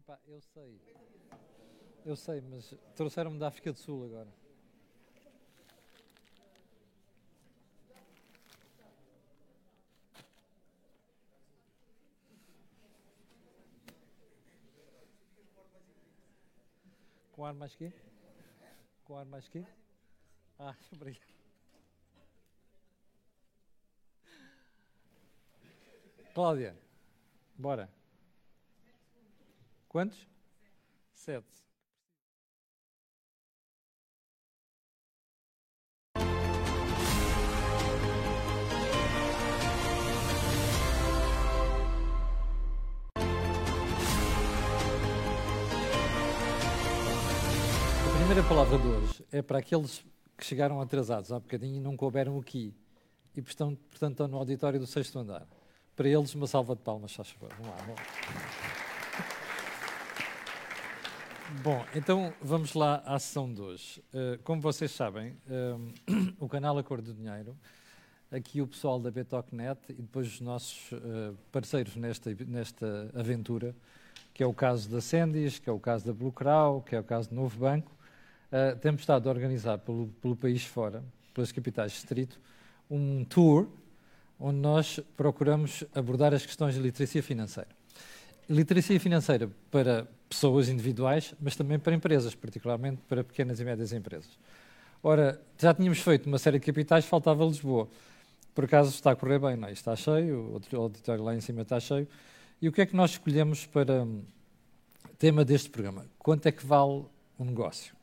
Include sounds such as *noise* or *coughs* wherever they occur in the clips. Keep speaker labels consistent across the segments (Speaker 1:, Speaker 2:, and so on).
Speaker 1: Epá, eu sei. Eu sei, mas trouxeram-me da África do Sul agora. Com ar mais quê? Com ar mais quê? Ah, *laughs* obrigado. Cláudia, bora. Quantos? Sete. A primeira palavra de hoje é para aqueles que chegaram atrasados há bocadinho e não couberam aqui e estão, portanto, estão no auditório do sexto andar. Para eles, uma salva de palmas, faz favor. Vamos lá. Vamos. Bom, então vamos lá à sessão de hoje. Uh, como vocês sabem, um, *coughs* o canal A Cor do Dinheiro, aqui o pessoal da Betocnet e depois os nossos uh, parceiros nesta, nesta aventura, que é o caso da Sendis, que é o caso da Blue Crow, que é o caso do Novo Banco, uh, temos estado a organizar pelo, pelo país fora, pelas capitais distrito, um tour onde nós procuramos abordar as questões de literacia financeira. Literacia financeira para pessoas individuais, mas também para empresas, particularmente para pequenas e médias empresas. Ora, já tínhamos feito uma série de capitais, faltava Lisboa. Por acaso está a correr bem, não é? Está cheio, o auditório lá em cima está cheio. E o que é que nós escolhemos para hum, tema deste programa? Quanto é que vale um negócio?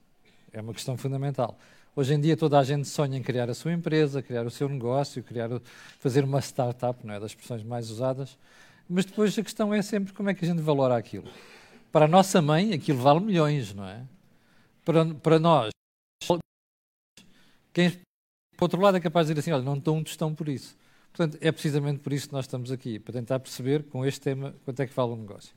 Speaker 1: É uma questão fundamental. Hoje em dia toda a gente sonha em criar a sua empresa, criar o seu negócio, criar, fazer uma startup, não é das expressões mais usadas. Mas depois a questão é sempre como é que a gente valora aquilo. Para a nossa mãe, aquilo vale milhões, não é? Para, para nós, quem, por outro lado, é capaz de dizer assim: olha, não dou um tostão por isso. Portanto, é precisamente por isso que nós estamos aqui, para tentar perceber com este tema quanto é que vale o negócio.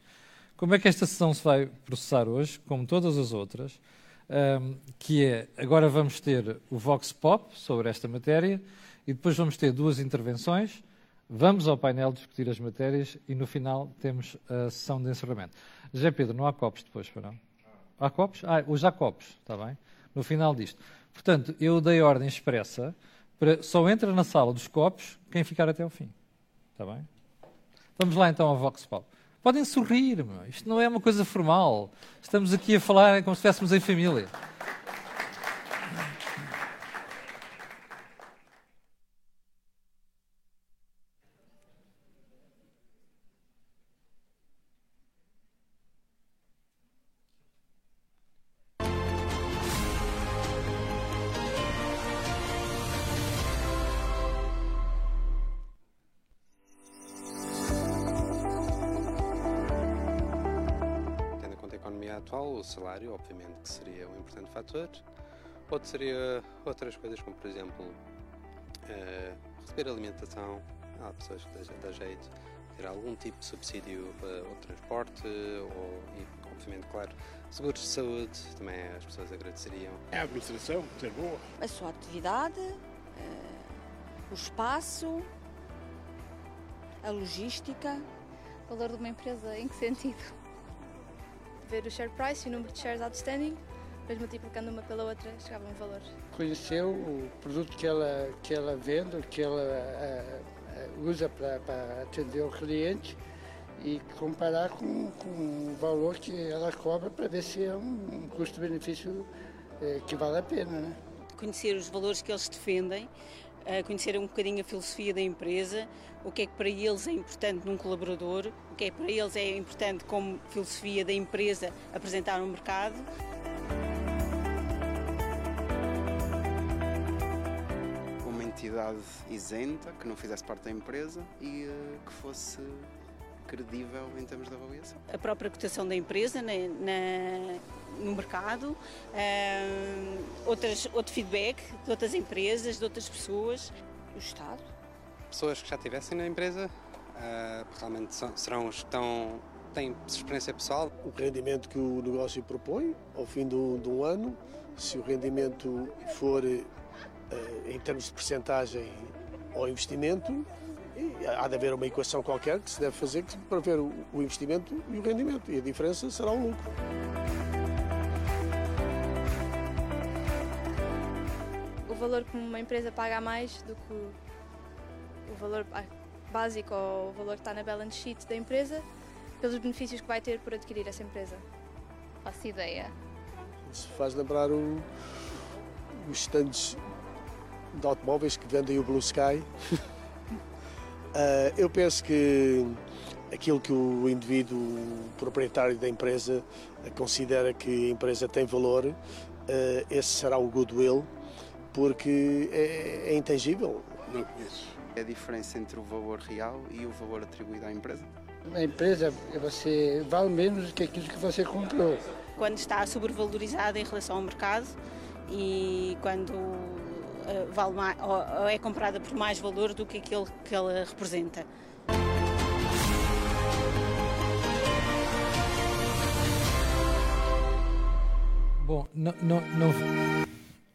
Speaker 1: Como é que esta sessão se vai processar hoje, como todas as outras, um, que é, agora vamos ter o Vox Pop sobre esta matéria e depois vamos ter duas intervenções, vamos ao painel discutir as matérias e no final temos a sessão de encerramento. José Pedro, não há copos depois, para não? Há copos? Ah, hoje há copos, está bem? No final disto. Portanto, eu dei ordem expressa para só entra na sala dos copos quem ficar até ao fim. Está bem? Vamos lá então ao Vox Pop. Podem sorrir, meu. isto não é uma coisa formal. Estamos aqui a falar como se estivéssemos em família.
Speaker 2: Seria outras coisas, como por exemplo uh, receber alimentação. Há pessoas que dá jeito ter algum tipo de subsídio para o transporte ou, e, obviamente, claro, seguros de saúde, também as pessoas agradeceriam.
Speaker 3: É a administração, ser boa.
Speaker 4: A sua atividade, uh, o espaço, a logística.
Speaker 5: O valor de uma empresa, em que sentido? ver o share price e o número de shares outstanding, depois multiplicando uma pela outra chegava um valor.
Speaker 6: Conhecer o produto que ela, que ela vende, que ela uh, uh, usa para atender o cliente e comparar com, com o valor que ela cobra para ver se é um, um custo-benefício uh, que vale a pena. Né?
Speaker 7: Conhecer os valores que eles defendem, conhecer um bocadinho a filosofia da empresa, o que é que para eles é importante num colaborador, o que é que para eles é importante como filosofia da empresa apresentar no mercado.
Speaker 8: Entidade isenta, que não fizesse parte da empresa e uh, que fosse credível em termos de avaliação.
Speaker 7: A própria cotação da empresa na, na, no mercado, uh, outras, outro feedback de outras empresas, de outras pessoas.
Speaker 4: O Estado
Speaker 2: pessoas que já estivessem na empresa, uh, realmente são, serão os que estão, têm experiência pessoal.
Speaker 3: O rendimento que o negócio propõe ao fim do, de um ano, se o rendimento for em termos de percentagem ao investimento, E há de haver uma equação qualquer que se deve fazer para ver o, investimento e o rendimento. E a diferença será o lucro.
Speaker 5: O valor que uma empresa paga a mais do que o valor básico ou o valor que está na balance sheet da empresa, pelos benefícios que vai ter por adquirir essa empresa.
Speaker 9: Faço ideia.
Speaker 3: Isso faz lembrar o, os stands de automóveis que vendem o Blue Sky. Uh, *laughs* eu penso que aquilo que o indivíduo o proprietário da empresa considera que a empresa tem valor, uh, esse será o goodwill, porque é, é intangível.
Speaker 8: Não conheço. É a diferença entre o valor real e o valor atribuído à empresa?
Speaker 6: A empresa você vale menos do que aquilo que você comprou.
Speaker 7: Quando está sobrevalorizada em relação ao mercado e quando vale mais, ou é comprada por mais valor do que aquele que ela representa.
Speaker 1: Bom, não, não, não,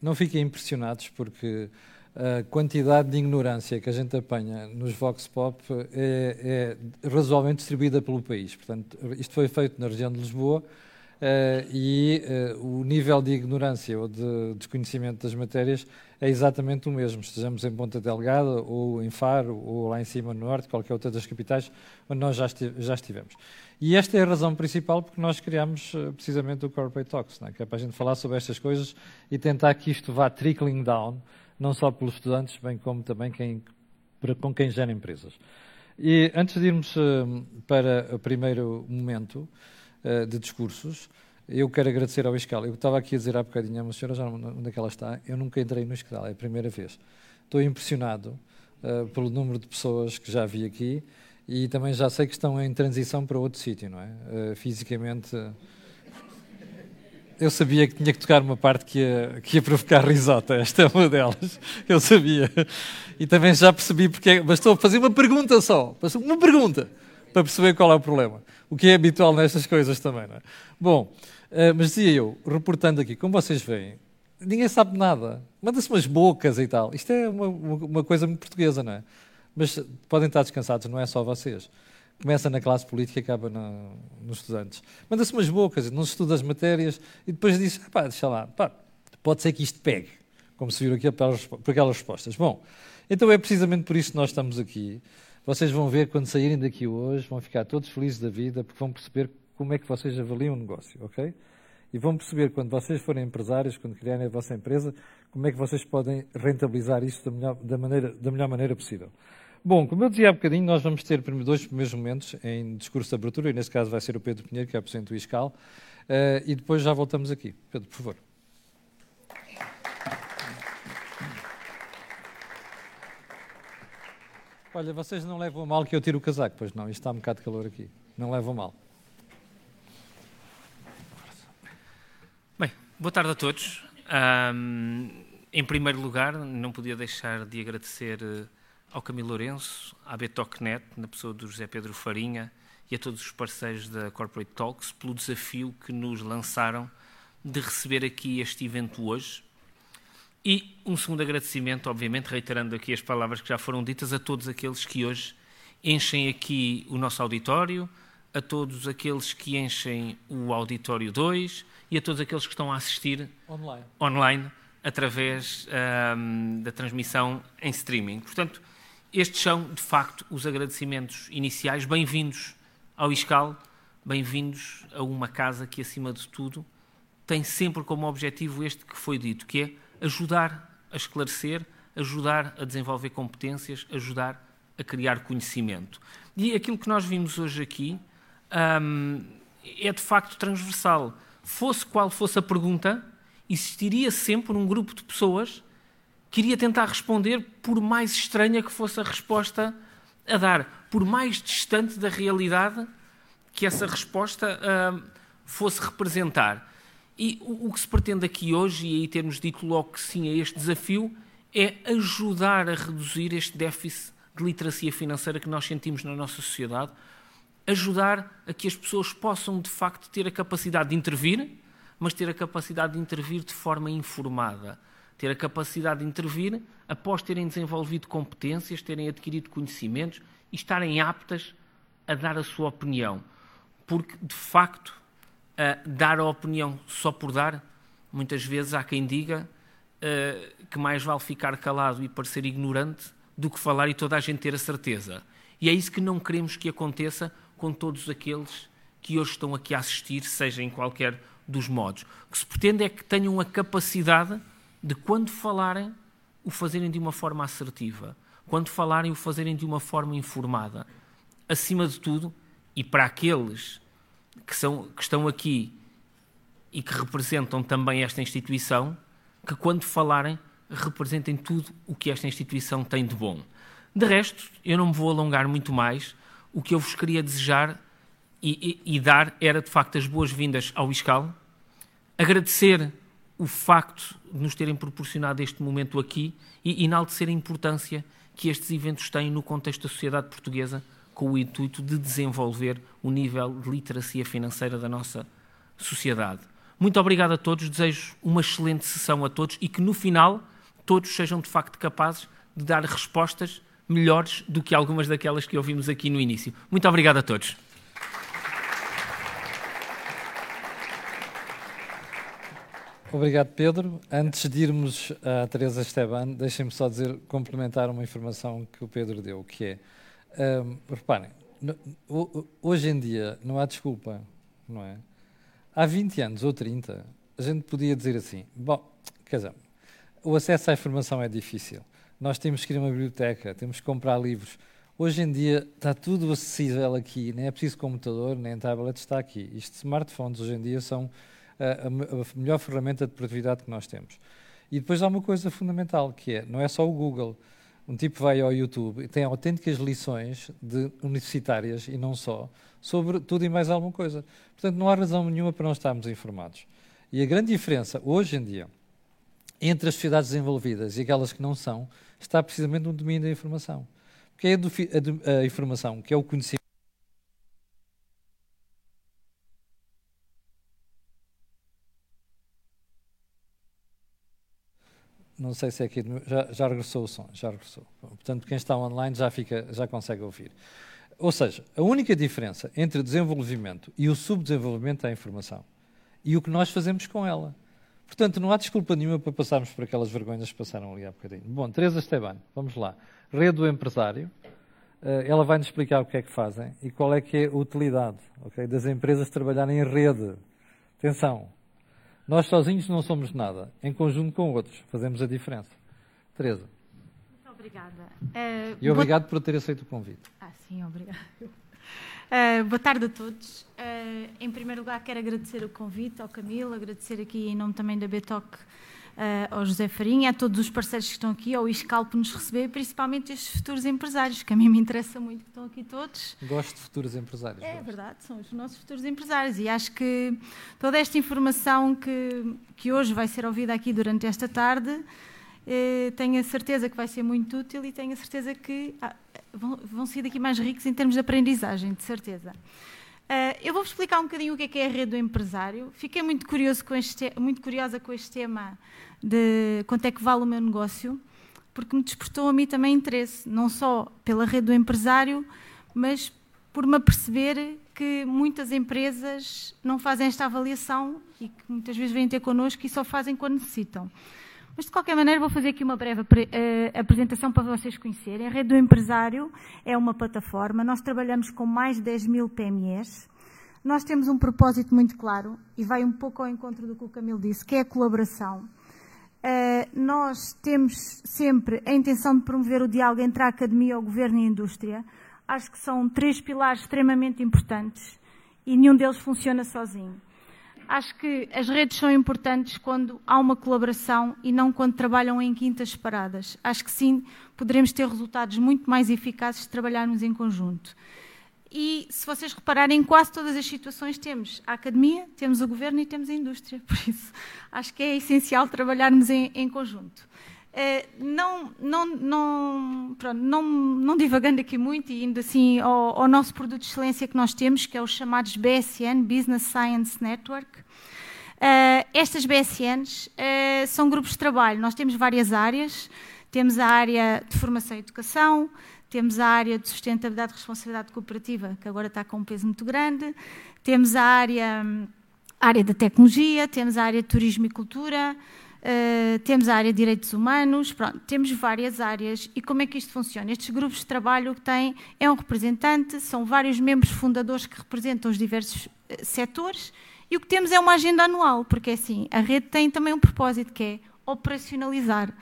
Speaker 1: não fiquem impressionados porque a quantidade de ignorância que a gente apanha nos Vox Pop é, é razoavelmente distribuída pelo país. Portanto, isto foi feito na região de Lisboa uh, e uh, o nível de ignorância ou de desconhecimento das matérias é exatamente o mesmo, estejamos em Ponta Delgada ou em Faro ou lá em cima no Norte, qualquer outra das capitais onde nós já, já estivemos. E esta é a razão principal porque nós criamos uh, precisamente o Corporate Talks, é? que é para a gente falar sobre estas coisas e tentar que isto vá trickling down, não só pelos estudantes, bem como também quem, com quem gera empresas. E antes de irmos uh, para o primeiro momento, uh, de discursos. Eu quero agradecer ao Escal. Eu estava aqui a dizer há bocadinho a uma senhora, já onde é que ela está, eu nunca entrei no Escal, é a primeira vez. Estou impressionado uh, pelo número de pessoas que já vi aqui e também já sei que estão em transição para outro sítio, não é? Uh, fisicamente. Eu sabia que tinha que tocar uma parte que ia, que ia provocar risota, esta é uma delas. *laughs* Eu sabia. E também já percebi porque. É, mas estou a fazer uma pergunta só. Uma pergunta para perceber qual é o problema. O que é habitual nestas coisas também, não é? Bom, uh, mas dizia eu, reportando aqui, como vocês veem, ninguém sabe nada. Manda-se umas bocas e tal. Isto é uma, uma coisa muito portuguesa, não é? Mas podem estar descansados, não é só vocês. Começa na classe política e acaba na, nos estudantes. Manda-se umas bocas, não se estuda as matérias e depois diz, pá, deixa lá, pá, pode ser que isto pegue, como se viram aqui por aquelas respostas. Bom, então é precisamente por isso que nós estamos aqui. Vocês vão ver quando saírem daqui hoje, vão ficar todos felizes da vida, porque vão perceber como é que vocês avaliam o negócio, ok? E vão perceber quando vocês forem empresários, quando criarem a vossa empresa, como é que vocês podem rentabilizar isso da melhor, da maneira, da melhor maneira possível. Bom, como eu dizia há bocadinho, nós vamos ter dois primeiros momentos em discurso de abertura, e nesse caso vai ser o Pedro Pinheiro, que é o Presidente do ISCAL, uh, e depois já voltamos aqui. Pedro, por favor. Olha, vocês não levam a mal que eu tiro o casaco, pois não, isto está um bocado de calor aqui. Não levam mal.
Speaker 10: Bem, boa tarde a todos. Um, em primeiro lugar, não podia deixar de agradecer eh, ao Camilo Lourenço, à Betocnet, na pessoa do José Pedro Farinha e a todos os parceiros da Corporate Talks pelo desafio que nos lançaram de receber aqui este evento hoje e um segundo agradecimento, obviamente, reiterando aqui as palavras que já foram ditas, a todos aqueles que hoje enchem aqui o nosso auditório, a todos aqueles que enchem o auditório 2 e a todos aqueles que estão a assistir
Speaker 1: online,
Speaker 10: online através um, da transmissão em streaming. Portanto, estes são, de facto, os agradecimentos iniciais. Bem-vindos ao ISCAL, bem-vindos a uma casa que, acima de tudo, tem sempre como objetivo este que foi dito, que é ajudar a esclarecer, ajudar a desenvolver competências, ajudar a criar conhecimento. E aquilo que nós vimos hoje aqui hum, é de facto transversal. Fosse qual fosse a pergunta, existiria sempre um grupo de pessoas que iria tentar responder, por mais estranha que fosse a resposta a dar, por mais distante da realidade que essa resposta fosse representar. E o, o, que se pretende aqui hoje, e aí termos dito logo que sim a este desafio, é ajudar a reduzir este déficit de literacia financeira que nós sentimos na nossa sociedade, ajudar a que as pessoas possam de facto ter a capacidade de intervir, mas ter a capacidade de intervir de forma informada, ter a capacidade de intervir após terem desenvolvido competências, terem adquirido conhecimentos e estarem aptas a dar a sua opinião. Porque, de facto, dar a opinião só por dar, muitas vezes há quem diga uh, que mais vale ficar calado e parecer ignorante do que falar e toda a gente ter a certeza. E é isso que não queremos que aconteça com todos aqueles que hoje estão aqui a assistir, seja em qualquer dos modos. O que se pretende é que tenham a capacidade de, quando falarem, o fazerem de uma forma assertiva. Quando falarem, o fazerem de uma forma informada. Acima de tudo, e para aqueles que, são, que estão aqui e que representam também esta instituição, que quando falarem representem tudo o que esta instituição tem de bom. De resto, eu não me vou alongar muito mais. O que eu vos queria desejar e, e, e dar era, de facto, as boas-vindas ao ISCAL, agradecer o facto de nos terem proporcionado este momento aqui e enaltecer a importância que estes eventos têm no contexto da sociedade portuguesa, com o intuito de desenvolver o nível de literacia financeira da nossa sociedade. Muito obrigado a todos, desejo uma excelente sessão a todos e que no final todos sejam de facto capazes de dar respostas melhores do que algumas daquelas que ouvimos aqui no início. Muito obrigado a todos.
Speaker 1: Obrigado, Pedro. Antes de irmos à Teresa Esteban, deixem-me só dizer, complementar uma informação que o Pedro deu, que é, um, reparem, hoje em dia não há desculpa, não é? Há 20 anos ou 30, a gente podia dizer assim, bom, quer dizer, o acesso à informação é difícil. Nós temos que ir a uma biblioteca, temos que comprar livros. Hoje em dia está tudo acessível aqui, nem é preciso computador, nem tablet, está aqui. Isto, smartphones hoje em dia são a, a melhor ferramenta de produtividade que nós temos. E depois há uma coisa fundamental, que é, não é só o Google. Um tipo vai ao YouTube e tem autênticas lições de universitárias, e não só, sobre tudo e mais alguma coisa. Portanto, não há razão nenhuma para não estarmos informados. E a grande diferença, hoje em dia, entre as sociedades desenvolvidas e aquelas que não são, está precisamente no domínio da informação. Porque é a, a, informação, que é o conhecimento, Não sei se é aqui, já, já regressou o som, já regressou. Portanto, quem está online já, fica, já consegue ouvir. Ou seja, a única diferença entre o desenvolvimento e o subdesenvolvimento é a informação. E o que nós fazemos com ela. Portanto, não há desculpa nenhuma para passarmos por aquelas vergonhas que passaram ali há bocadinho. Bom, Teresa Esteban, vamos lá. Rede do empresário. Eh, ela vai nos explicar o que é que fazem e qual é que é a utilidade okay, das empresas trabalharem em rede. Atenção, nós sozinhos não somos nada. Em conjunto com outros, fazemos a diferença. Teresa.
Speaker 11: Muito obrigada. Uh,
Speaker 1: e obrigado por ter aceito o convite.
Speaker 11: Ah, sim, obrigada. Uh, boa tarde a todos. Uh, em primeiro lugar, quero agradecer o convite ao Camilo, agradecer aqui em nome também da Betoc uh, ao José Farinha, a todos os parceiros que estão aqui, ao ISCAL por nos receber, principalmente estes futuros empresários, que a mim me interessa muito que estão aqui todos.
Speaker 1: Gosto de futuros empresários.
Speaker 11: É gosto. verdade, são os nossos futuros empresários e acho que toda esta informação que, que hoje vai ser ouvida aqui durante esta tarde, eh, tenho a certeza que vai ser muito útil e tenho a certeza que ah, vão, vão sair daqui mais ricos em termos de aprendizagem, de certeza. Uh, eu vou-vos explicar um bocadinho o que é, que é a rede do empresário. Fiquei muito, curioso com este, muito curiosa com este tema de quanto é que vale o meu negócio, porque me despertou a mim também interesse, não só pela rede do empresário, mas por me perceber que muitas empresas não fazem esta avaliação e que muitas vezes vêm ter connosco e só fazem quando necessitam. Mas, de qualquer maneira, vou fazer aqui uma breve uh, apresentação para vocês conhecerem. A Rede do Empresário é uma plataforma. Nós trabalhamos com mais de 10 mil PMEs. Nós temos um propósito muito claro e vai um pouco ao encontro do que o Camilo disse, que é a colaboração. Uh, nós temos sempre a intenção de promover o diálogo entre a academia, o governo e a indústria. Acho que são três pilares extremamente importantes e nenhum deles funciona sozinho. Acho que as redes são importantes quando há uma colaboração e não quando trabalham em quintas separadas. Acho que sim, poderemos ter resultados muito mais eficazes se trabalharmos em conjunto. E se vocês repararem, em quase todas as situações temos a academia, temos o governo e temos a indústria. *laughs* Por isso, acho que é essencial trabalharmos em, em conjunto. Uh, não, não, não, pronto, não, não, divagando aqui muito e indo assim ao, ao, nosso produto de excelência que nós temos, que é os chamados BSN, Business Science Network. Uh, estas BSNs uh, são grupos de trabalho. Nós temos várias áreas. Temos a área de formação e educação, temos a área de sustentabilidade e responsabilidade cooperativa, que agora está com um peso muito grande, temos a área, a área da tecnologia, temos a área de turismo e cultura, uh, temos a área de direitos humanos, pronto, temos várias áreas. E como é que isto funciona? Estes grupos de trabalho que têm é um representante, são vários membros fundadores que representam os diversos uh, setores, e o que temos é uma agenda anual, porque assim, a rede tem também um propósito que é operacionalizar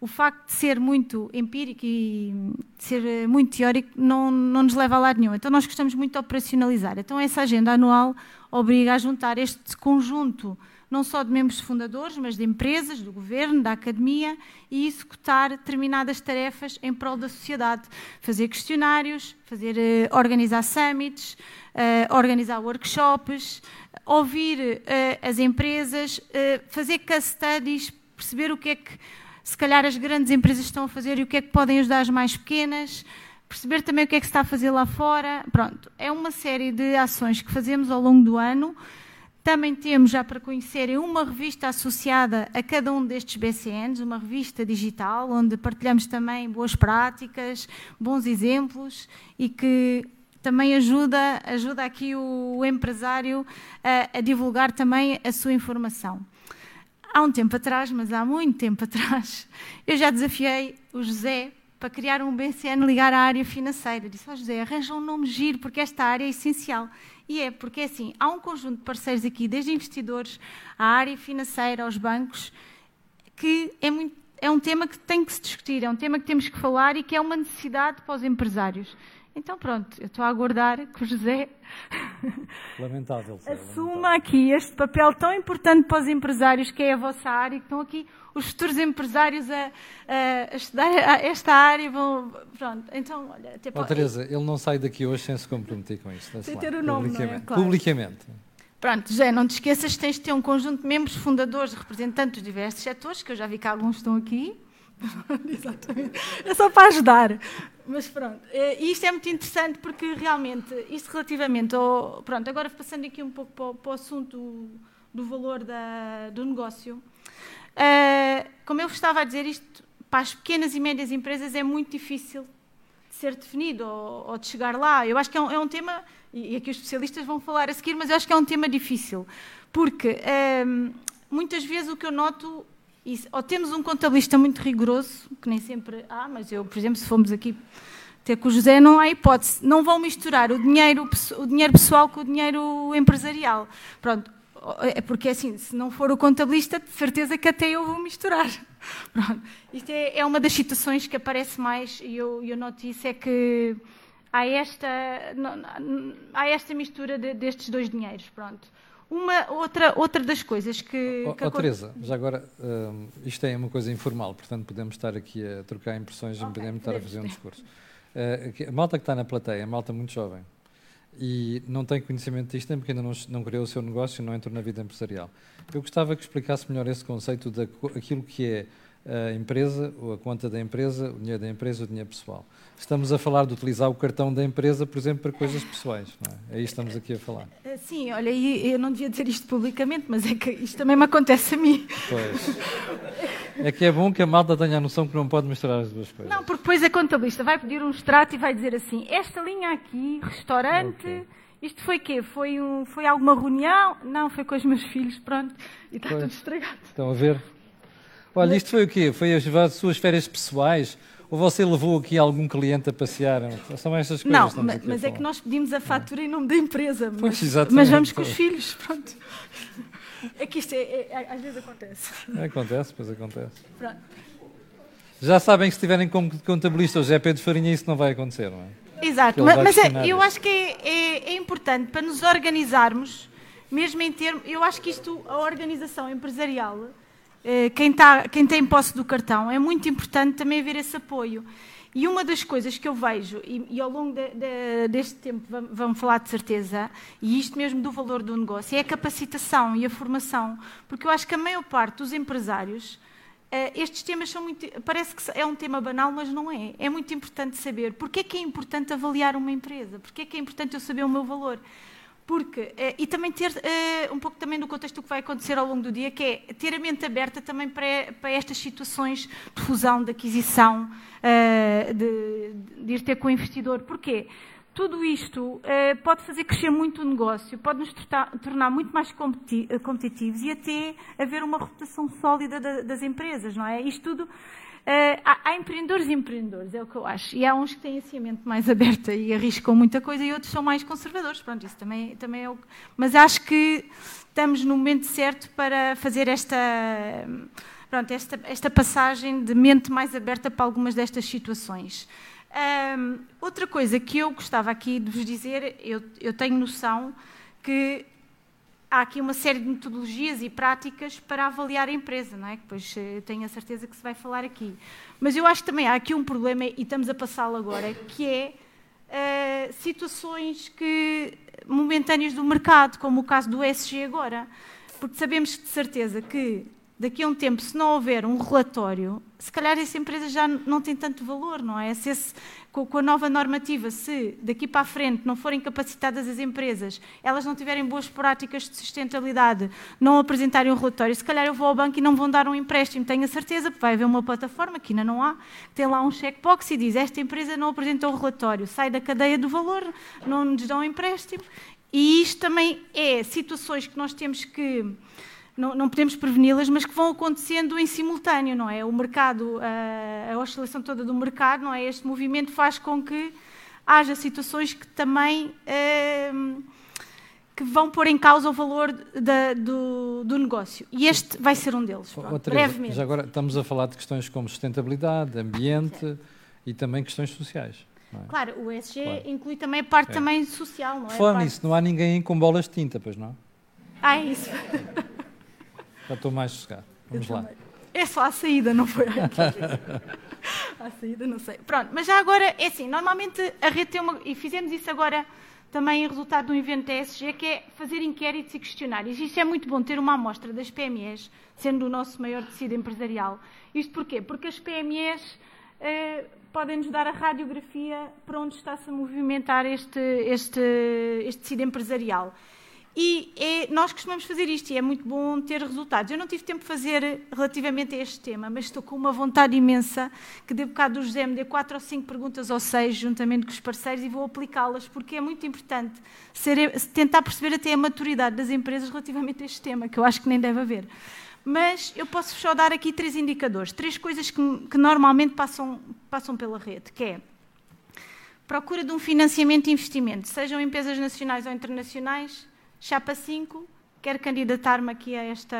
Speaker 11: o facto de ser muito empírico e de ser eh, muito teórico não, não nos leva a lado nenhum. Então, nós gostamos muito de operacionalizar. Então, essa agenda anual obriga a juntar este conjunto, não só de membros fundadores, mas de empresas, do governo, da academia, e executar determinadas tarefas em prol da sociedade. Fazer questionários, fazer, uh, organizar summits, uh, organizar workshops, ouvir uh, as empresas, fazer case studies, perceber o que é que se calhar as grandes empresas estão a fazer e o que é que podem ajudar as mais pequenas, perceber também o que é que se está a fazer lá fora. Pronto, é uma série de ações que fazemos ao longo do ano. Também temos, já para conhecerem, uma revista associada a cada um destes BCNs, uma revista digital, onde partilhamos também boas práticas, bons exemplos e que também ajuda, ajuda aqui o empresário a, a divulgar também a sua informação há um tempo atrás, mas há muito tempo *laughs* atrás, eu já desafiei o José para criar um BCN ligar à área financeira. Disse, oh, José, arranja um nome giro, porque esta área é essencial. E é, porque é assim, há um conjunto de parceiros aqui, desde investidores, à área financeira, aos bancos, que é, muito, é um tema que tem que se discutir, é um tema que temos que falar e que é uma necessidade para os empresários. Então, pronto, eu estou a aguardar que o José *laughs*
Speaker 1: lamentável,
Speaker 11: assuma
Speaker 1: lamentável.
Speaker 11: aqui este papel tão importante para os empresários, que é a vossa área, que estão aqui os futuros empresários a, a estudar esta área. Vão, pronto, então, olha,
Speaker 1: até oh, Teresa, ele não sai daqui hoje sem se comprometer com isto.
Speaker 11: Sem ter o nome,
Speaker 1: publicamente.
Speaker 11: Não é? claro.
Speaker 1: publicamente.
Speaker 11: Pronto, José, não te esqueças que tens de ter um conjunto de membros fundadores, representantes dos diversos setores, que eu já vi que alguns estão aqui. *laughs* Exatamente. É só para ajudar. Mas pronto, eh, e isto é muito interessante porque realmente, isto relativamente ao. Pronto, agora passando aqui um pouco para o, para o assunto do valor da, do negócio. Uh, como eu estava a dizer, isto para as pequenas e médias empresas é muito difícil de ser definido ou, ou de chegar lá. Eu acho que é um, é um, tema, e aqui os especialistas vão falar a seguir, mas eu acho que é um tema difícil. Porque uh, muitas vezes o que eu noto isso, ou temos um contabilista muito rigoroso, que nem sempre há, mas eu, por exemplo, se formos aqui ter com o José, não há hipótese. Não vão misturar o dinheiro, o dinheiro pessoal com o dinheiro empresarial. Pronto, é porque assim, se não for o contabilista, de certeza que até eu vou misturar. *laughs* Pronto. Isto é, é uma das situações que aparece mais, e eu, eu noto isso, é que há esta, há esta mistura de, destes dois dinheiros. Pronto. Uma outra, outra das coisas que.
Speaker 1: Oh, que oh, Teresa, já agora, um, isto é uma coisa informal, portanto podemos estar aqui a trocar impressões okay, e podemos estar a fazer um discurso. Uh, a malta que está na plateia é malta muito jovem e não tem conhecimento disto porque ainda não, não criou o seu negócio e não entrou na vida empresarial. Eu gostava que explicasse melhor esse conceito daquilo que é a empresa, ou a conta da empresa, o dinheiro da empresa, o dinheiro pessoal. Estamos a falar de utilizar o cartão da empresa, por exemplo, para coisas pessoais. Não é? é isso que estamos aqui a falar.
Speaker 11: Eh, sim, olha, eu não devia dizer isto publicamente, mas é que isto também me acontece a mim.
Speaker 1: Pois. É que é bom que a malta tenha a noção que não pode misturar as duas coisas.
Speaker 11: Não, porque depois a contabilista vai pedir um extrato e vai dizer assim: esta linha aqui, restaurante. Okay. Isto foi quê? Foi, um, foi alguma reunião? Não, foi com os meus filhos, pronto. E está pois. tudo estragado.
Speaker 1: Estão a ver? Olha, isto foi o quê? Foi as suas férias pessoais? Ou você levou aqui algum cliente a passear? São estas coisas
Speaker 11: Não, mas, mas é que nós pedimos a fatura em nome da empresa. Mas,
Speaker 1: pois, exatamente.
Speaker 11: mas vamos com os filhos, pronto. É que isto é, é, é às vezes acontece.
Speaker 1: Acontece, pois acontece. Pronto. Já sabem que se estiverem como contabilista o José Pedro Farinha isso não vai acontecer, não é?
Speaker 11: Exato, mas, mas é, eu acho que é, é, é, importante para nos organizarmos, mesmo em termos, eu acho que isto, a organização empresarial, quem, tá, quem tem posse do cartão, é muito importante também haver esse apoio. E uma das coisas que eu vejo, e, e ao longo de, de, deste tempo vamos, falar de certeza, e isto mesmo do valor do negócio, é a capacitação e a formação. Porque eu acho que a maior parte dos empresários, Uh, estes temas são muito. Parece que é um tema banal, mas não é. É muito importante saber porque é que é importante avaliar uma empresa, porque é que é importante eu saber o meu valor. Porque eh, e também ter uh, um pouco também do contexto do que vai acontecer ao longo do dia, que é ter a mente aberta também para, para estas situações de fusão, de aquisição, uh, de, de ir ter com o investidor. Porquê? Tudo isto pode fazer crescer muito o negócio, pode nos tornar muito mais competitivos e até haver uma reputação sólida da, das empresas, não é? Isto tudo Uh, há, há, empreendedores e empreendedores, é o que eu acho. E há uns que têm assim a mente mais *laughs* aberta e arriscam muita coisa e outros são mais conservadores. Pronto, isso também, também é o Mas acho que estamos no momento certo para fazer esta, pronto, esta, esta passagem de mente mais aberta para algumas destas situações. Um, outra coisa que eu gostava aqui de vos dizer, eu, eu tenho noção que há aqui uma série de metodologias e práticas para avaliar a empresa, não é? Que depois eh, tenho a certeza que se vai falar aqui. Mas eu acho que também há aqui um problema, e estamos a passá-lo agora, que é uh, situações que, momentâneas do mercado, como o caso do SG agora. Porque sabemos de certeza que daqui a um tempo, se não houver um relatório, se calhar essa empresa já não tem tanto valor, não é? Se esse, com a nova normativa, se daqui para a frente não forem capacitadas as empresas, elas não tiverem boas práticas de sustentabilidade, não apresentarem um relatório, se calhar eu vou ao banco e não vão dar um empréstimo, tenho a certeza, porque vai haver uma plataforma, que ainda não há, tem lá um checkbox e diz esta empresa não apresentou o relatório, sai da cadeia do valor, não nos dão um empréstimo. E isto também é situações que nós temos que não, não podemos preveni-las, mas que vão acontecendo em simultâneo, não é? O mercado, a, a, oscilação toda do mercado, não é? Este movimento faz com que haja situações que também ehm, que vão pôr em causa o valor da, do, do, negócio. E este vai ser um deles, pronto, Teresa, brevemente.
Speaker 1: Já agora estamos a falar de questões como sustentabilidade, ambiente certo. e também questões sociais.
Speaker 11: É? Claro, o ESG claro. inclui também a parte é. também social, não é?
Speaker 1: Falando nisso, não há ninguém com bolas de tinta, pois não?
Speaker 11: Ah, é isso.
Speaker 1: Já estou mais sossegado. Vamos lá.
Speaker 11: É só a saída, não foi *laughs* a saída, não sei. Pronto, mas já agora, é assim, normalmente a rede tem uma. E fizemos isso agora também em resultado de um evento ESG, que é fazer inquéritos e questionários. Isto é muito bom ter uma amostra das PMEs, sendo o nosso maior tecido empresarial. Isto porquê? Porque as PMEs eh, podem nos dar a radiografia para onde está-se a movimentar este, este, este tecido empresarial. E é, nós costumamos fazer isto e é muito bom ter resultados. Eu não tive tempo de fazer relativamente a este tema, mas estou com uma vontade imensa que de bocado do José me dê quatro ou cinco perguntas ou seis, juntamente com os parceiros, e vou aplicá-las, porque é muito importante ser, tentar perceber até a maturidade das empresas relativamente a este tema, que eu acho que nem deve haver. Mas eu posso só dar aqui três indicadores, três coisas que, que normalmente passam, passam pela rede, que é procura de um financiamento e investimento, sejam empresas nacionais ou internacionais, Chapa 5, quero candidatar-me aqui a esta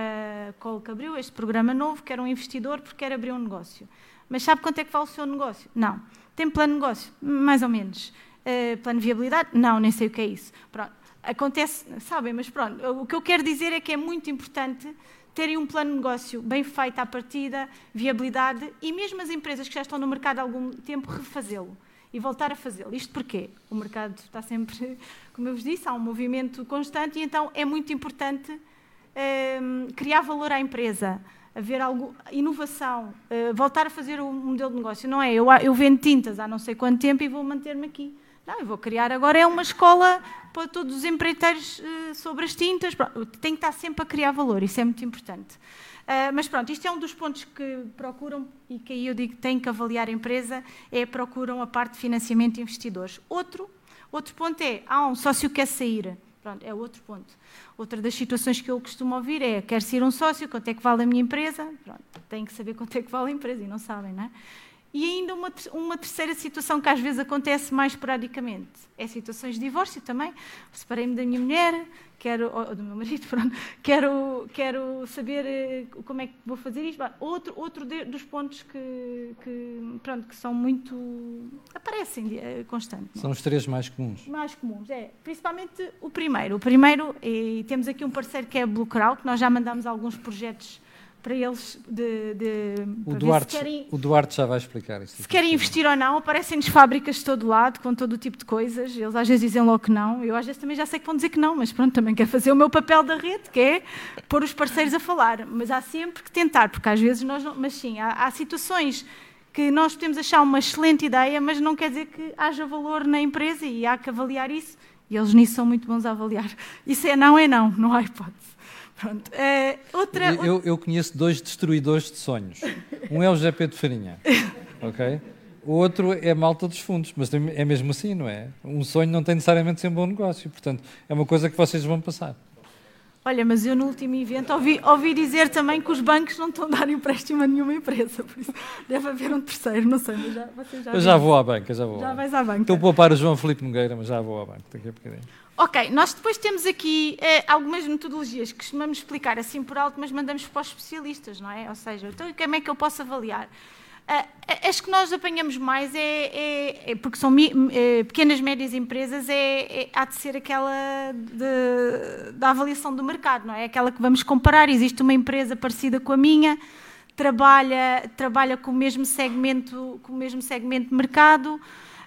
Speaker 11: call que abriu, este programa novo, quero um investidor porque quero abrir um negócio. Mas sabe quanto é que vale o seu negócio? Não. Tem plano de negócio? Mais ou menos. Uh, plano de viabilidade? Não, nem sei o que é isso. Pronto. Acontece, sabem, mas pronto. O que eu quero dizer é que é muito importante terem um plano de negócio bem feito à partida, viabilidade, e mesmo as empresas que já estão no mercado há algum tempo, refazê-lo e voltar a fazê-lo. Isto porque o mercado está sempre, como eu vos disse, há um movimento constante e então é muito importante um, criar valor à empresa, haver algo, inovação, uh, voltar a fazer um modelo de negócio. Não é eu, eu vendo tintas há não sei quanto tempo e vou manter-me aqui. Não, eu vou criar agora é uma escola para todos os empreiteiros uh, sobre as tintas. Tem que estar sempre a criar valor, isso é muito importante. Uh, mas pronto, isto é um dos pontos que procuram e que aí eu digo que têm que avaliar a empresa, é procuram a parte de financiamento de investidores. Outro, outro ponto é, há um sócio que quer sair. Pronto, é outro ponto. Outra das situações que eu costumo ouvir é, quer ser um sócio, quanto é que vale a minha empresa? Pronto, tem que saber quanto é que vale a empresa e não sabem, não é? E ainda uma, uma terceira situação que às vezes acontece mais esporadicamente. É situações de divórcio também. Separei-me da minha mulher, quero, ou do meu marido, *laughs* pronto, quero, quero saber eh, como é que vou fazer isto. Outro, outro de, dos pontos que, que, pronto, que são muito. aparecem eh, constantemente.
Speaker 1: São os três mais comuns.
Speaker 11: Mais comuns, é. Principalmente o primeiro. O primeiro, e temos aqui um parceiro que é a Blue Crow, que nós já mandamos alguns projetos para eles de, de
Speaker 1: o, Duarte, querem, o Duarte já vai explicar isso.
Speaker 11: Se querem investir ou não, aparecem-nos fábricas de todo lado, com todo o tipo de coisas. Eles às vezes dizem logo que não. Eu às vezes também já sei que vão dizer que não, mas pronto, também quero fazer o meu papel da rede, que é pôr os parceiros a falar. Mas há sempre que tentar, porque às vezes nós não. Mas sim, há, há situações que nós podemos achar uma excelente ideia, mas não quer dizer que haja valor na empresa e há que avaliar isso E eles nisso são muito bons a avaliar. Isso é não, é não, não há hipótese. Pronto. Uh, outra,
Speaker 1: eu, eu, conheço dois destruidores de sonhos. Um é o GP de Farinha, *laughs* ok? O outro é a malta dos fundos, mas é mesmo assim, não é? Um sonho não tem necessariamente de ser um bom negócio, portanto, é uma coisa que vocês vão passar.
Speaker 11: Olha, mas eu no último evento ouvi, ouvi dizer também que os bancos não estão a dar empréstimo a nenhuma empresa, por isso deve haver um terceiro, não sei, mas já, vocês já
Speaker 1: Eu já vou à banca, já vou.
Speaker 11: Já vais à banca.
Speaker 1: Estou a poupar o João Felipe Nogueira, mas já vou à banca, daqui a bocadinho.
Speaker 11: Ok, nós depois temos aqui eh, algumas metodologias que costumamos explicar assim por alto, mas mandamos para os especialistas, não é? Ou seja, então como é que eu posso avaliar? Uh, as que nós apanhamos mais é, é, é porque são mi, é, pequenas, médias empresas, é, é, há de ser aquela de, da avaliação do mercado, não é? Aquela que vamos comparar. Existe uma empresa parecida com a minha, trabalha, trabalha com o mesmo segmento, com o mesmo segmento de mercado,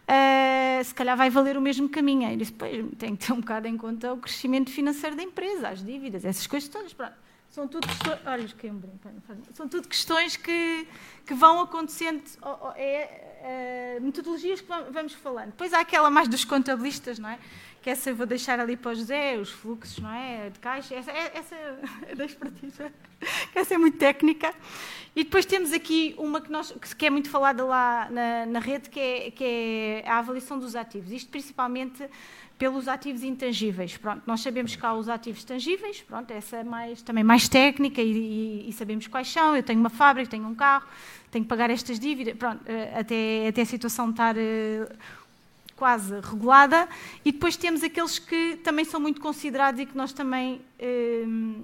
Speaker 11: uh, se calhar vai valer o mesmo caminho. E depois tem que ter um bocado em conta o crescimento financeiro da empresa, as dívidas, essas coisas todas. Pronto. São tudo questões. Olha, um São tudo questões que, que vão acontecendo. É, é, metodologias que vamos falando. Depois há aquela mais dos contabilistas, não é? Que essa eu vou deixar ali para o José, os fluxos, não é? De caixa. Essa, é, essa é da expertise. *laughs* Essa é muito técnica. E depois temos aqui uma que, nós, que é muito falada lá na, na rede, que é, que é a avaliação dos ativos. Isto principalmente pelos ativos intangíveis. Pronto, nós sabemos que há os ativos tangíveis, pronto, essa é mais, também mais técnica e, e, e, sabemos quais são. Eu tenho uma fábrica, tenho um carro, tenho que pagar estas dívidas, pronto, eh, até, até a situação estar uh, quase regulada. E depois temos aqueles que também são muito considerados e que nós também uh,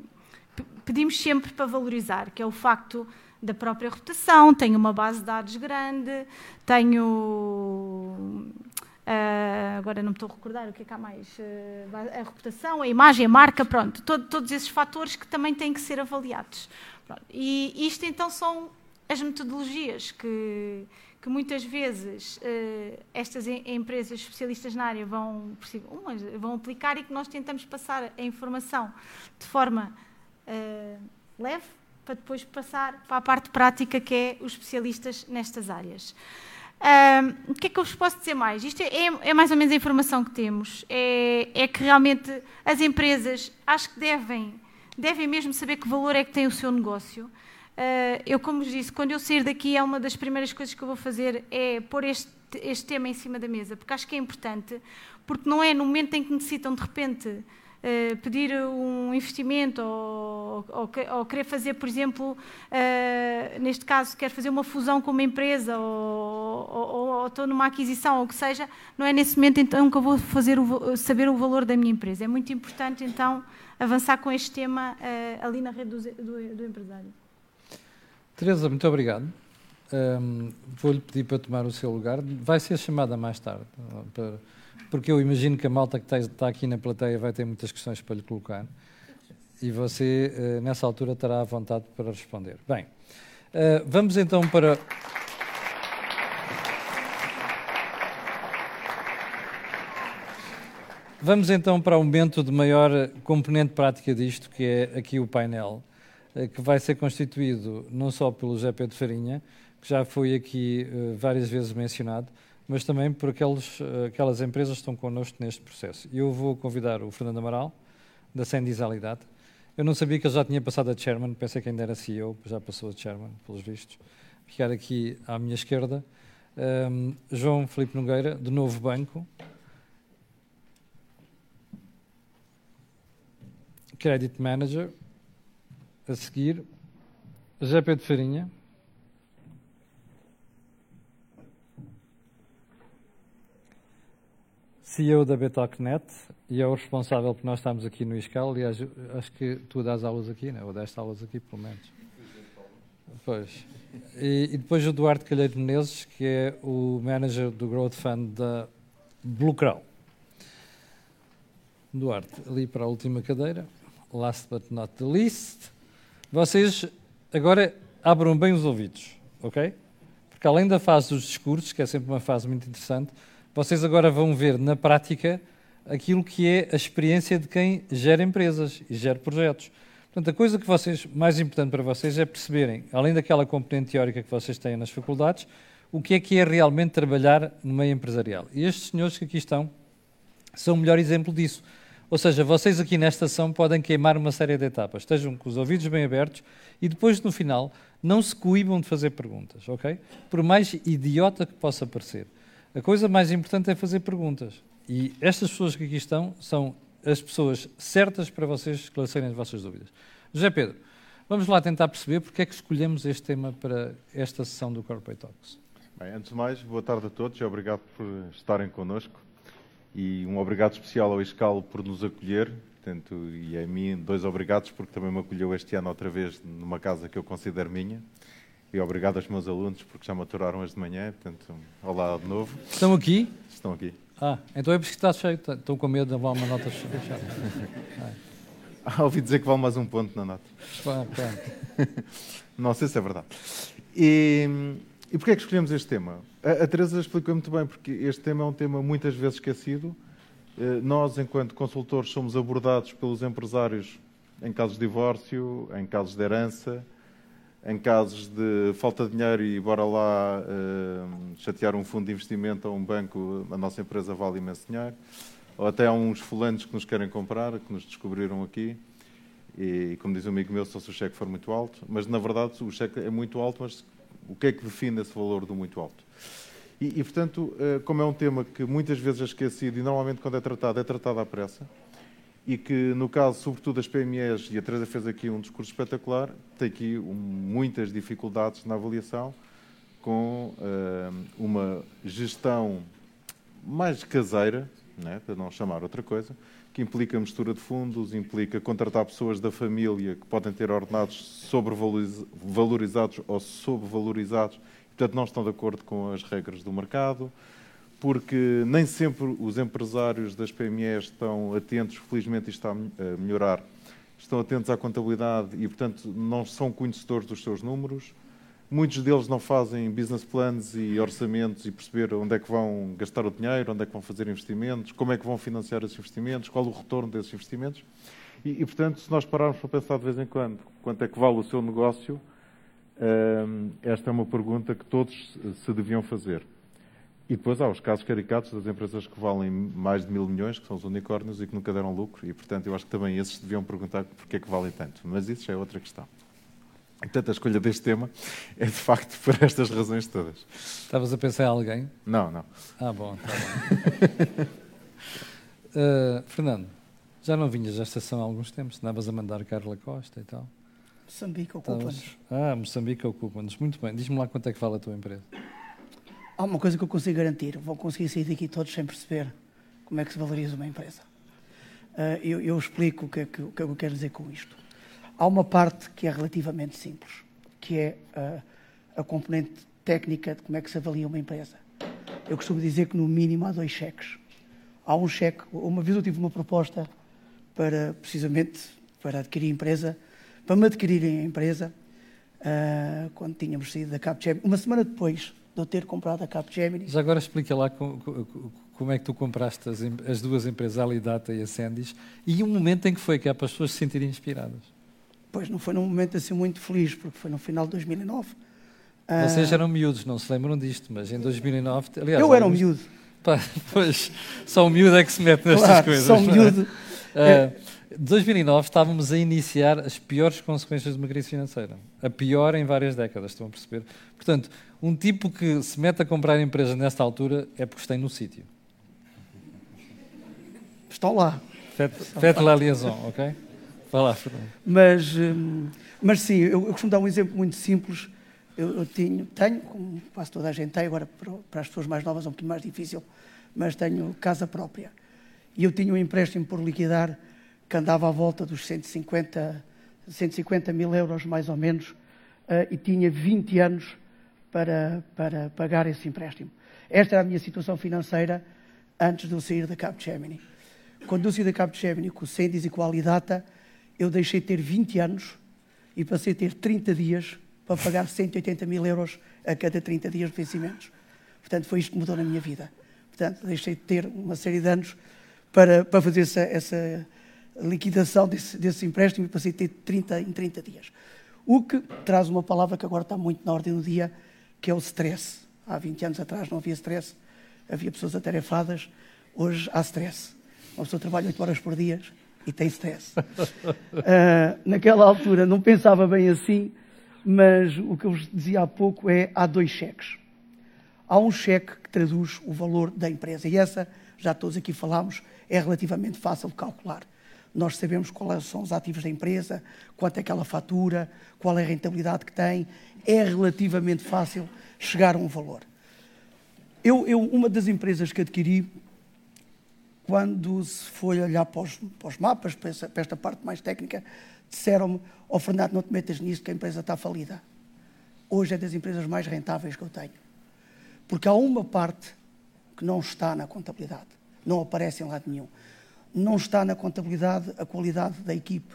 Speaker 11: pedimos sempre para valorizar, que é o facto da própria reputação, tenho uma base de dados grande, tenho Uh, agora não me estou a recordar o que é que há mais. Uh, a reputação, a imagem, a marca, pronto. Todo, todos esses fatores que também têm que ser avaliados. Pronto. E isto então são as metodologias que, que muitas vezes uh, estas empresas especialistas na área vão, umas, vão aplicar e que nós tentamos passar a informação de forma leve para depois passar para a parte prática que é os especialistas nestas áreas o que é que eu vos posso dizer mais? Isto é, é, é mais ou menos a informação que temos. É, é, que realmente as empresas acho que devem, devem mesmo saber que valor é que tem o seu negócio. Uh, eu, como vos disse, quando eu sair daqui, é uma das primeiras coisas que eu vou fazer é pôr este, este tema em cima da mesa, porque acho que é importante, porque não é no momento em que necessitam de repente Uh, pedir um investimento ou, ou, ou, querer fazer, por exemplo, uh, neste caso, quer fazer uma fusão com uma empresa ou, ou, estou numa aquisição ou o que seja, não é nesse momento então que eu vou fazer o, saber o valor da minha empresa. É muito importante então avançar com este tema uh, ali na rede do, do, do empresário.
Speaker 1: Teresa, muito obrigado. Um, Vou-lhe pedir para tomar o seu lugar. Vai ser chamada mais tarde para porque eu imagino que a malta que está aqui na plateia vai ter muitas questões para lhe colocar e você, eh, nessa altura, estará à vontade para responder. Bem, eh, vamos então para. Vamos então para o momento de maior componente prática disto, que é aqui o painel, eh, que vai ser constituído não só pelo GP de Farinha, que já foi aqui várias vezes mencionado, mas também por aqueles, eh, aquelas empresas que estão connosco neste processo. Eu vou convidar o Fernando Amaral, da Sendizalidade. Eu não sabia que ele já tinha passado a Chairman, pensei que ainda era CEO, já passou a Chairman, pelos vistos. Ficar aqui à minha esquerda. Um, João Felipe Nogueira, do Novo Banco. Credit Manager. A seguir, GP de Farinha. CEO da Betocnet e é o responsável por nós estarmos aqui no ISCAL. Aliás, acho que tu dás aulas aqui, né? ou deste aulas aqui, pelo menos. Pois. E, e, depois o Duarte Calheiro Menezes, que é o manager do Growth Fund da Blue Crow. Duarte, ali para a última cadeira. Last but not the least. Vocês agora abram bem os ouvidos, ok? Porque além da fase dos discursos, que é sempre uma fase muito interessante, vocês agora vão ver na prática aquilo que é a experiência de quem gera empresas e gera projetos. Portanto, a coisa que vocês, mais importante para vocês é perceberem, além daquela componente teórica que vocês têm nas faculdades, o que é que é realmente trabalhar no meio empresarial. E estes senhores que aqui estão são o melhor exemplo disso. Ou seja, vocês aqui nesta ação podem queimar uma série de etapas. Estejam com os ouvidos bem abertos e depois, no final, não se coíbam de fazer perguntas, ok? Por mais idiota que possa parecer. A coisa mais importante é fazer perguntas. E estas pessoas que aqui estão são as pessoas certas para vocês esclarecerem as vossas dúvidas. José Pedro, vamos lá tentar perceber porque é que escolhemos este tema para esta sessão do Corporate Talks.
Speaker 12: Bem, antes de mais, boa tarde a todos e obrigado por estarem connosco. E um obrigado especial ao Iscal por nos acolher, portanto, e a mim dois obrigados porque também me acolheu este ano outra vez numa casa que eu considero minha. E obrigado aos meus alunos porque já maturaram hoje de manhã, portanto, olá de novo.
Speaker 1: Estão aqui?
Speaker 12: Estão aqui.
Speaker 1: Ah, então é porque está cheio, estou com medo de levar uma nota fechada. *laughs*
Speaker 12: Ah, ouvi dizer que vale mais um ponto na nota. *laughs* Não sei se é verdade. E, e porquê é que escolhemos este tema? A, a Teresa explicou muito bem, porque este tema é um tema muitas vezes esquecido. Eh, nós, enquanto consultores, somos abordados pelos empresários em casos de divórcio, em casos de herança, em casos de falta de dinheiro e bora lá uh, chatear um fundo de investimento ou um banco, a nossa empresa vale imenso dinheiro. Ou até há uns fulanos que nos querem comprar, que nos descobriram aqui. E, como diz um amigo meu, só se o cheque for muito alto. Mas, na verdade, o cheque é muito alto, mas o que é que define esse valor do muito alto? E, e portanto, uh, como é um tema que muitas vezes é esquecido e normalmente quando é tratado, é tratado à pressa, e que, no caso, sobretudo, das PMEs, e a Teresa fez aqui um discurso espetacular, tem aqui um, muitas dificuldades na avaliação, com uh, uma gestão mais caseira, né, para não chamar outra coisa, que implica mistura de fundos, implica contratar pessoas da família que podem ter ordenados sobrevalorizados ou subvalorizados, portanto não estão de acordo com as regras do mercado, porque nem sempre os empresários das PMEs estão atentos, felizmente isto está a melhorar, estão atentos à contabilidade e, portanto, não são conhecedores dos seus números. Muitos deles não fazem business plans e orçamentos e perceber onde é que vão gastar o dinheiro, onde é que vão fazer investimentos, como é que vão financiar esses investimentos, qual o retorno desses investimentos. E, e portanto, se nós pararmos para pensar de vez em quando quanto é que vale o seu negócio, hum, esta é uma pergunta que todos se deviam fazer. E depois há os casos caricatos das empresas que valem mais de mil milhões, que são os unicórnios e que nunca deram lucro, e portanto eu acho que também esses deviam perguntar porquê é que valem tanto. Mas isso já é outra questão. Portanto, a escolha deste tema é de facto *laughs* por estas razões todas.
Speaker 1: Estavas a pensar em alguém?
Speaker 12: Não, não.
Speaker 1: Ah, bom, tá bom. uh, *laughs* Fernando, já não vinhas à estação há alguns tempos, andavas a mandar Carla Costa e tal.
Speaker 13: Moçambique ocupa-nos.
Speaker 1: Ah, Moçambique ocupa-nos. Muito bem. Diz-me lá quanto é que vale a tua empresa.
Speaker 13: Há uma coisa que eu consigo garantir: vão conseguir sair daqui todos sem perceber como é que se valoriza uma empresa. Uh, eu, eu, explico o que, é que, é que eu quero dizer com isto. Há uma parte que é relativamente simples, que é uh, a componente técnica de como é que se avalia uma empresa. Eu costumo dizer que no mínimo há dois cheques. Há um cheque, uma vez eu tive uma proposta para, precisamente, para adquirir a empresa, para me adquirirem a empresa, uh, quando tínhamos saído da Capgemini. Uma semana depois de eu ter comprado a Capgemini.
Speaker 1: Já agora explica lá como, como é que tu compraste as, as duas empresas, a Alidata e a Sendis, e um momento em que foi, que é para as pessoas se sentirem inspiradas.
Speaker 13: Pois, não foi num momento assim muito feliz, porque foi no final de 2009.
Speaker 1: Vocês eram miúdos, não se lembram disto, mas em 2009...
Speaker 13: Aliás, eu era um miúdo. *laughs*
Speaker 1: Pá, pois, só um miúdo é que se mete nestas
Speaker 13: claro,
Speaker 1: coisas.
Speaker 13: só um miúdo.
Speaker 1: Uh, 2009 estávamos a iniciar as piores consequências de uma crise financeira. A pior em várias décadas, estão a perceber? Portanto, um tipo que se mete a comprar empresas nesta altura é porque está no sítio.
Speaker 13: Estão lá.
Speaker 1: Fete la liaison, ok? Vai lá, Fernando.
Speaker 13: Mas, hum, mas sim, eu, eu costumo dar um exemplo muito simples. Eu, eu tenho, tenho, como quase toda a gente tem, agora para as pessoas mais novas é um pouquinho mais difícil, mas tenho casa própria. E eu tinha um empréstimo por liquidar que andava à volta dos 150, 150 mil euros, mais ou menos, uh, e tinha 20 anos para, para pagar esse empréstimo. Esta era a minha situação financeira antes de eu sair da Capgemini. Quando eu saí da Capgemini com o Sendis e com a Alidata, eu deixei de ter 20 anos e passei a ter 30 dias para pagar 180 mil euros a cada 30 dias de vencimentos. Portanto, foi isto que mudou na minha vida. Portanto, deixei de ter uma série de anos para, para fazer essa, essa liquidação desse, desse empréstimo e passei a ter 30 em 30 dias. O que traz uma palavra que agora está muito na ordem do dia, que é o stress. Há 20 anos atrás não havia stress, havia pessoas atarefadas, hoje há stress. uma pessoa trabalha 8 horas por dia e tem stress. uh, *laughs* naquela altura não pensava bem assim, mas o que eu vos dizia há pouco é: há dois cheques. Há um cheque que traduz o valor da empresa e essa, já todos aqui falámos, é relativamente fácil de calcular. Nós sabemos quais são os ativos da empresa, quanto é que ela fatura, qual é a rentabilidade que tem. É relativamente fácil chegar a um valor. Eu, eu uma das empresas que adquiri, quando se foi olhar para os, para os mapas, para, essa, para esta parte mais técnica, disseram-me: oh, Fernando, não te metas nisso, que a empresa está falida. Hoje é das empresas mais rentáveis que eu tenho. Porque há uma parte que não está na contabilidade, não aparece em lado nenhum não está na contabilidade a qualidade da equipe,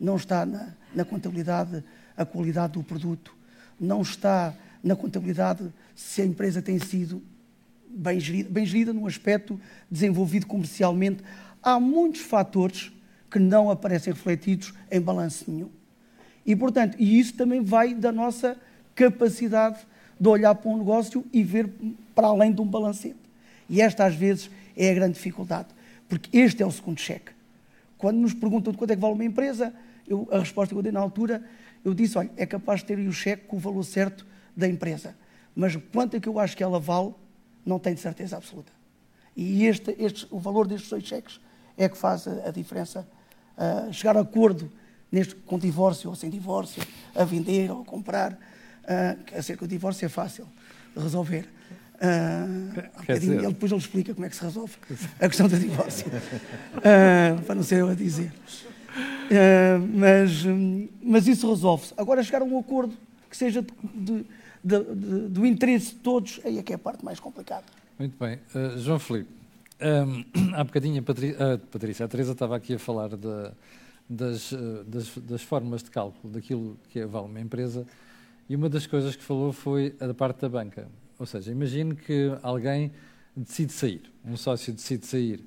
Speaker 13: não está na, na contabilidade a qualidade do produto, não está na contabilidade se a empresa tem sido bem gerida, bem gerida no aspecto desenvolvido comercialmente. Há muitos fatores que não aparecem refletidos em balanço nenhum. E, portanto, e isso também vai da nossa capacidade de olhar para um negócio e ver para além de um balancete. E esta, às vezes, é a grande dificuldade. Porque este é o segundo cheque. Quando nos perguntam de quanto é que vale uma empresa, eu, a resposta que eu dei na altura, eu disse, olha, é capaz de ter o cheque com o valor certo da empresa. Mas quanto é que eu acho que ela vale, não tenho certeza absoluta. E este, este, o valor destes dois cheques é que faz a, a diferença. Uh, chegar a acordo neste, com divórcio ou sem divórcio, a vender ou a comprar. Uh, a ser que o divórcio é fácil de resolver. Uh, dizer... ele, depois ele explica como é que se resolve *laughs* a questão do divórcio, uh, para não ser eu a dizer. Uh, mas, mas isso resolve-se. Agora, chegar a um acordo que seja de, de, de, do interesse de todos, aí é que é a parte mais complicada.
Speaker 1: Muito bem. João Filipe, um, *clears throat* há bocadinho a Patrícia, Patrícia, a Teresa estava aqui a falar de, das, das, das, formas de cálculo daquilo que vale uma empresa e uma das coisas que falou foi a da parte da banca. Ou seja, imagine que alguém decide sair, um sócio decide sair,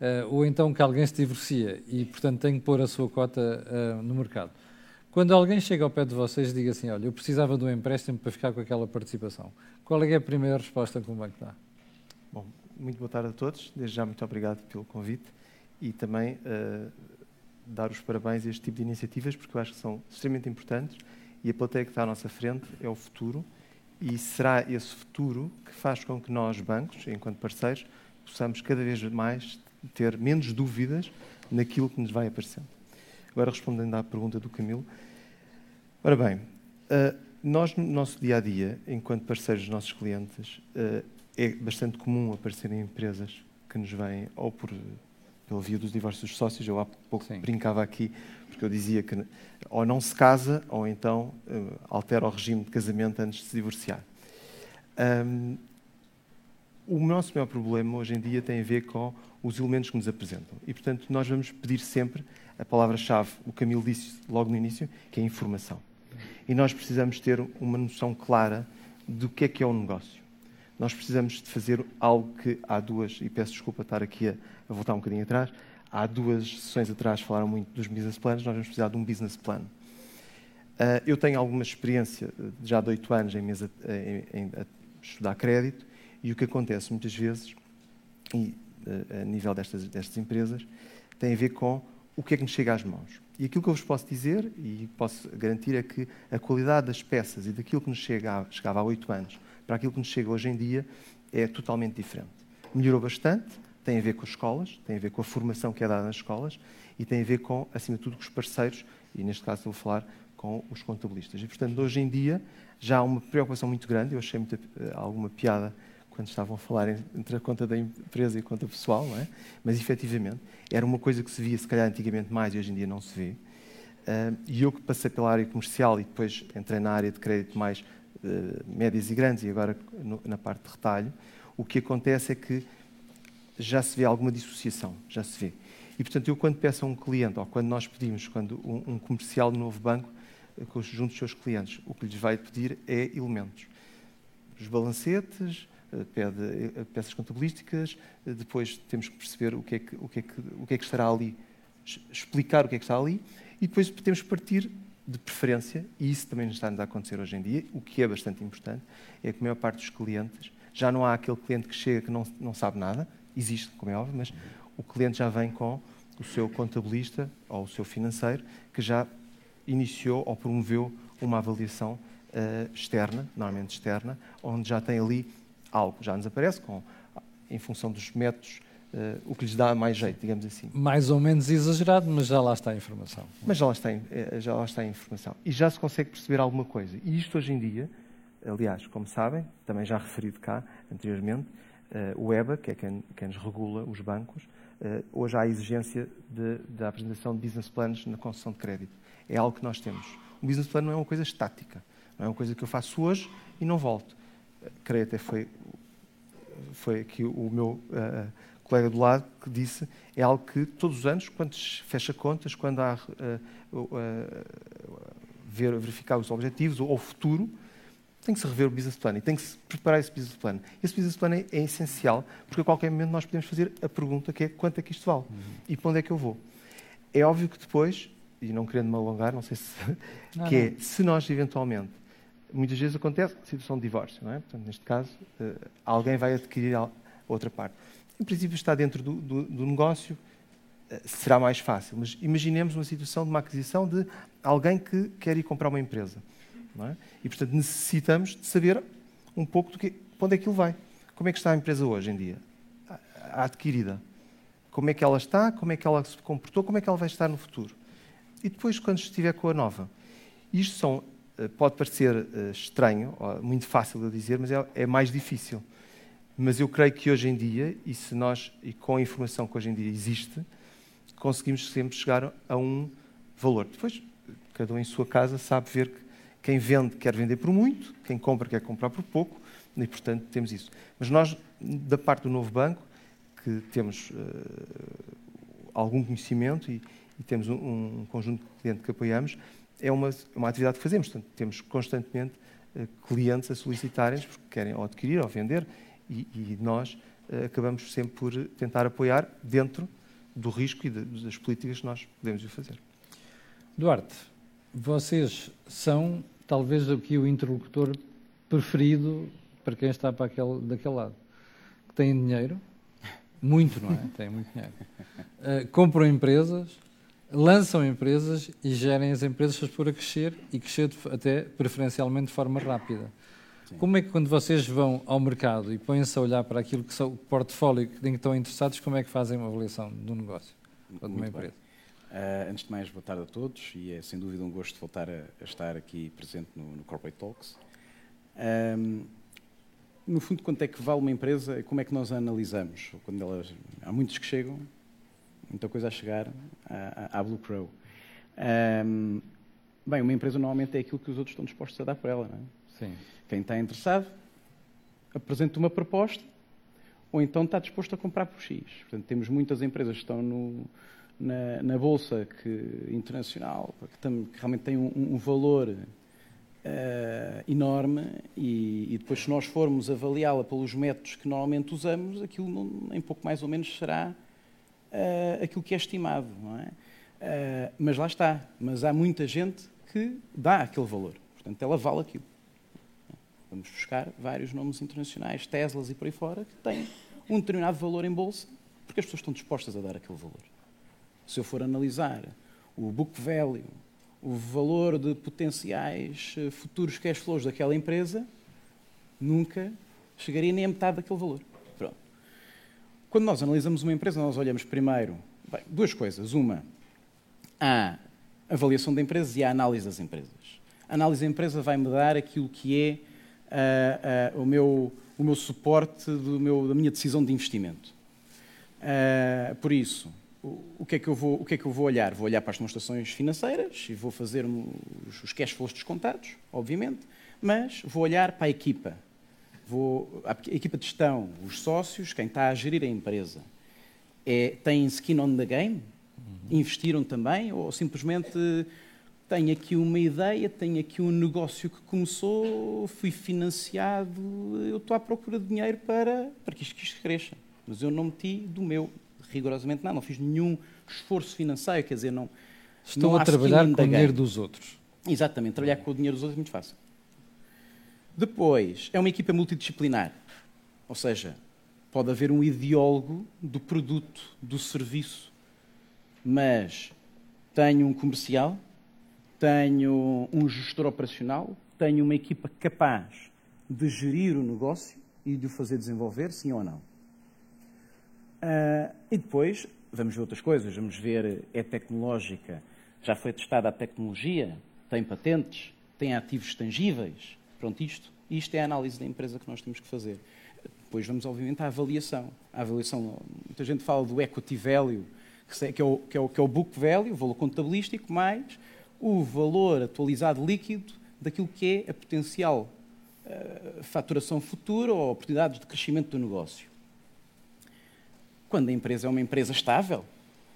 Speaker 1: uh, ou então que alguém se divorcia e, portanto, tem que pôr a sua cota uh, no mercado. Quando alguém chega ao pé de vocês e diz assim, olha, eu precisava de um empréstimo para ficar com aquela participação, qual é a primeira resposta que o banco dá?
Speaker 14: Bom, muito boa tarde a todos. Desde já, muito obrigado pelo convite e também uh, dar os parabéns a este tipo de iniciativas, porque eu acho que são extremamente importantes e a plateia que está à nossa frente é o futuro e será esse futuro que faz com que nós, bancos, enquanto parceiros, possamos cada vez mais ter menos dúvidas naquilo que nos vai aparecendo. Agora, respondendo à pergunta do Camilo. Ora bem, eh, nós, no nosso dia a dia, enquanto parceiros dos nossos clientes, eh, é bastante comum aparecerem empresas que nos vêm ou por, pela via dos divórcios dos sócios. Eu há pouco Sim. brincava aqui porque eu dizia que ou não se casa ou então uh, altera o regime de casamento antes de se divorciar. Um, o nosso maior problema hoje em dia tem a ver com os elementos que nos apresentam. E, portanto, nós vamos pedir sempre a palavra-chave, o Camilo disse logo no início, que é informação. E nós precisamos ter uma noção clara do que é que é um negócio. Nós precisamos de fazer algo que há duas, e peço desculpa estar aqui a, a voltar um bocadinho atrás, há duas sessões atrás falaram muito dos business plans, nós vamos precisar de um business plan. Uh, eu tenho alguma experiência, já de oito anos, em, mesa, em, em estudar crédito, e o que acontece muitas vezes, e, uh, a nível destas, destas empresas, tem a ver com o que é que nos chega às mãos. E aquilo que eu vos posso dizer, e posso garantir, é que a qualidade das peças e daquilo que nos chega, chegava há oito anos para aquilo que nos chega hoje em dia é totalmente diferente. Melhorou bastante, tem a ver com as escolas, tem a ver com a formação que é dada nas escolas e tem a ver com, acima de tudo, com os parceiros, e neste caso vou falar com os contabilistas. E, portanto, hoje em dia já há uma preocupação muito grande, eu achei muita, eh, alguma piada quando estavam a falar entre a conta da empresa e a conta pessoal, é? mas efetivamente era uma coisa que se via se calhar antigamente mais e hoje em dia não se vê. Uh, e eu que passei pela área comercial e depois entrei na área de crédito mais uh, médias e grandes e agora no, na parte de retalho, o que acontece é que já se vê alguma dissociação, já se vê. E, portanto, eu quando peço a um cliente, ou quando nós pedimos, quando um, um comercial do novo banco, eh, junto dos seus clientes, o que lhes vai pedir é elementos. Os balancetes, eh, pede eh, peças contabilísticas, depois temos que perceber o que, é que, o, que é que, o que é que estará ali, explicar o que é que está ali, e depois temos que partir de preferência, e isso também está a acontecer hoje em dia, o que é bastante importante, é que a maior parte dos clientes, já não há aquele cliente que chega que não, não sabe nada, existe, como é óbvio, mas o cliente já vem com o seu contabilista ou o seu financeiro que já iniciou ou promoveu uma avaliação uh, externa, normalmente externa, onde já tem ali algo, já nos aparece com, em função dos métodos, uh, o que lhes dá mais jeito, digamos assim.
Speaker 1: Mais ou menos exagerado, mas já lá está a informação.
Speaker 14: Mas já lá está, eh, já lá está a informação. E já se consegue perceber alguma coisa. E isto hoje em dia, aliás, como sabem, também já referido cá anteriormente, o EBA, que é quem, quem nos regula os bancos, uh, hoje há a exigência da apresentação de business plans na concessão de crédito. É algo que nós temos. Um business plan não é uma coisa estática, não é uma coisa que eu faço hoje e não volto. Creio até foi, foi aqui o meu uh, colega do lado que disse, é algo que todos os anos, quando se fecha contas, quando há uh, uh, ver, verificar os objetivos ou o futuro, tem que se rever o business plan e tem que se preparar esse business plan. Esse business plan é, é essencial, porque a qualquer momento nós podemos fazer a pergunta que é quanto é que isto vale uhum. e para onde é que eu vou. É óbvio que depois, e não querendo me alongar, não sei se. Não, que não. é, se nós eventualmente. Muitas vezes acontece situação de divórcio, não é? Portanto, neste caso, uh, alguém vai adquirir a outra parte. Em princípio, está dentro do, do, do negócio, uh, será mais fácil. Mas imaginemos uma situação de uma aquisição de alguém que quer ir comprar uma empresa é? E, portanto, necessitamos de saber um pouco do que, onde é que ele vai. Como é que está a empresa hoje em dia? A adquirida. Como é que ela está, como é que ela se comportou, como é que ela vai estar no futuro. E depois, quando estiver com a nova. Isto são, eh, pode parecer eh, estranho, muito fácil de dizer, mas é, é mais difícil. Mas eu creio que hoje em dia, e se nós, e com a informação que hoje em dia existe, conseguimos sempre chegar a um valor. Depois, cada um em sua casa sabe ver que quem vende quer vender por muito, quem compra quer comprar por pouco, e portanto temos isso. Mas nós, da parte do novo banco, que temos uh, algum conhecimento e, e temos um, um, conjunto de clientes que apoiamos, é uma, uma atividade que fazemos. Portanto, temos constantemente uh, clientes a solicitarem-nos porque querem ou adquirir ou vender e, e nós uh, acabamos sempre por tentar apoiar dentro do risco e de, das políticas que nós podemos fazer.
Speaker 1: Duarte, vocês são talvez aqui o interlocutor preferido para quem está para aquele, daquele lado. Que têm dinheiro, muito, não é? *laughs* Têm muito dinheiro. Uh, compram empresas, lançam empresas e gerem as empresas para crescer e crescer até preferencialmente de forma rápida. Sim. Como é que quando vocês vão ao mercado e põem-se a olhar para aquilo que são o portfólio em que estão interessados, como é que fazem uma avaliação do negócio ou de uma empresa? Bem.
Speaker 15: Uh, antes de mais, boa tarde a todos e é sem dúvida um gosto voltar a, a estar aqui presente no, no Corporate Talks. Um, no fundo, quanto é que vale uma empresa como é que nós a analisamos? Quando elas, há muitos que chegam, muita coisa a chegar à, à Blue Crow. Um, bem, uma empresa normalmente é aquilo que os outros estão dispostos a dar por ela. Não é?
Speaker 1: Sim.
Speaker 15: Quem está interessado apresenta uma proposta ou então está disposto a comprar por X. Portanto, temos muitas empresas que estão no, na, na Bolsa que, internacional, que, que realmente tem um, um valor uh, enorme e, e, depois se nós formos avaliá-la pelos métodos que normalmente usamos, aquilo não, em pouco mais ou menos será uh, aquilo que é estimado, não é? Uh, mas lá está, mas há muita gente que dá aquele valor, portanto ela vale aquilo. Vamos buscar vários nomes internacionais, Teslas e por aí fora, que têm um determinado valor em bolsa, porque as pessoas estão dispostas a dar aquele valor se eu for analisar o book value, o valor de potenciais eh, futuros cash flows daquela empresa, nunca chegaria nem a metade daquele valor. Pronto. Quando nós analisamos uma empresa, nós olhamos primeiro bem, duas coisas. Uma, a avaliação da empresa e a análise das empresas. A análise da empresa vai-me dar aquilo que é uh, uh, o, meu, o meu suporte do meu, da minha decisão de investimento. Uh, por isso, o que, é que eu vou, o que é que eu vou olhar? Vou olhar para as demonstrações financeiras e vou fazer os, cash flows descontados, obviamente, mas vou olhar para a equipa. Vou, a equipa de gestão, os sócios, quem está a gerir a empresa. É, têm skin on the game? Uhum. Investiram também? Ou simplesmente tenho aqui uma ideia, tenho aqui um negócio que começou, fui financiado, eu estou à procura de dinheiro para, para que isto, que isto cresça. Mas eu não meti do meu, rigorosamente nada, não fiz nenhum esforço financeiro, quer dizer, não.
Speaker 1: Estão
Speaker 15: não
Speaker 1: a trabalhar com o dinheiro dos outros.
Speaker 15: Exatamente, trabalhar com o dinheiro dos outros é muito fácil. Depois, é uma equipa multidisciplinar, ou seja, pode haver um ideólogo do produto, do serviço, mas tenho um comercial, tenho um gestor operacional, tenho uma equipa capaz de gerir o negócio e de o fazer desenvolver, sim ou não. Uh, e depois vamos ver outras coisas, vamos ver, é tecnológica, já foi testada a tecnologia, tem patentes, tem ativos tangíveis, pronto, isto, isto é a análise da empresa que nós temos que fazer. Depois vamos, obviamente, à avaliação. A avaliação, muita gente fala do equity value, que é o, que é o, que é o book value, o valor contabilístico, mais o valor atualizado líquido daquilo que é a potencial uh, faturação futura ou oportunidades de crescimento do negócio. Quando a empresa é uma empresa estável,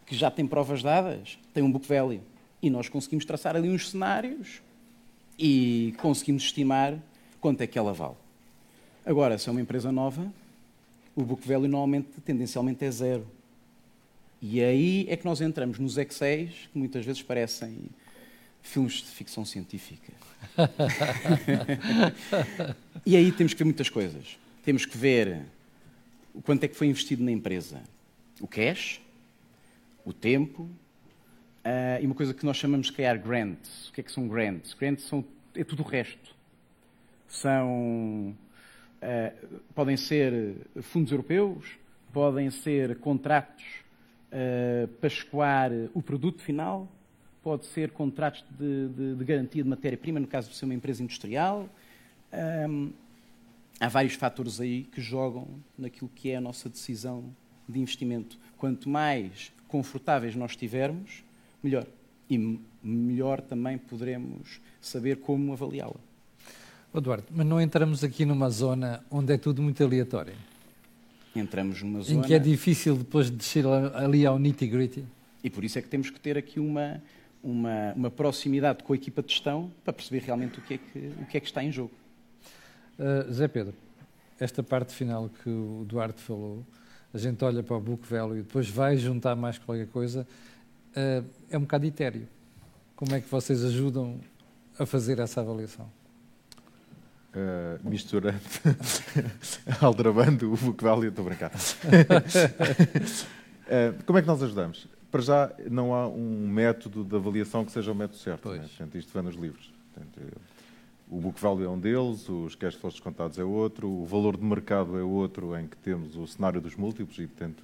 Speaker 15: que já tem provas dadas, tem um book value, e nós conseguimos traçar ali uns cenários e conseguimos estimar quanto é que ela vale. Agora, se é uma empresa nova, o book value normalmente, tendencialmente, é zero. E aí é que nós entramos nos Excel, que muitas vezes parecem filmes de ficção científica. *laughs* *laughs* e aí temos que ver muitas coisas. Temos que ver quanto é que foi investido na empresa. O cash, o tempo, uh, e uma coisa que nós chamamos de criar grants. O que é que são grants? Grants são, é tudo o resto. São, uh, podem ser fundos europeus, podem ser contratos uh, para escoar o produto final, pode ser contratos de, de, de garantia de matéria-prima, no caso de ser uma empresa industrial. Há vários fatores aí que jogam naquilo que é a nossa decisão de investimento. Quanto mais confortáveis nós estivermos, melhor. E melhor também poderemos saber como avaliá-la.
Speaker 1: Eduardo, mas não entramos aqui numa zona onde é tudo muito aleatório?
Speaker 15: Entramos numa zona...
Speaker 1: Em que é difícil depois de descer ali ao nitty-gritty?
Speaker 15: E por isso é que temos que ter aqui uma, uma, uma proximidade com a equipa de gestão para perceber realmente o que é que, o que, é que está em jogo.
Speaker 1: Uh, Zé Pedro, esta parte final que o Duarte falou, a gente olha para o book value e depois vai juntar mais qualquer coisa, uh, é um bocado etéreo. Como é que vocês ajudam a fazer essa avaliação?
Speaker 12: Uh, misturando, *laughs* aldrabando o book value, estou a brincar. uh, *laughs* como é que nós ajudamos? para já não há um método de avaliação que seja o método certo. Né? Portanto, isto vem nos livros. Portanto, o book value é um deles, os cash flows descontados é outro, o valor de mercado é outro, em que temos o cenário dos múltiplos e, portanto,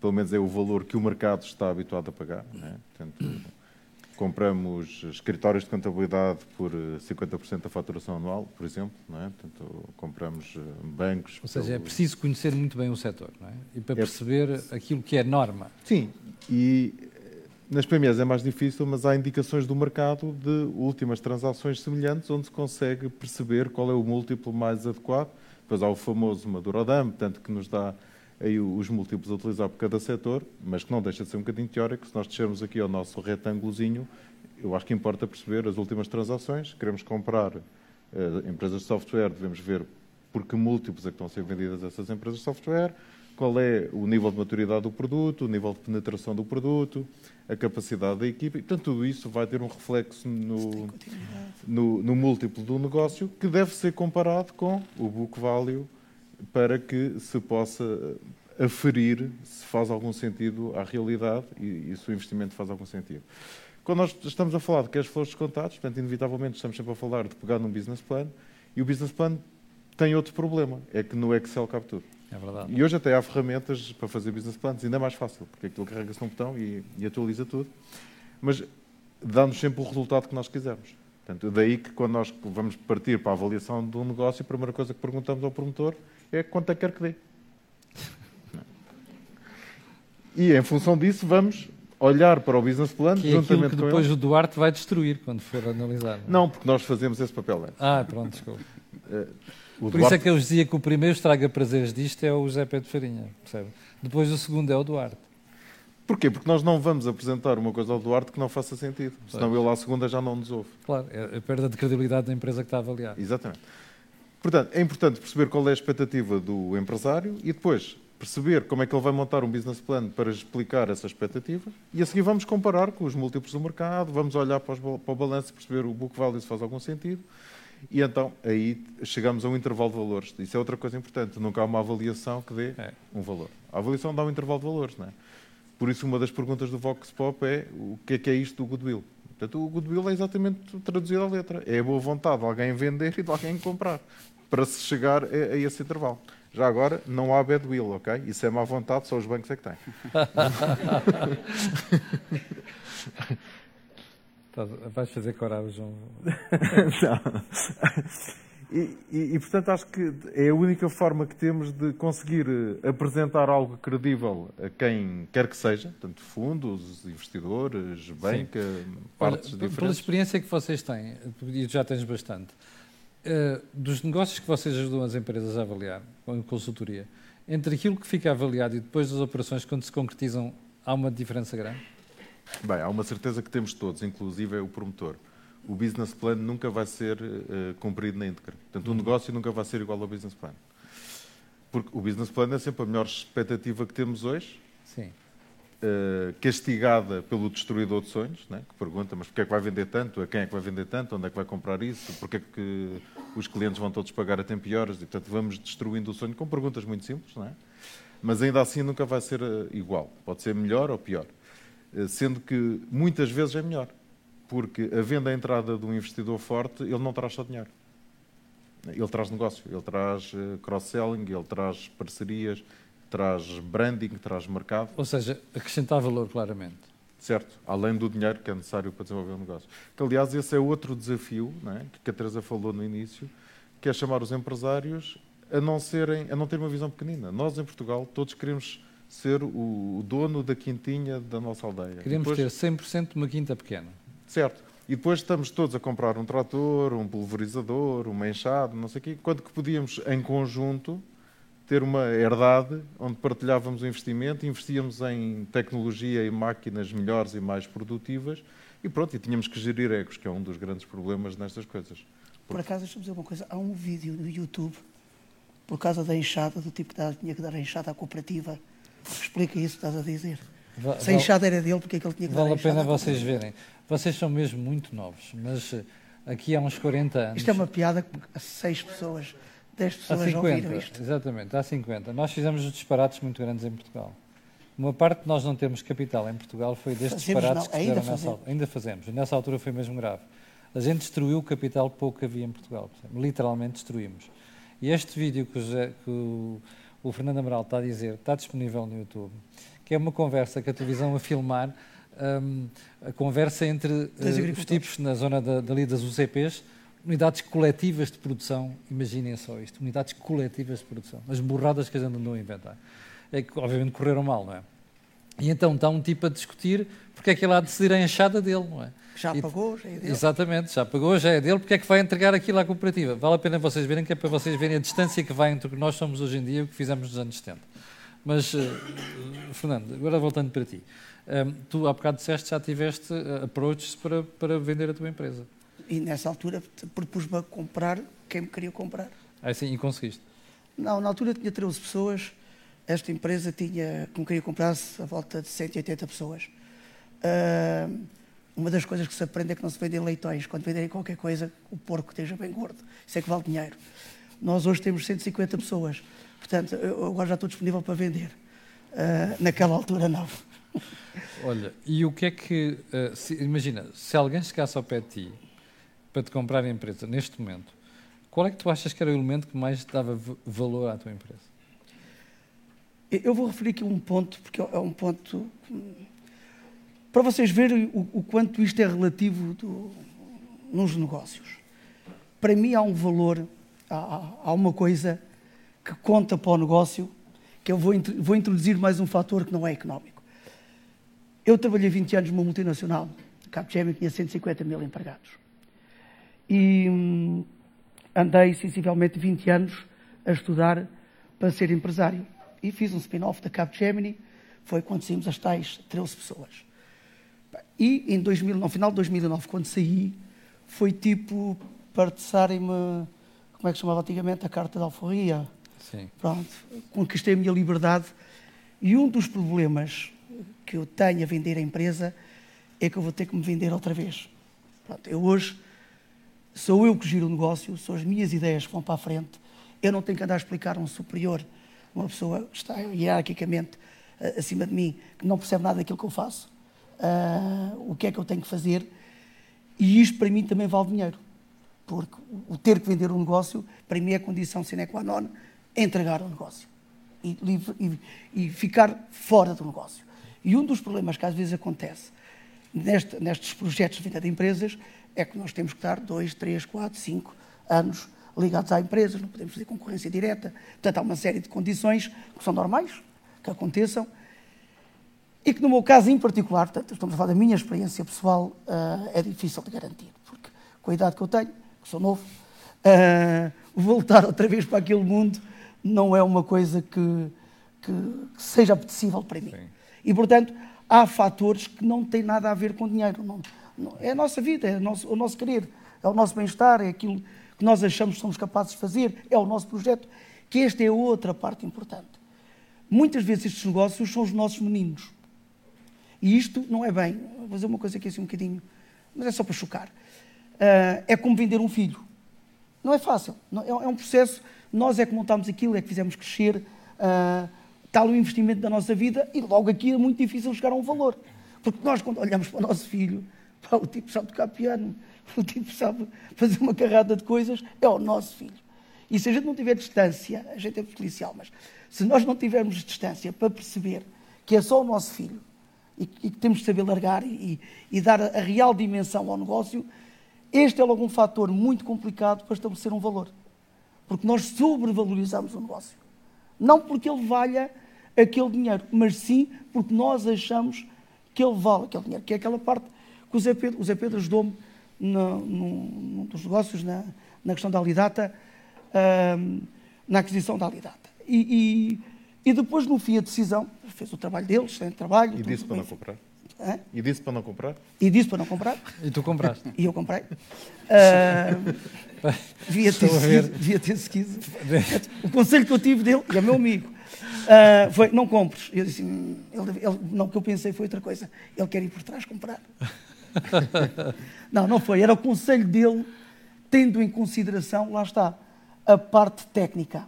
Speaker 12: pelo menos é o valor que o mercado está habituado a pagar. Né? Portanto, compramos escritórios de contabilidade por 50% eh, da faturação anual, por exemplo, não é? Portanto, compramos eh, bancos...
Speaker 1: Ou seja, pelo... é preciso conhecer muito bem o setor, não é? E para é... perceber aquilo que é norma.
Speaker 12: Sim, e nas PMEs é mais difícil, mas há indicações do mercado de últimas transações semelhantes onde se consegue perceber qual é o múltiplo mais adequado. Depois há o famoso Madurodam, portanto, que nos dá aí os múltiplos a utilizar por cada setor, mas que não deixa de ser um bocadinho teórico. Se nós descermos aqui ao nosso retângulozinho, eu acho que importa perceber as últimas transações. Queremos comprar uh, empresas de software, devemos ver por que múltiplos é que estão a ser vendidas essas empresas de software, qual é o nível de maturidade do produto, o nível de penetração do produto, a capacidade da equipa. E, portanto, tudo isso vai ter um reflexo no, no, no múltiplo do negócio que deve ser comparado com o book value para que se possa aferir se faz algum sentido à realidade e, e se o investimento faz algum sentido. Quando nós estamos a falar de cash flows descontados, portanto, inevitavelmente estamos sempre a falar de pegar num business plan e o business plan tem outro problema, é que no Excel cabe tudo.
Speaker 1: É verdade.
Speaker 12: E hoje até há ferramentas para fazer business plans, ainda é mais fácil, porque aquilo carrega-se num botão e, e atualiza tudo. Mas dá-nos sempre o resultado que nós quisermos. Portanto, daí que quando nós vamos partir para a avaliação de um negócio, a primeira coisa que perguntamos ao promotor é quanto é que quer que dê. *laughs* E em função disso vamos olhar para o business plan
Speaker 1: que é juntamente que depois o Duarte vai destruir quando for analisar.
Speaker 12: Não, não porque nós fazemos esse papel antes.
Speaker 1: Ah, pronto, desculpa. Uh, Por Duarte... isso é que eu dizia que o primeiro estraga prazeres disto é o José Pedro Farinha, percebe? Depois o segundo é o Duarte.
Speaker 12: Porquê? Porque nós não vamos apresentar uma coisa ao Duarte que não faça sentido. Senão ele à segunda já não nos ouve.
Speaker 1: Claro, é a perda de credibilidade da empresa que está a avaliar.
Speaker 12: Exatamente. Portanto, é importante perceber qual é a expectativa do empresário e depois perceber como é que ele vai montar um business plan para explicar essa expectativa e a seguir vamos comparar com os múltiplos do mercado, vamos olhar para, os, para o balanço e perceber o book value se faz algum sentido E então aí chegamos a um intervalo de valores. Isso é outra coisa importante. Nunca há uma avaliação que dê
Speaker 1: É.
Speaker 12: um valor. A avaliação dá um intervalo de valores, não é? Por isso, uma das perguntas do Vox Pop é o que é que é isto do goodwill? Portanto, o goodwill é exatamente traduzido à letra. É a boa vontade de alguém vender e de alguém comprar para se chegar a, a esse intervalo. Já agora, não há badwill, ok? Isso é má vontade, só os bancos é que têm. *laughs*
Speaker 1: Vais fazer coragem, João. *laughs*
Speaker 12: Não. E, e- e, portanto, acho que é a única forma que temos de conseguir eh, apresentar algo credível a quem quer que seja, tanto fundos, investidores, banca, partes
Speaker 1: Olha, p- Pela
Speaker 12: diferentes.
Speaker 1: experiência que vocês têm, e já tens bastante, eh, dos negócios que vocês ajudam as empresas a avaliar, com consultoria, entre aquilo que fica avaliado e depois das operações, quando se concretizam, há uma diferença grande?
Speaker 12: Bem, há uma certeza que temos todos, inclusive o promotor. O business plan nunca vai ser eh, cumprido na íntegra. Portanto, o negócio nunca vai ser igual ao business plan. Porque o business plan é sempre a melhor expectativa que temos hoje,
Speaker 1: Sim.
Speaker 12: eh, castigada pelo destruidor de sonhos, né? que pergunta, mas porquê é que vai vender tanto? A quem é que vai vender tanto? Onde é que vai comprar isso? Porquê é que os clientes vão todos pagar a tempo e horas? E, portanto, vamos destruindo o sonho com perguntas muito simples, não é? Mas ainda assim nunca vai ser eh, igual. Pode ser melhor ou pior. Eh, Sendo que muitas vezes é melhor. Porque havendo a entrada de um investidor forte, ele não traz só dinheiro. Ele traz negócio, ele traz eh, cross-selling, ele traz parcerias, traz branding, traz mercado.
Speaker 1: Ou seja, acrescentar valor, claramente.
Speaker 12: Certo, além do dinheiro que é necessário para desenvolver o negócio. Que, aliás, esse é outro desafio é? que a Teresa falou no início, que é chamar os empresários a não, serem, a não terem uma visão pequenina. Nós, em Portugal, todos queremos ser o, dono da quintinha da nossa aldeia.
Speaker 1: Queremos
Speaker 12: Depois-
Speaker 1: ter 100% de uma quinta pequena.
Speaker 12: Certo. E depois estamos todos a comprar um trator, um pulverizador, uma enxada, não sei o quê, quando que podíamos, em conjunto, ter uma herdade onde partilhávamos o investimento, investíamos em tecnologia e máquinas melhores e mais produtivas e pronto, e tínhamos que gerir egos, que é um dos grandes problemas nestas coisas.
Speaker 13: Por acaso, deixa-me dizer uma coisa. Há um vídeo no YouTube, por causa da enxada, do tipo que tinha que dar a enxada à cooperativa. Explica isso que estás a dizer.
Speaker 1: Va-
Speaker 13: Se a enxada era dele, porque é que ele tinha que
Speaker 1: Vale
Speaker 13: a
Speaker 1: pena vocês verem. Vocês são mesmo muito novos, mas eh, aqui há uns 40 anos.
Speaker 13: Isto é uma piada que seis pessoas, dez
Speaker 1: Há
Speaker 13: pessoas ouviram
Speaker 1: 50,
Speaker 13: isto.
Speaker 1: exatamente, há 50. Nós fizemos disparates muito grandes em Portugal. Uma parte de nós não termos capital em Portugal foi destes
Speaker 13: Fazemos,
Speaker 1: disparates
Speaker 13: não,
Speaker 1: que
Speaker 13: ainda
Speaker 1: fizeram nessa
Speaker 13: fazemos.
Speaker 1: altura. Ainda fazemos. Nessa altura foi mesmo grave. A gente destruiu o capital pouco que havia em Portugal. Literalmente destruímos. E este vídeo que o, José- que o- o Fernando Amaral está a dizer está disponível no YouTube, que é uma conversa que a televisão a filmar, hum, a conversa entre eh, os tipos na zona da, dali das UCPs, unidades coletivas de produção, imaginem só isto, unidades coletivas de produção, as borradas que a gente andou a inventar. É que obviamente correram mal, não é? E então está um tipo a discutir porque é que ele há de decidir a enxada dele, não é?
Speaker 13: Já
Speaker 1: E-
Speaker 13: pagou, já é dele.
Speaker 1: Exatamente, já pagou, já é dele, porque é que vai entregar aquilo à cooperativa? Vale a pena vocês verem, que é para vocês verem a distância que vai entre o que nós somos hoje em dia e o que fizemos nos anos 70. Mas, eh, Fernando, agora voltando para ti. Ehm, tu há bocado disseste já tiveste eh, approaches para, para vender a tua empresa.
Speaker 13: E nessa altura propus-me a comprar quem me queria comprar.
Speaker 1: Aí sim, e conseguiste.
Speaker 13: Não, na altura tinha 13 pessoas. Esta empresa tinha, que me queria comprar, a volta de 180 pessoas. Ah, uma das coisas que se aprende é que não se vendem leitões. Quando venderem qualquer coisa, o porco esteja bem gordo. Isso é que vale dinheiro. Nós hoje temos 150 pessoas. Portanto, eu agora já estou disponível para vender. Ah, naquela altura, não.
Speaker 1: Olha, e o que é que. eh, se- imagina, se alguém chegasse ao pé de ti para te comprar a empresa neste momento, qual é que tu achas que era o elemento que mais dava valor à tua empresa?
Speaker 13: Eu- Eu vou referir aqui um ponto, porque é um ponto. Para vocês verem o, o quanto isto é relativo do- nos negócios. Para mim, há um valor, há, há- uma coisa que conta para o negócio, que eu vou, vou introduzir mais um fator que não é económico. Eu trabalhei 20 anos numa multinacional, a Capgemini tinha 150 mil empregados. E hum, andei sensivelmente 20 anos a estudar para ser empresário. E fiz um spin-off da Capgemini, foi quando saímos as tais 13 pessoas. E em 2000, no final de 2009, quando saí, foi tipo partilharem-me, como é que se chamava antigamente, a carta de alforria.
Speaker 1: Sim.
Speaker 13: Pronto, conquistei a minha liberdade. E um dos problemas que eu tenho a vender a empresa é que eu vou ter que me vender outra vez. Pronto, eu hoje sou eu que giro o negócio, são as minhas ideias que vão para a frente. Eu não tenho que andar a explicar a um superior, uma pessoa que está hierarquicamente uh, acima de mim, que não percebe nada daquilo que eu faço, uh, o que é que eu tenho que fazer. E isto para mim também vale dinheiro. Porque o ter que vender um negócio, para mim é condição sine qua non entregar o negócio e, e, e ficar fora do negócio. E um dos problemas que às vezes acontece neste, nestes projetos de venda de empresas é que nós temos que estar dois, três, quatro, cinco anos ligados à empresa, não podemos fazer concorrência direta. Portanto, há uma série de condições que são normais, que aconteçam, e que no meu caso em particular, estamos a falar da minha experiência pessoal, uh, é difícil de garantir, porque com a idade que eu tenho, que sou novo, uh, voltar outra vez para aquele mundo não é uma coisa que, que, que seja apetecível para mim. Sim. E, portanto, há fatores que não têm nada a ver com dinheiro. Não, não, é a nossa vida, é o nosso, o nosso querer, é o nosso bem-estar, é aquilo que nós achamos que somos capazes de fazer, é o nosso projeto, que esta é outra parte importante. Muitas vezes estes negócios são os nossos meninos. E isto não é bem. Vou fazer uma coisa aqui assim um bocadinho, mas é só para chocar. Uh, é como vender um filho. Não é fácil. Não, é, é, um processo. Nós é que montámos aquilo, é que fizemos crescer. Uh, tal o investimento da nossa vida e logo aqui é muito difícil chegar a um valor. Porque nós, quando olhamos para o nosso filho, *laughs* pá, o tipo sabe tocar piano, *laughs* o tipo sabe fazer uma carrada de coisas, é o nosso filho. E se a gente não tiver distância, a gente é policial, mas se nós não tivermos distância para perceber que é só o nosso filho e que temos de saber largar e, e dar a, real dimensão ao negócio, este é logo um fator muito complicado para estabelecer um valor. Porque nós sobrevalorizamos o negócio. Não porque ele valha aquele dinheiro, mas sim porque nós achamos que ele vale aquele dinheiro, que é aquela parte que o Zé Pedro, o Zé Pedro ajudou-me num dos negócios, na, na questão da Alidata, na aquisição da Alidata. E, e, e, depois, no fim, a decisão, fez o trabalho dele, excelente trabalho.
Speaker 12: E disse para não comprar? Hã? E disse para não comprar?
Speaker 13: E disse para não comprar.
Speaker 1: E tu compraste?
Speaker 13: E eu comprei. Uh, *laughs* devia, ter seguido, devia ter seguido. *laughs* O conselho que eu tive dele, e é meu amigo, uh, foi: não compres. Eu disse: hum, ele, ele, não, o que eu pensei foi outra coisa. Ele quer ir por trás comprar. *laughs* não, não foi. Era o conselho dele, tendo em consideração, lá está, a parte técnica.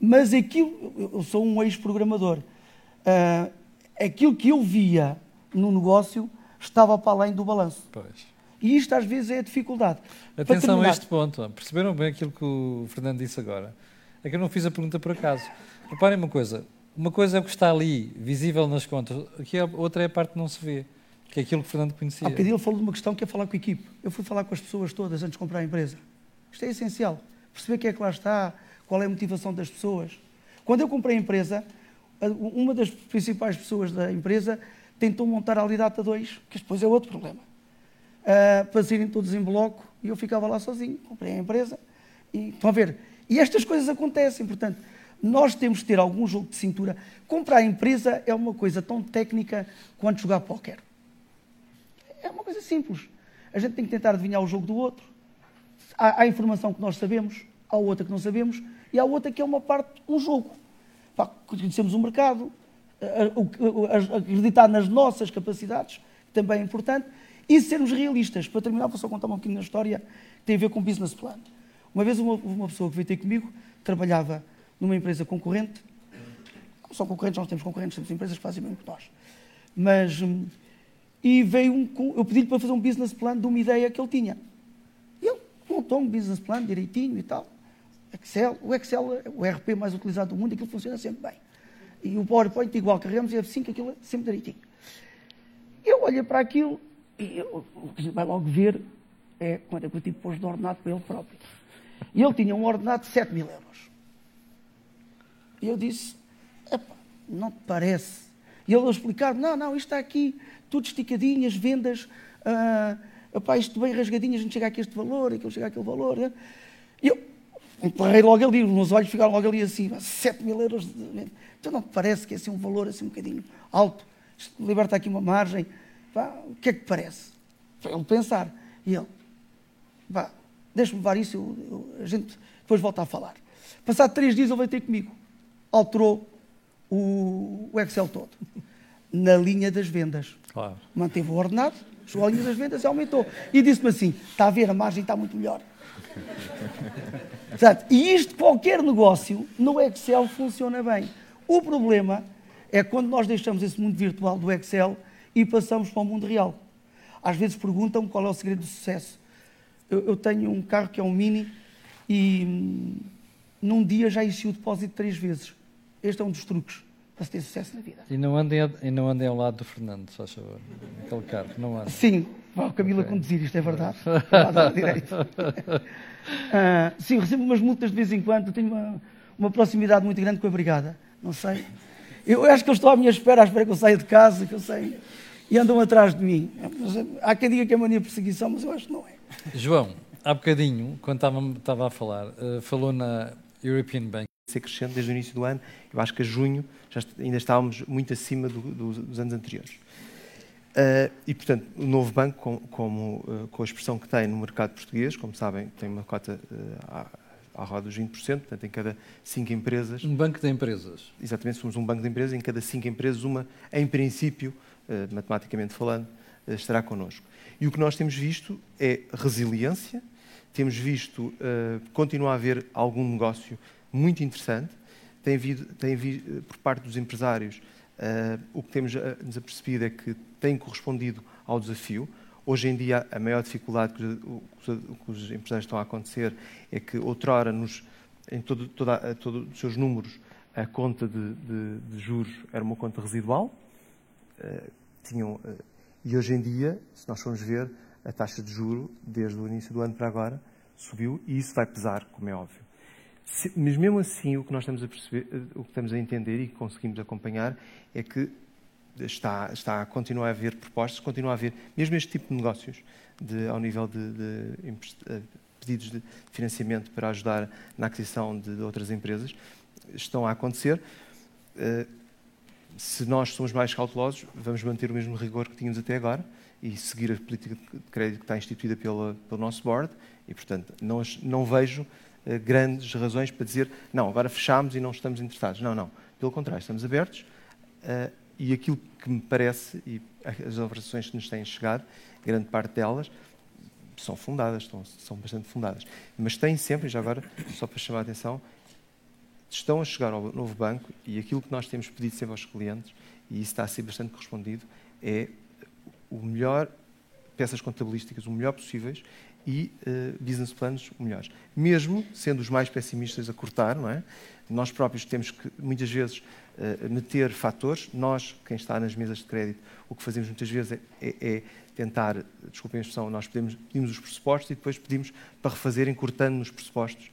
Speaker 13: Mas aquilo, eu sou um ex-programador. Uh, aquilo que eu via no negócio estava para além do balanço. Pois. E isto às vezes é a dificuldade.
Speaker 1: Atenção a este ponto. Perceberam bem aquilo que o Fernando disse agora? É que eu não fiz a pergunta por acaso. Reparem uma coisa. Uma coisa é o que está ali, visível nas contas. Aqui a outra é a parte que não se vê. Que é aquilo que o Fernando conhecia.
Speaker 13: Há bocadinho ele falou de uma questão que é falar com a equipe. Eu fui falar com as pessoas todas antes de comprar a empresa. Isto é essencial. Perceber quem é que lá está, qual é a motivação das pessoas. Quando eu comprei a empresa, uma das principais pessoas da empresa tentou montar a Alidata 2, que depois é outro problema, uh, para serem todos em bloco, e eu ficava lá sozinho, comprei a empresa, e estão a ver, e estas coisas acontecem, portanto, nós temos que ter algum jogo de cintura. Comprar a empresa é uma coisa tão técnica quanto jogar póquer. É uma coisa simples. A gente tem que tentar adivinhar o jogo do outro. Há, há informação que nós sabemos, há outra que não sabemos, e há outra que é uma parte, um jogo. Pá, conhecemos o mercado, acreditar nas nossas capacidades, também é importante, e sermos realistas. Para terminar, vou só contar um pouquinho na história que tem a ver com business plan. Uma vez uma, uma pessoa que veio ter comigo trabalhava numa empresa concorrente, não são concorrentes, nós temos concorrentes, temos empresas que fazem o mesmo que nós. Mas, hum, e veio um, eu pedi-lhe para fazer um business plan de uma ideia que ele tinha. E ele montou um business plan direitinho e tal. Excel, o Excel é o RP mais utilizado do mundo aquilo funciona sempre bem. E o PowerPoint igual, carregamos e é assim aquilo é sempre direitinho. Eu olhei para aquilo e eu, o que vai logo ver é quando é que o tipo pôs de ordenado para ele próprio. E ele tinha um ordenado de 7 mil euros. E eu disse, não te parece? E ele a explicar, não, não, isto está aqui, tudo esticadinho, as vendas, uh, epá, isto bem rasgadinho, a gente chega aqui a este valor, aquilo chega àquele valor. Né? E eu emparrei logo ali, os meus olhos ficaram logo ali assim, 7 mil euros. De... Então não te parece que é assim um valor assim um bocadinho alto? Liberta aqui uma margem. Pá, o que é que parece? Para ele pensar. E ele, vá, deixa-me levar isso, eu, eu, a gente depois volta a falar. Passado três dias ele veio ter comigo. Alterou o, o Excel todo. Na linha das vendas. Claro. Manteve o ordenado, chegou a linha das vendas e aumentou. E disse-me assim: está a ver, a margem está muito melhor. *laughs* Portanto, e isto, qualquer negócio, no Excel funciona bem. O problema é quando nós deixamos esse mundo virtual do Excel e passamos para o mundo real. Às vezes perguntam qual é o segredo do sucesso. Eu, eu tenho um carro que é um Mini e hum, num dia já enchi o depósito três vezes. Este é um dos truques para se ter sucesso na vida.
Speaker 1: E não andem, e não andem ao lado do Fernando, se faz favor. Aquele carro, não anda.
Speaker 13: Sim, vai o Camilo okay. a conduzir, isto é verdade. Lado direito. *laughs* Ah, sim, recebo umas multas de vez em quando, tenho uma, uma proximidade muito grande com a Brigada. Não sei. Eu acho que eu estou à minha espera, à espera que eu saia de casa, que eu saia. E andam atrás de mim. Há quem diga que é mania perseguição, mas eu acho que não é.
Speaker 1: João, há bocadinho, quando estava, estava a falar, uh, falou na European Bank.
Speaker 14: Ser crescente desde o início do ano, eu acho que a junho já ainda estávamos muito acima do, do, dos anos anteriores. Uh, e, portanto, o novo banco, com, como, uh, com a expressão que tem no mercado português, como sabem, tem uma cota à, à roda dos 20%, portanto, em cada cinco empresas.
Speaker 1: Um banco de empresas.
Speaker 14: Exatamente, somos um banco de empresas, em cada cinco empresas, uma, em princípio, matematicamente falando, estará connosco. E o que nós temos visto é resiliência, temos visto uh, continuar a haver algum negócio muito interessante, tem havido, tem havido por parte dos empresários, uh, o que temos nos apercebido é que tem correspondido ao desafio. Hoje em dia, a maior dificuldade que, que, que os empresários estão a acontecer é que, outrora, nos, em todo, toda, todos os seus números, a conta de, de, de, juros era uma conta residual. Uh, tinham, e hoje em dia, se nós formos ver, a taxa de juro, desde o início do ano para agora, subiu e isso vai pesar, como é óbvio. Se, mas mesmo assim, o que nós estamos a perceber, o que estamos a entender e conseguimos acompanhar é que está, está a continuar a haver propostas, continua a haver, mesmo este tipo de negócios, de, ao nível de, de, de eh, pedidos de financiamento para ajudar na aquisição de outras empresas, estão a acontecer. Uh, se nós somos mais cautelosos, vamos manter o mesmo rigor que tínhamos até agora e seguir a política de crédito que está instituída pela, pelo nosso board e, portanto, não, não vejo uh, grandes razões para dizer não, agora fechamos e não estamos interessados. Não, não. Pelo contrário, estamos abertos uh, e aquilo que me parece, e as operações que nos têm chegado, grande parte delas, são fundadas, estão, são bastante fundadas. Mas têm sempre, já agora, só para chamar a atenção, estão a chegar ao novo banco e aquilo que nós temos pedido sempre aos clientes, e isso está a ser bastante correspondido, é o melhor, peças contabilísticas o melhor possíveis e uh, business plans melhores. Mesmo sendo os mais pessimistas a cortar, não é? Nós próprios temos que, muitas vezes, uh, meter fatores. Nós, quem está nas mesas de crédito, o que fazemos muitas vezes é, é, é tentar, desculpem a expressão, nós pedimos, pedimos, os pressupostos e depois pedimos para refazer, encurtando nos pressupostos,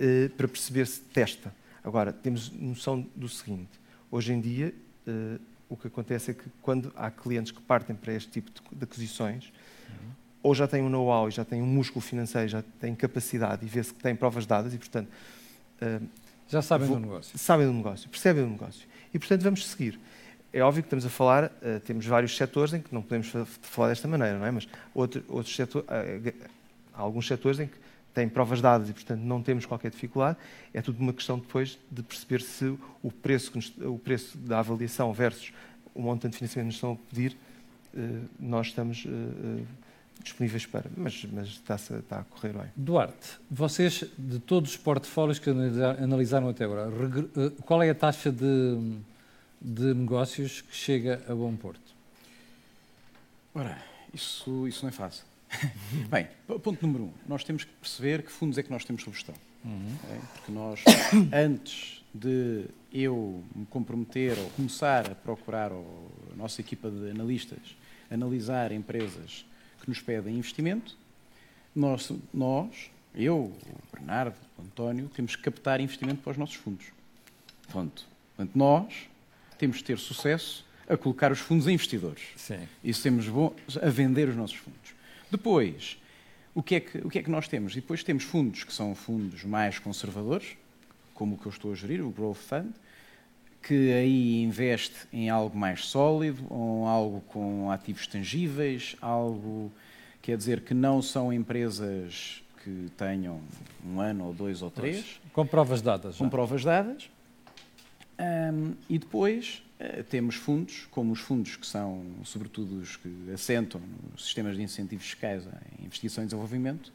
Speaker 14: uh, para perceber se testa. Agora, temos noção do seguinte: hoje em dia, o que acontece é que quando há clientes que partem para este tipo de aquisições, uhum. ou já têm um know-how, já têm um músculo financeiro, já têm capacidade e vê-se que têm provas dadas e, portanto...
Speaker 1: Uh, já sabem vou, do negócio.
Speaker 14: Sabem do negócio, percebem do negócio. E, portanto, vamos seguir. É óbvio que estamos a falar, uh, temos vários setores em que não podemos falar desta maneira, não é? Mas outro, outros setores, uh, há alguns setores em que têm provas dadas e, portanto, não temos qualquer dificuldade. É tudo uma questão depois de perceber se o preço, nos, o preço da avaliação versus o montante de financiamento que nos estão a pedir, eh, nós estamos eh, eh, disponíveis para. Mas, mas está, está, a correr bem.
Speaker 1: Duarte, vocês, de todos os portfólios que analisaram até agora, qual é a taxa de, de negócios que chega a Bom Porto?
Speaker 15: Ora, isso, isso não é fácil. *laughs* Bem, ponto número um, nós temos que perceber que fundos é que nós temos sob gestão. Uhum. É? Porque nós, *coughs* antes de eu me comprometer ou começar a procurar, ou a nossa equipa de analistas, analisar empresas que nos pedem investimento, nós, nós eu, o Bernardo, o António, temos que captar investimento para os nossos fundos. Ponto. Portanto, nós temos de ter sucesso a colocar os fundos em investidores.
Speaker 1: Sim.
Speaker 15: E temos a vender os nossos fundos. Depois, o que, é que, o que é que nós temos? E depois temos fundos que são fundos mais conservadores, como o que eu estou a gerir, o Growth Fund, que aí investe em algo mais sólido, ou algo com ativos tangíveis, algo quer dizer que não são empresas que tenham um ano ou dois ou três.
Speaker 1: Com provas dadas.
Speaker 15: Com
Speaker 1: já.
Speaker 15: provas dadas. Um, e depois temos fundos, como os fundos que são, sobretudo, os que assentam nos sistemas de incentivos fiscais em investigação e desenvolvimento,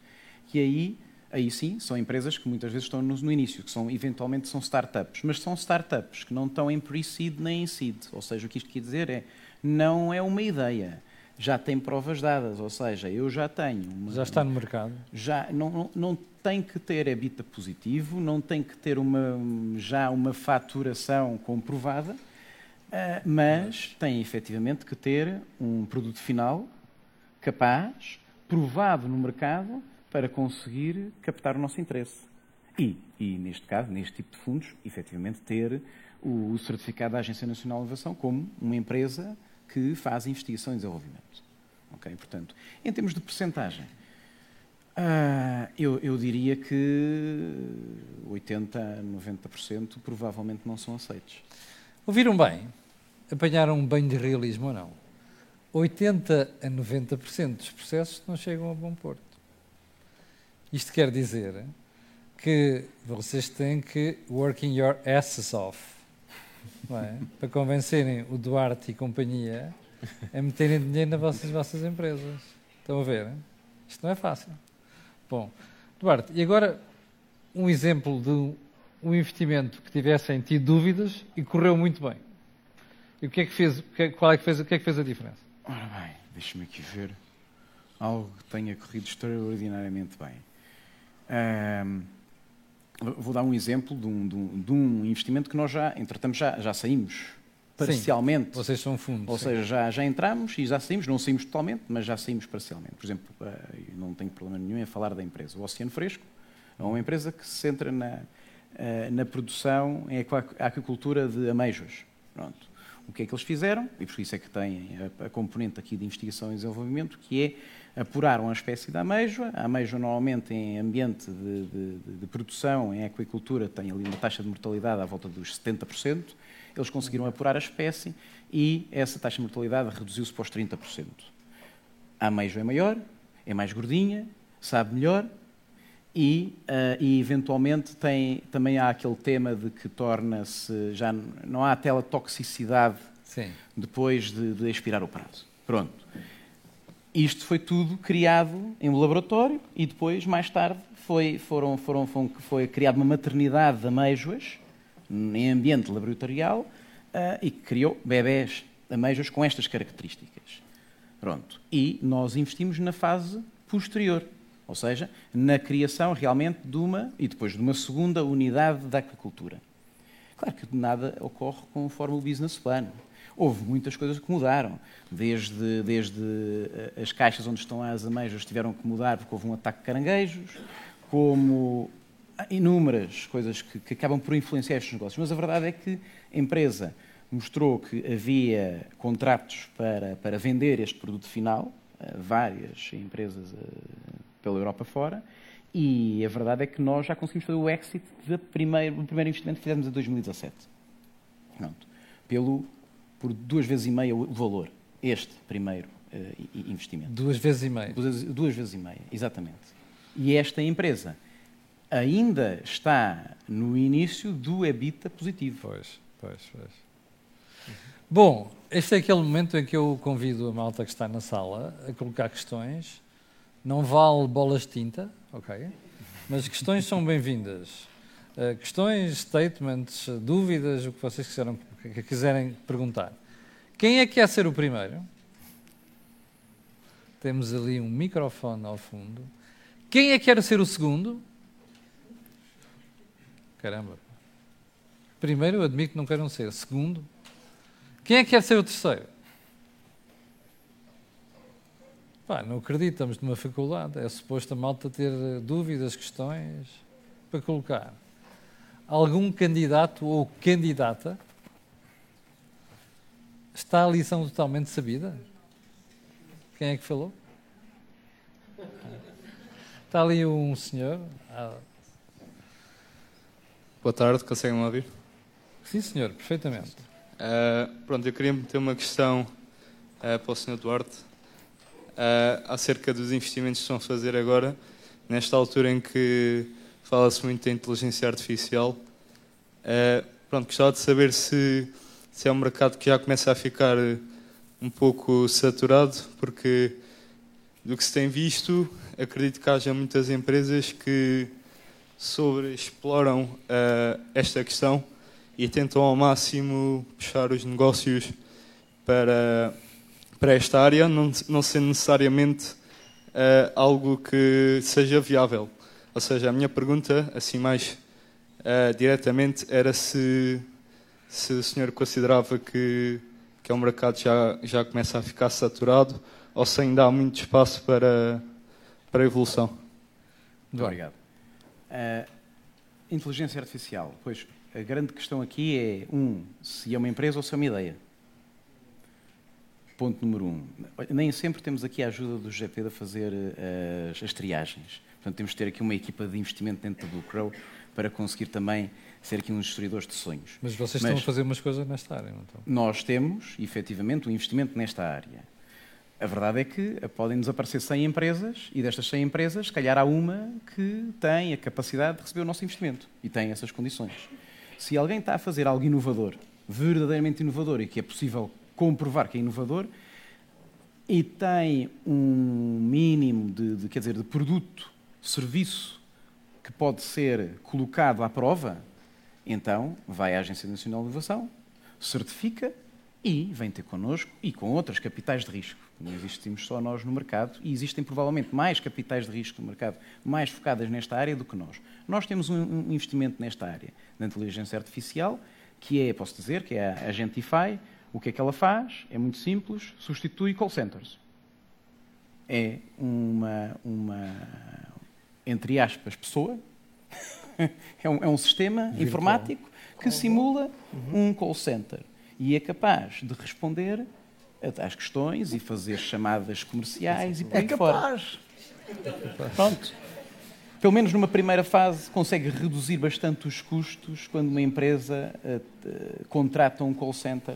Speaker 15: que aí, aí sim, são empresas que muitas vezes estão no, no início, que são, eventualmente são startups, mas são startups que não estão em pre-seed nem em seed, ou seja, o que isto quer dizer é, não é uma ideia, já tem provas dadas, ou seja, eu já tenho. Uma,
Speaker 1: já está no mercado.
Speaker 15: Já não, não, não tem que ter EBITDA positivo, não tem que ter uma, já uma faturação comprovada, uh, mas tem efetivamente que ter um produto final capaz, provado no mercado, para conseguir captar o nosso interesse. E, e neste caso, neste tipo de fundos, efetivamente ter o, o certificado da Agência Nacional de Inovação como uma empresa que faz investigação e desenvolvimento. Okay? Portanto, em termos de percentagem, uh, eu, eu, diria que 80% a 90% provavelmente não são aceitos.
Speaker 1: Ouviram bem? Apanharam um banho de realismo ou não? 80% a 90% dos processos não chegam a bom porto. Isto quer dizer que vocês têm que working your asses off é? *laughs* para convencerem o Duarte e companhia a meterem dinheiro nas vossas, vossas empresas. Estão a ver? Hein? Isto não é fácil. Bom, Duarte, e agora um exemplo de um investimento que tivessem tido dúvidas e correu muito bem. E o que é que fez, qual é que fez, o que é que fez a diferença?
Speaker 15: Ora bem, deixa-me aqui ver algo que tenha corrido extraordinariamente bem. Um, vou dar um exemplo de um, de, um, de um, investimento que nós já, entretanto, já, já saímos parcialmente. Sim,
Speaker 1: vocês são fundos.
Speaker 15: Ou sim. seja, já, já entramos e já saímos, não saímos totalmente, mas já saímos parcialmente. Por exemplo, uh, não tenho problema nenhum em falar da empresa. O Oceano Fresco é uma empresa que se centra na, uh, na produção em aquacultura de ameijos. Pronto. O que é que eles fizeram? E por isso é que têm a, a componente aqui de investigação e desenvolvimento, que é apuraram a espécie da ameijoa. A ameijoa, normalmente, em ambiente de, de, de, produção, em aquicultura, tem ali uma taxa de mortalidade à volta dos 70%. Eles conseguiram apurar a espécie e essa taxa de mortalidade reduziu-se para os 30%. A ameijoa é maior, é mais gordinha, sabe melhor e, uh, e, eventualmente tem, também há aquele tema de que torna-se já não há aquela toxicidade Sim. depois de, de expirar o prazo. Pronto. Isto foi tudo criado em um laboratório e depois, mais tarde, foi, foram, foram, foram, foi criada uma maternidade de ameijoas em ambiente laboratorial uh, e criou bebés ameijoas com estas características. Pronto. E nós investimos na fase posterior, ou seja, na criação realmente de uma e depois de uma segunda unidade da aquacultura. Claro que nada ocorre conforme o business plan houve muitas coisas que mudaram. Desde, desde eh, as caixas onde estão as ameijas tiveram que mudar porque houve um ataque de caranguejos, como inúmeras coisas que, que acabam por influenciar estes negócios. Mas a verdade é que a empresa mostrou que havia contratos para, para vender este produto final, várias empresas eh, pela Europa fora, e a verdade é que nós já conseguimos fazer o exit do primeiro, primeiro investimento que fizemos em 2017. Pronto. Pelo por duas vezes e meia o valor, este primeiro uh, investimento.
Speaker 1: Duas vezes e meia?
Speaker 15: Duas, duas vezes e meia, exatamente. E esta empresa ainda está no início do EBITDA positivo.
Speaker 1: Pois, pois, pois. Bom, este é aquele momento em que eu convido a malta que está na sala a colocar questões. Não vale bolas de tinta, ok? Mas questões são bem-vindas. Uh, questões, statements, dúvidas, o que vocês quiseram que quiserem perguntar. Quem é que quer ser o primeiro? Temos ali um microfone ao fundo. Quem é que quer ser o segundo? Caramba. Primeiro, eu admito que não queiram ser. Segundo, quem é que quer ser o terceiro? Pá, não acredito, estamos numa faculdade. É suposto a malta ter dúvidas, questões para colocar. Algum candidato ou candidata Está a lição totalmente sabida? Quem é que falou? Está ali um senhor. Ah.
Speaker 16: Boa tarde, conseguem-me ouvir?
Speaker 1: Sim, senhor, perfeitamente.
Speaker 16: Uh, pronto, eu queria meter uma questão uh, para o senhor Duarte uh, acerca dos investimentos que estão a fazer agora, nesta altura em que fala-se muito da inteligência artificial. pronto, gostava de saber se se é um mercado que já começa a ficar um pouco saturado, porque do que se tem visto, acredito que haja muitas empresas que sobreexploram uh, esta questão e tentam ao máximo puxar os negócios para, para esta área, não, não sendo necessariamente uh, algo que seja viável. Ou seja, a minha pergunta, assim mais uh, diretamente, era se, se o senhor considerava que, que é um mercado já já começa a ficar saturado ou se ainda há muito espaço para, para evolução.
Speaker 15: Muito obrigado. Uh, inteligência artificial. Pois, a grande questão aqui é, um, se é uma empresa ou se é uma ideia. Ponto número um. Nem sempre temos aqui a ajuda do GP a fazer uh, as, as triagens. Portanto, temos de ter aqui uma equipa de investimento dentro do Crow para conseguir também ser aqui uns historiadores de sonhos.
Speaker 1: Mas vocês Mas estão a fazer umas coisas nesta área, não estão?
Speaker 15: Nós temos, efetivamente, um investimento nesta área. A verdade é que podem desaparecer 100 empresas e destas 100 empresas, se calhar há uma que tem a capacidade de receber o nosso investimento e tem essas condições. Se alguém está a fazer algo inovador, verdadeiramente inovador e que é possível comprovar que é inovador e tem um mínimo de, de quer dizer, de produto, serviço que pode ser colocado à prova, então vai à Agência Nacional de Inovação, certifica e vem ter connosco e com outras capitais de risco. Não existimos só nós no mercado e existem provavelmente mais capitais de risco no mercado, mais focadas nesta área do que nós. Nós temos um investimento nesta área da inteligência artificial, que é, posso dizer, que é a Agentify. O que é que ela faz? É muito simples, substitui call centers. É uma, uma entre aspas, pessoa, *laughs* é, um, é um sistema Virtual. informático que simula uhum. um call center e é capaz de responder às questões e fazer chamadas comerciais e por
Speaker 13: é
Speaker 15: aí
Speaker 13: capaz.
Speaker 15: fora. Pronto. Pelo menos numa primeira fase consegue reduzir bastante os custos quando uma empresa uh, uh, contrata um call center.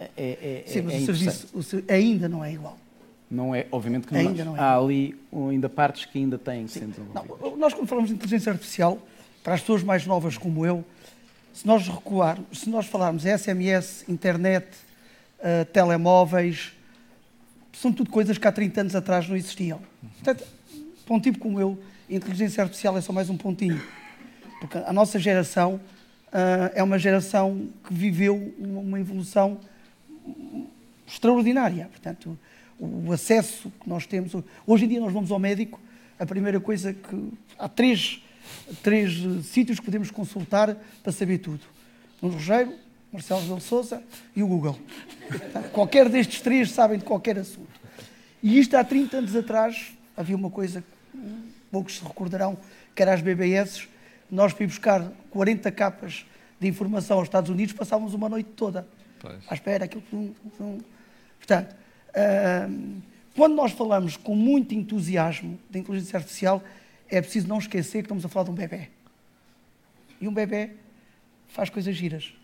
Speaker 15: É, é,
Speaker 13: Sim, mas
Speaker 15: é
Speaker 13: o serviço o, ainda não é igual.
Speaker 15: Não é, obviamente que não,
Speaker 13: ainda não é.
Speaker 15: Há ali ainda partes que ainda têm que ser
Speaker 13: desenvolvidas. Nós, quando falamos de inteligência artificial, para as pessoas mais novas como eu, se nós recuarmos, se nós falarmos SMS, internet, uh, telemóveis, são tudo coisas que há 30 anos atrás não existiam. Portanto, para um tipo como eu, a inteligência artificial é só mais um pontinho. Porque a nossa geração uh, é uma geração que viveu uma evolução extraordinária. Portanto, o acesso que nós temos. Hoje em dia, nós vamos ao médico, a primeira coisa que. Há três três uh, sítios que podemos consultar para saber tudo. O Rogério, Marcelo Rebelo Sousa e o Google. Qualquer destes três sabem de qualquer assunto. E isto há 30 anos atrás havia uma coisa que poucos se recordarão, que era as BBS. Nós ir buscar 40 capas de informação aos Estados Unidos passávamos uma noite toda. Pois. À espera, aquilo. Portanto, uh, quando nós falamos com muito entusiasmo da inteligência artificial, é preciso não esquecer que estamos a falar de um bebê. E um bebê faz coisas giras,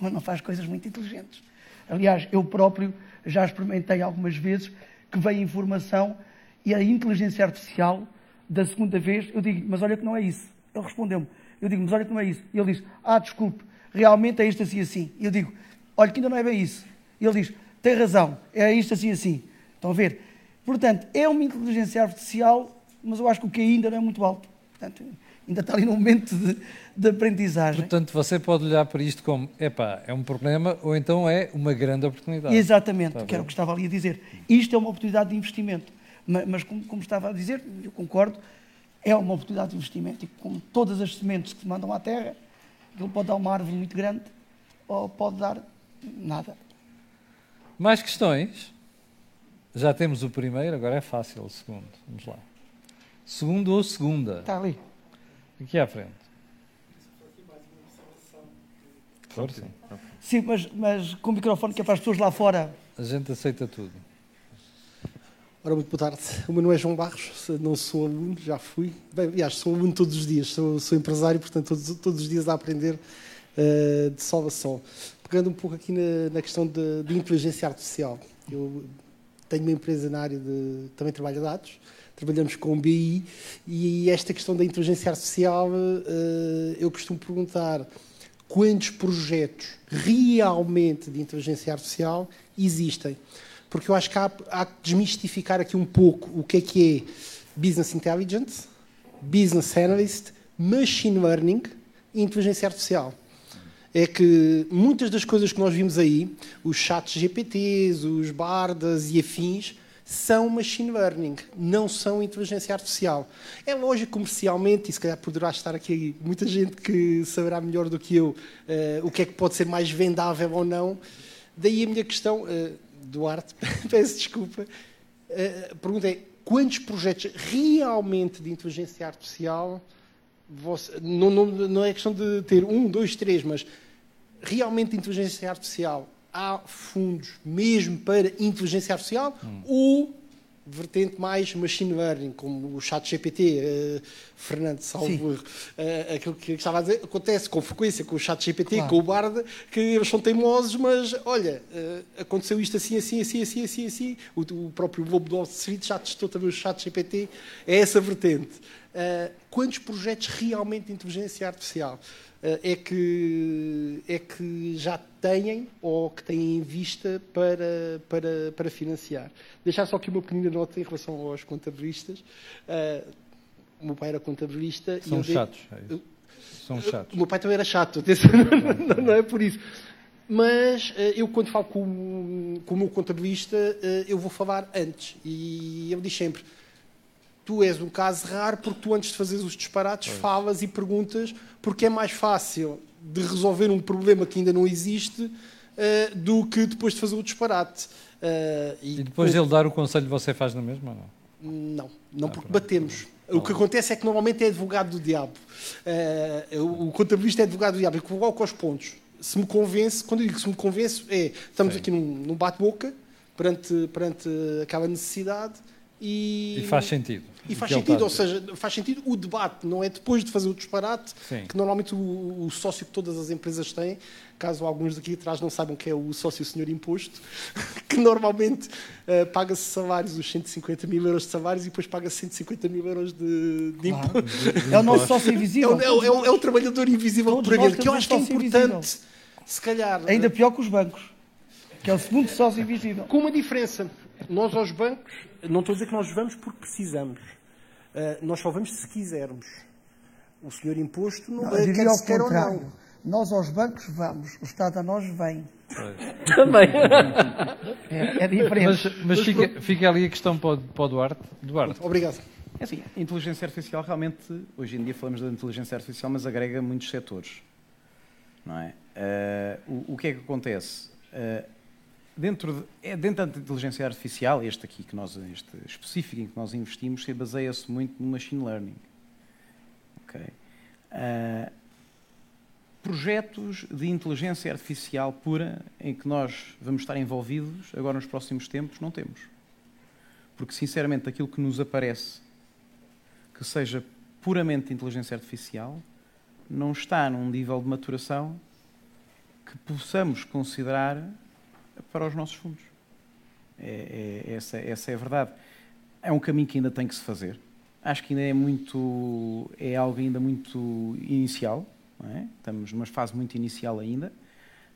Speaker 13: mas não faz coisas muito inteligentes. Aliás, eu próprio já experimentei algumas vezes que veio informação e a inteligência artificial, da segunda vez, eu digo, mas olha que não é isso. Ele respondeu-me, eu digo, mas olha que não é isso. E ele diz, ah, desculpe, realmente é isto assim assim. Eu digo, olha que ainda não é bem isso. E ele diz, tem razão, é isto assim assim. Estão a ver? Portanto, é uma inteligência artificial mas eu acho que o QI ainda não é muito alto. Portanto, ainda está ali no momento de, de aprendizagem.
Speaker 1: Portanto, você pode olhar para isto como, epá, é um problema ou então é uma grande oportunidade.
Speaker 13: Exatamente, que era o que estava ali a dizer. Isto é uma oportunidade de investimento. Mas, mas como, como, estava a dizer, eu concordo, é uma oportunidade de investimento. E como todas as sementes que se mandam à terra, ele pode dar uma árvore muito grande ou pode dar nada.
Speaker 1: Mais questões? Já temos o primeiro, agora é fácil o segundo. Vamos lá. Segundo ou segunda?
Speaker 13: Está ali.
Speaker 1: Aqui à frente. Força.
Speaker 13: Sim, mas, mas com o microfone que é para as pessoas lá fora.
Speaker 1: A gente aceita tudo.
Speaker 17: Ora, muito boa tarde. O meu nome é João Barros, não sou aluno, já fui. Bem, aliás, sou aluno todos os dias, sou, sou empresário, portanto, todos, todos os dias a aprender uh, de salvação. Pegando um pouco aqui na, na questão de, de, inteligência artificial. Eu tenho uma empresa na área de. também trabalho dados trabalhamos com BI e esta questão da inteligência artificial, eh, eu costumo perguntar quantos projetos realmente de inteligência artificial existem. Porque eu acho que há, há que desmistificar aqui um pouco o que é que é business intelligence, business analyst, machine learning e inteligência artificial. É que muitas das coisas que nós vimos aí, os chats GPTs, os bardas e afins, são machine learning, não são inteligência artificial. É lógico comercialmente, e se calhar poderá estar aqui muita gente que saberá melhor do que eu uh, o que é que pode ser mais vendável ou não. Daí a minha questão, uh, Duarte, *laughs* peço desculpa, uh, a pergunta é quantos projetos realmente de inteligência artificial você, não, não, não é questão de ter um, dois, três, mas realmente inteligência artificial há fundos mesmo para inteligência artificial hum. ou vertente mais machine learning, como o chat GPT, uh, Fernando Salvo, uh, aquilo que estava a dizer, acontece com frequência com o chat GPT, claro. com o Barda, que eles são teimosos, mas olha, uh, aconteceu isto assim, assim, assim, assim, assim, assim. O, o próprio Lobo do Wall Street já testou também o chat GPT, é essa vertente. Uh, quantos projetos realmente de inteligência artificial? é, que, é que já têm ou que têm em vista para, para, para financiar. Deixar só aqui uma pequenina nota em relação aos contabilistas. Uh, o meu pai era contabilista.
Speaker 1: São chatos. É São chatos.
Speaker 17: O meu pai também era chato, não, não é por isso. Mas uh, eu, quando falo com, com o meu contabilista, uh, eu vou falar antes. E ele diz sempre: tu és um caso raro porque tu, antes de fazer os disparates, pois. falas e perguntas porque é mais fácil de resolver um problema que ainda não existe uh, do que depois de fazer o disparate.
Speaker 1: Uh, e, e, depois de ele dar o conselho, você faz na mesma?
Speaker 17: Não, não, não ah, porque pronto. batemos. O que acontece é que normalmente é advogado do diabo. Uh, o contabilista é advogado do diabo. Eu coloco aos pontos. Se me convence, quando eu digo que se me convence, é estamos Sim. aqui num, num bate-boca perante, perante aquela necessidade e,
Speaker 1: e faz sentido.
Speaker 17: E faz sentido, ou seja, faz sentido o debate, não é depois de fazer o disparate, Sim. que normalmente o, o, sócio que todas as empresas têm, caso alguns daqui atrás não saibam que é o sócio senhor imposto, *laughs* que normalmente uh, paga-se salários, os 150 mil euros de salários, e depois paga 150 mil euros de, de
Speaker 13: claro. imposto. É o nosso sócio invisível.
Speaker 17: É, o, é, o, é o trabalhador invisível por que eu acho que é importante, invisível. se calhar.
Speaker 13: Ainda pior que os bancos, que é o segundo sócio invisível.
Speaker 17: Com uma diferença. Nós aos bancos, não estou a dizer que nós vamos porque precisamos. Uh, nós só vamos se quisermos. O senhor imposto não, não
Speaker 13: é quer se quer ou não. Nós aos bancos vamos, o Estado a nós vem. *laughs*
Speaker 17: Também.
Speaker 13: é, é, diferente.
Speaker 1: Mas, mas fica, fica, ali a questão para o, para o Duarte. Duarte.
Speaker 17: Obrigado.
Speaker 15: É assim, a inteligência artificial realmente, hoje em dia falamos da inteligência artificial, mas agrega muitos setores. Não é? Uh, o, o, que é que acontece? Uh, dentro, de, é dentro da inteligência artificial, este aqui que nós, este específico em que nós investimos, se baseia-se muito no machine learning. Okay. Uh, projetos de inteligência artificial pura em que nós vamos estar envolvidos agora nos próximos tempos, não temos. Porque, sinceramente, aquilo que nos aparece que seja puramente inteligência artificial não está num nível de maturação que possamos considerar para os nossos fundos. É, é, essa, essa é a verdade. É um caminho que ainda tem que se fazer. Acho que ainda é muito, é algo ainda muito inicial. É? Estamos numa fase muito inicial ainda,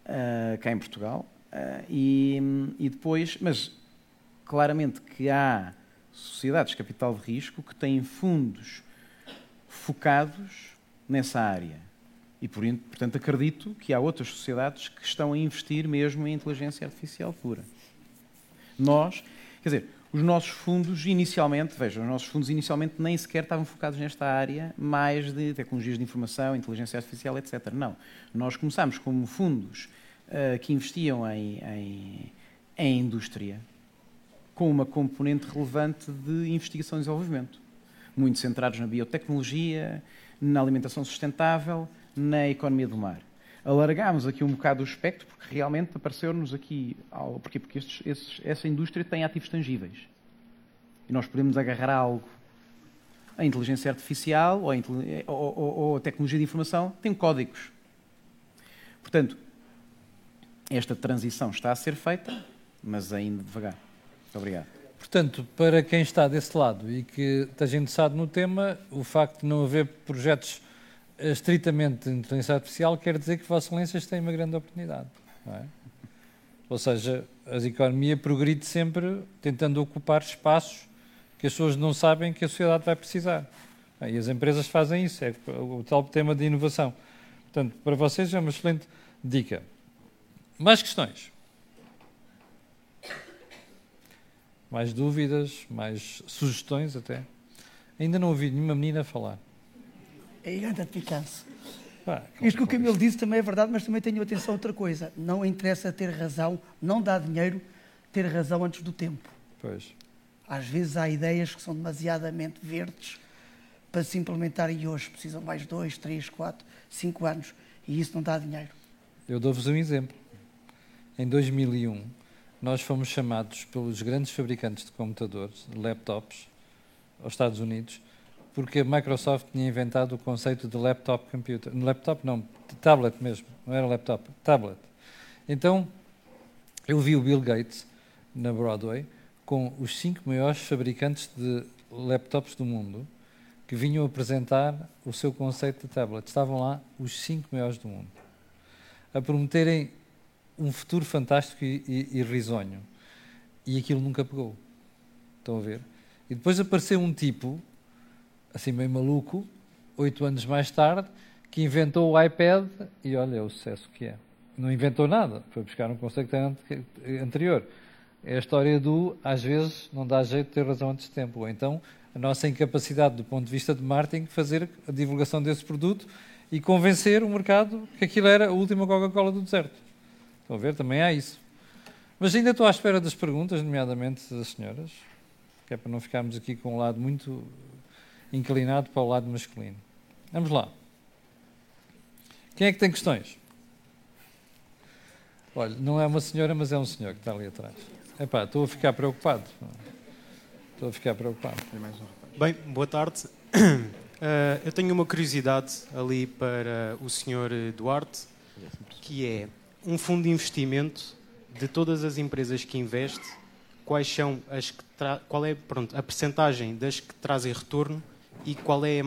Speaker 15: uh, cá em Portugal. Uh, e, e depois, mas claramente que há sociedades de capital de risco que têm fundos focados nessa área e, por, portanto, acredito que há outras sociedades que estão a investir mesmo em inteligência artificial pura. Nós, quer dizer, os nossos fundos inicialmente, vejam, os nossos fundos inicialmente nem sequer estavam focados nesta área mais de tecnologias de informação, inteligência artificial, etc. Não. Nós começámos como fundos uh, que investiam em, em, em indústria, com uma componente relevante de investigação e desenvolvimento. Muito centrados na biotecnologia, na alimentação sustentável, na economia do mar. Alargámos aqui um bocado o espectro, porque realmente apareceu-nos aqui. Porquê? Porque estes, estes, essa indústria tem ativos tangíveis. E nós podemos agarrar algo. A inteligência artificial ou a, ou, ou a tecnologia de informação tem códigos. Portanto, esta transição está a ser feita, mas ainda devagar. Muito obrigado.
Speaker 1: Portanto, para quem está desse lado e que esteja interessado no tema, o facto de não haver projetos estritamente inteligência artificial quer dizer que Vossas Excelências têm uma grande oportunidade. É? Ou seja, a economia progride sempre tentando ocupar espaços que as pessoas não sabem que a sociedade vai precisar. E as empresas fazem isso, é o tal tema de inovação. Portanto, para vocês é uma excelente dica. Mais questões? Mais dúvidas? Mais sugestões até? Ainda não ouvi nenhuma menina falar.
Speaker 13: É anda de picanço. Isto que o Camilo disse também é verdade, mas também tenho atenção a outra coisa. Não interessa ter razão, não dá dinheiro ter razão antes do tempo.
Speaker 1: Pois.
Speaker 13: Às vezes há ideias que são demasiadamente verdes para se implementarem hoje. Precisam mais dois, três, quatro, cinco anos. E isso não dá dinheiro.
Speaker 1: Eu dou-vos um exemplo. Em 2001, nós fomos chamados pelos grandes fabricantes de computadores, de laptops, aos Estados Unidos, porque a Microsoft tinha inventado o conceito de laptop computer. Laptop não, tablet mesmo, não era laptop, tablet. Então, eu vi o Bill Gates na Broadway com os cinco maiores fabricantes de laptops do mundo que vinham apresentar o seu conceito de tablet. Estavam lá os cinco maiores do mundo a prometerem um futuro fantástico e, e, e risonho. E aquilo nunca pegou. Estão a ver? E depois apareceu um tipo assim meio maluco, oito anos mais tarde, que inventou o iPad e olha é o sucesso que é. Não inventou nada, foi buscar um conceito anterior. É a história do, às vezes, não dá jeito de ter razão antes de tempo. Ou então, a nossa incapacidade do ponto de vista de marketing fazer a divulgação desse produto e convencer o mercado que aquilo era a última Coca-Cola do deserto. Estão a ver? Também há isso. Mas ainda estou à espera das perguntas, nomeadamente das senhoras, que é para não ficarmos aqui com um lado muito inclinado para o lado masculino. Vamos lá. Quem é que tem questões? Olha, não é uma senhora, mas é um senhor que está ali atrás. Epá, estou a ficar preocupado. Estou a ficar preocupado.
Speaker 18: Bem, boa tarde. Uh, *clears throat* eu tenho uma curiosidade ali para o senhor Duarte, que é um fundo de investimento de todas as empresas que investe, quais são as que qual é pronto, a percentagem das que trazem retorno e qual é,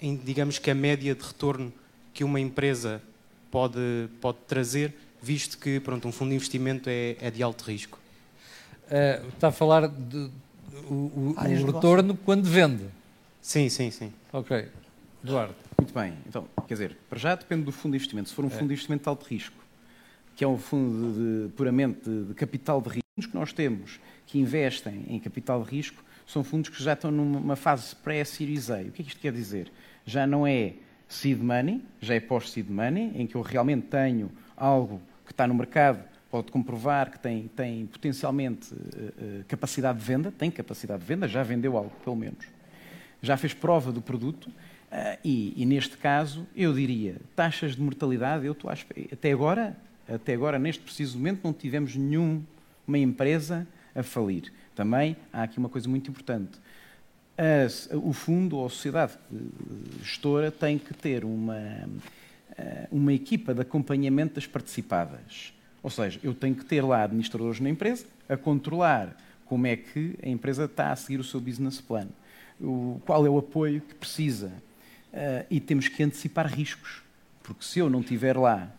Speaker 18: em, digamos que, a média de retorno que uma empresa pode, pode trazer, visto que pronto, um fundo de investimento é, é de alto risco?
Speaker 1: Uh, está a falar de, o, o, o retorno quando vende?
Speaker 18: Sim, sim, sim.
Speaker 1: Ok. Eduardo.
Speaker 15: Muito bem. Então, quer dizer, para já depende do fundo de investimento. Se for um é. fundo de investimento de alto risco, que é um fundo de, de, puramente de, de capital de risco, que nós temos que investem em capital de risco são fundos que já estão numa fase pré-Series A. O que é que isto quer dizer? Já não é seed money, já é pós-seed money, em que eu realmente tenho algo que está no mercado, pode comprovar que tem, tem potencialmente uh, uh, capacidade de venda, tem capacidade de venda, já vendeu algo, pelo menos. Já fez prova do produto, uh, e, e, neste caso, eu diria, taxas de mortalidade, eu estou até agora, até agora, neste preciso momento, não tivemos nenhuma empresa a falir. Também há aqui uma coisa muito importante. O fundo ou a sociedade gestora tem que ter uma, eh, uma equipa de acompanhamento das participadas. Ou seja, eu tenho que ter lá administradores na empresa a controlar como é que a empresa está a seguir o seu business plan, o, qual é o apoio que precisa. Uh, e temos que antecipar riscos, porque se eu não estiver lá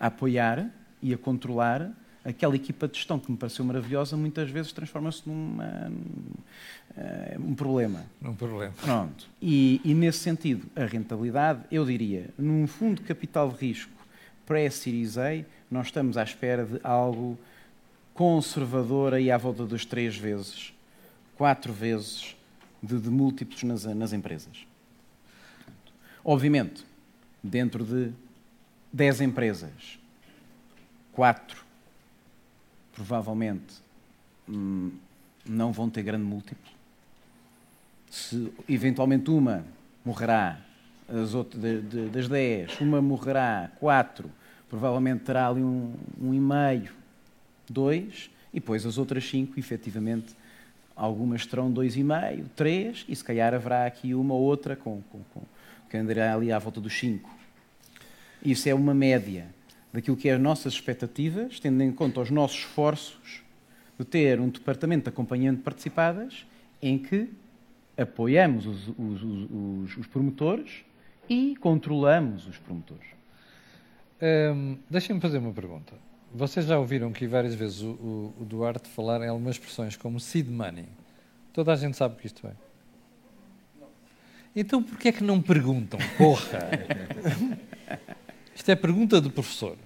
Speaker 15: a apoiar e a controlar, aquela equipa de gestão que me pareceu maravilhosa muitas vezes transforma-se num uh, um problema.
Speaker 1: Um problema.
Speaker 15: Pronto. E, e, nesse sentido, a rentabilidade, eu diria, num fundo de capital de risco pré-Series A, nós estamos à espera de algo conservador aí à volta das três vezes, quatro vezes de, de múltiplos nas, nas empresas. Obviamente, dentro de 10 empresas, quatro provavelmente hum, não vão ter grande múltiplo. Se eventualmente uma morrerá, as outras, de, de, das 10, uma morrerá, quatro, provavelmente terá ali um, um e meio, dois, e depois as outras cinco, efetivamente, algumas terão dois e meio, três, e se calhar haverá aqui uma ou outra com, com, com, que andará ali à volta dos cinco. Isso é uma média daquilo que é as nossas expectativas, tendo em conta os nossos esforços de ter um departamento de acompanhamento de participadas em que apoiamos os, os, os, os promotores e controlamos os promotores.
Speaker 1: Hum, Deixem-me fazer uma pergunta. Vocês já ouviram que várias vezes o, o- o Duarte falar em algumas expressões como seed money. Toda a gente sabe o que isto é. Então porquê é que não perguntam? Porra! *laughs* Isto é pergunta do professor.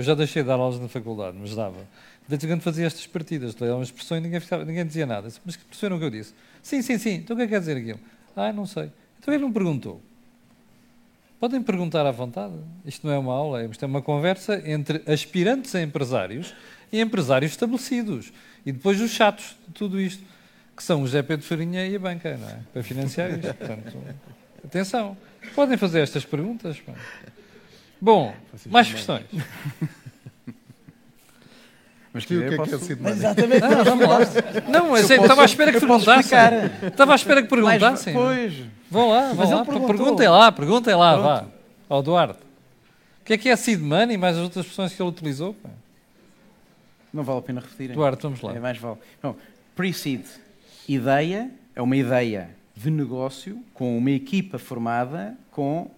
Speaker 1: Eu já deixei de dar aulas na faculdade, mas dava. De vez em quando fazia estas partidas, ler uma expressão e ninguém, ficava- ninguém dizia nada. Disse, Mas perceberam o que eu disse? Sim, sim, sim. Então o que é que quer dizer aquilo? Ah, não sei. Então ele não perguntou. Podem perguntar à vontade. Isto não é uma aula, isto é uma conversa entre aspirantes a empresários e empresários estabelecidos. E depois os chatos de tudo isto, que são o José Pedro Farinha e a banca, não é? Para financiar isto. Portanto, atenção. Podem fazer estas perguntas. Bom, mais questões.
Speaker 15: Mas
Speaker 12: Que o que é que é seed
Speaker 15: Mas
Speaker 12: money?
Speaker 15: exatamente.
Speaker 1: Não, vamos lá. Não, mas estava à espera que perguntassem. Estava à espera que
Speaker 15: Mas,
Speaker 1: perguntassem.
Speaker 15: pois.
Speaker 1: Vão lá, vão lá. Perguntem lá, perguntem lá,
Speaker 15: Pronto.
Speaker 1: vá. Ao Duarte. O que é que é seed money mais as outras expressões que ele utilizou? pá?
Speaker 15: Não vale a pena repetir.
Speaker 1: Duarte, vamos lá.
Speaker 15: É mais vale. Não, pre-seed. Ideia é uma ideia de negócio com uma equipa formada com,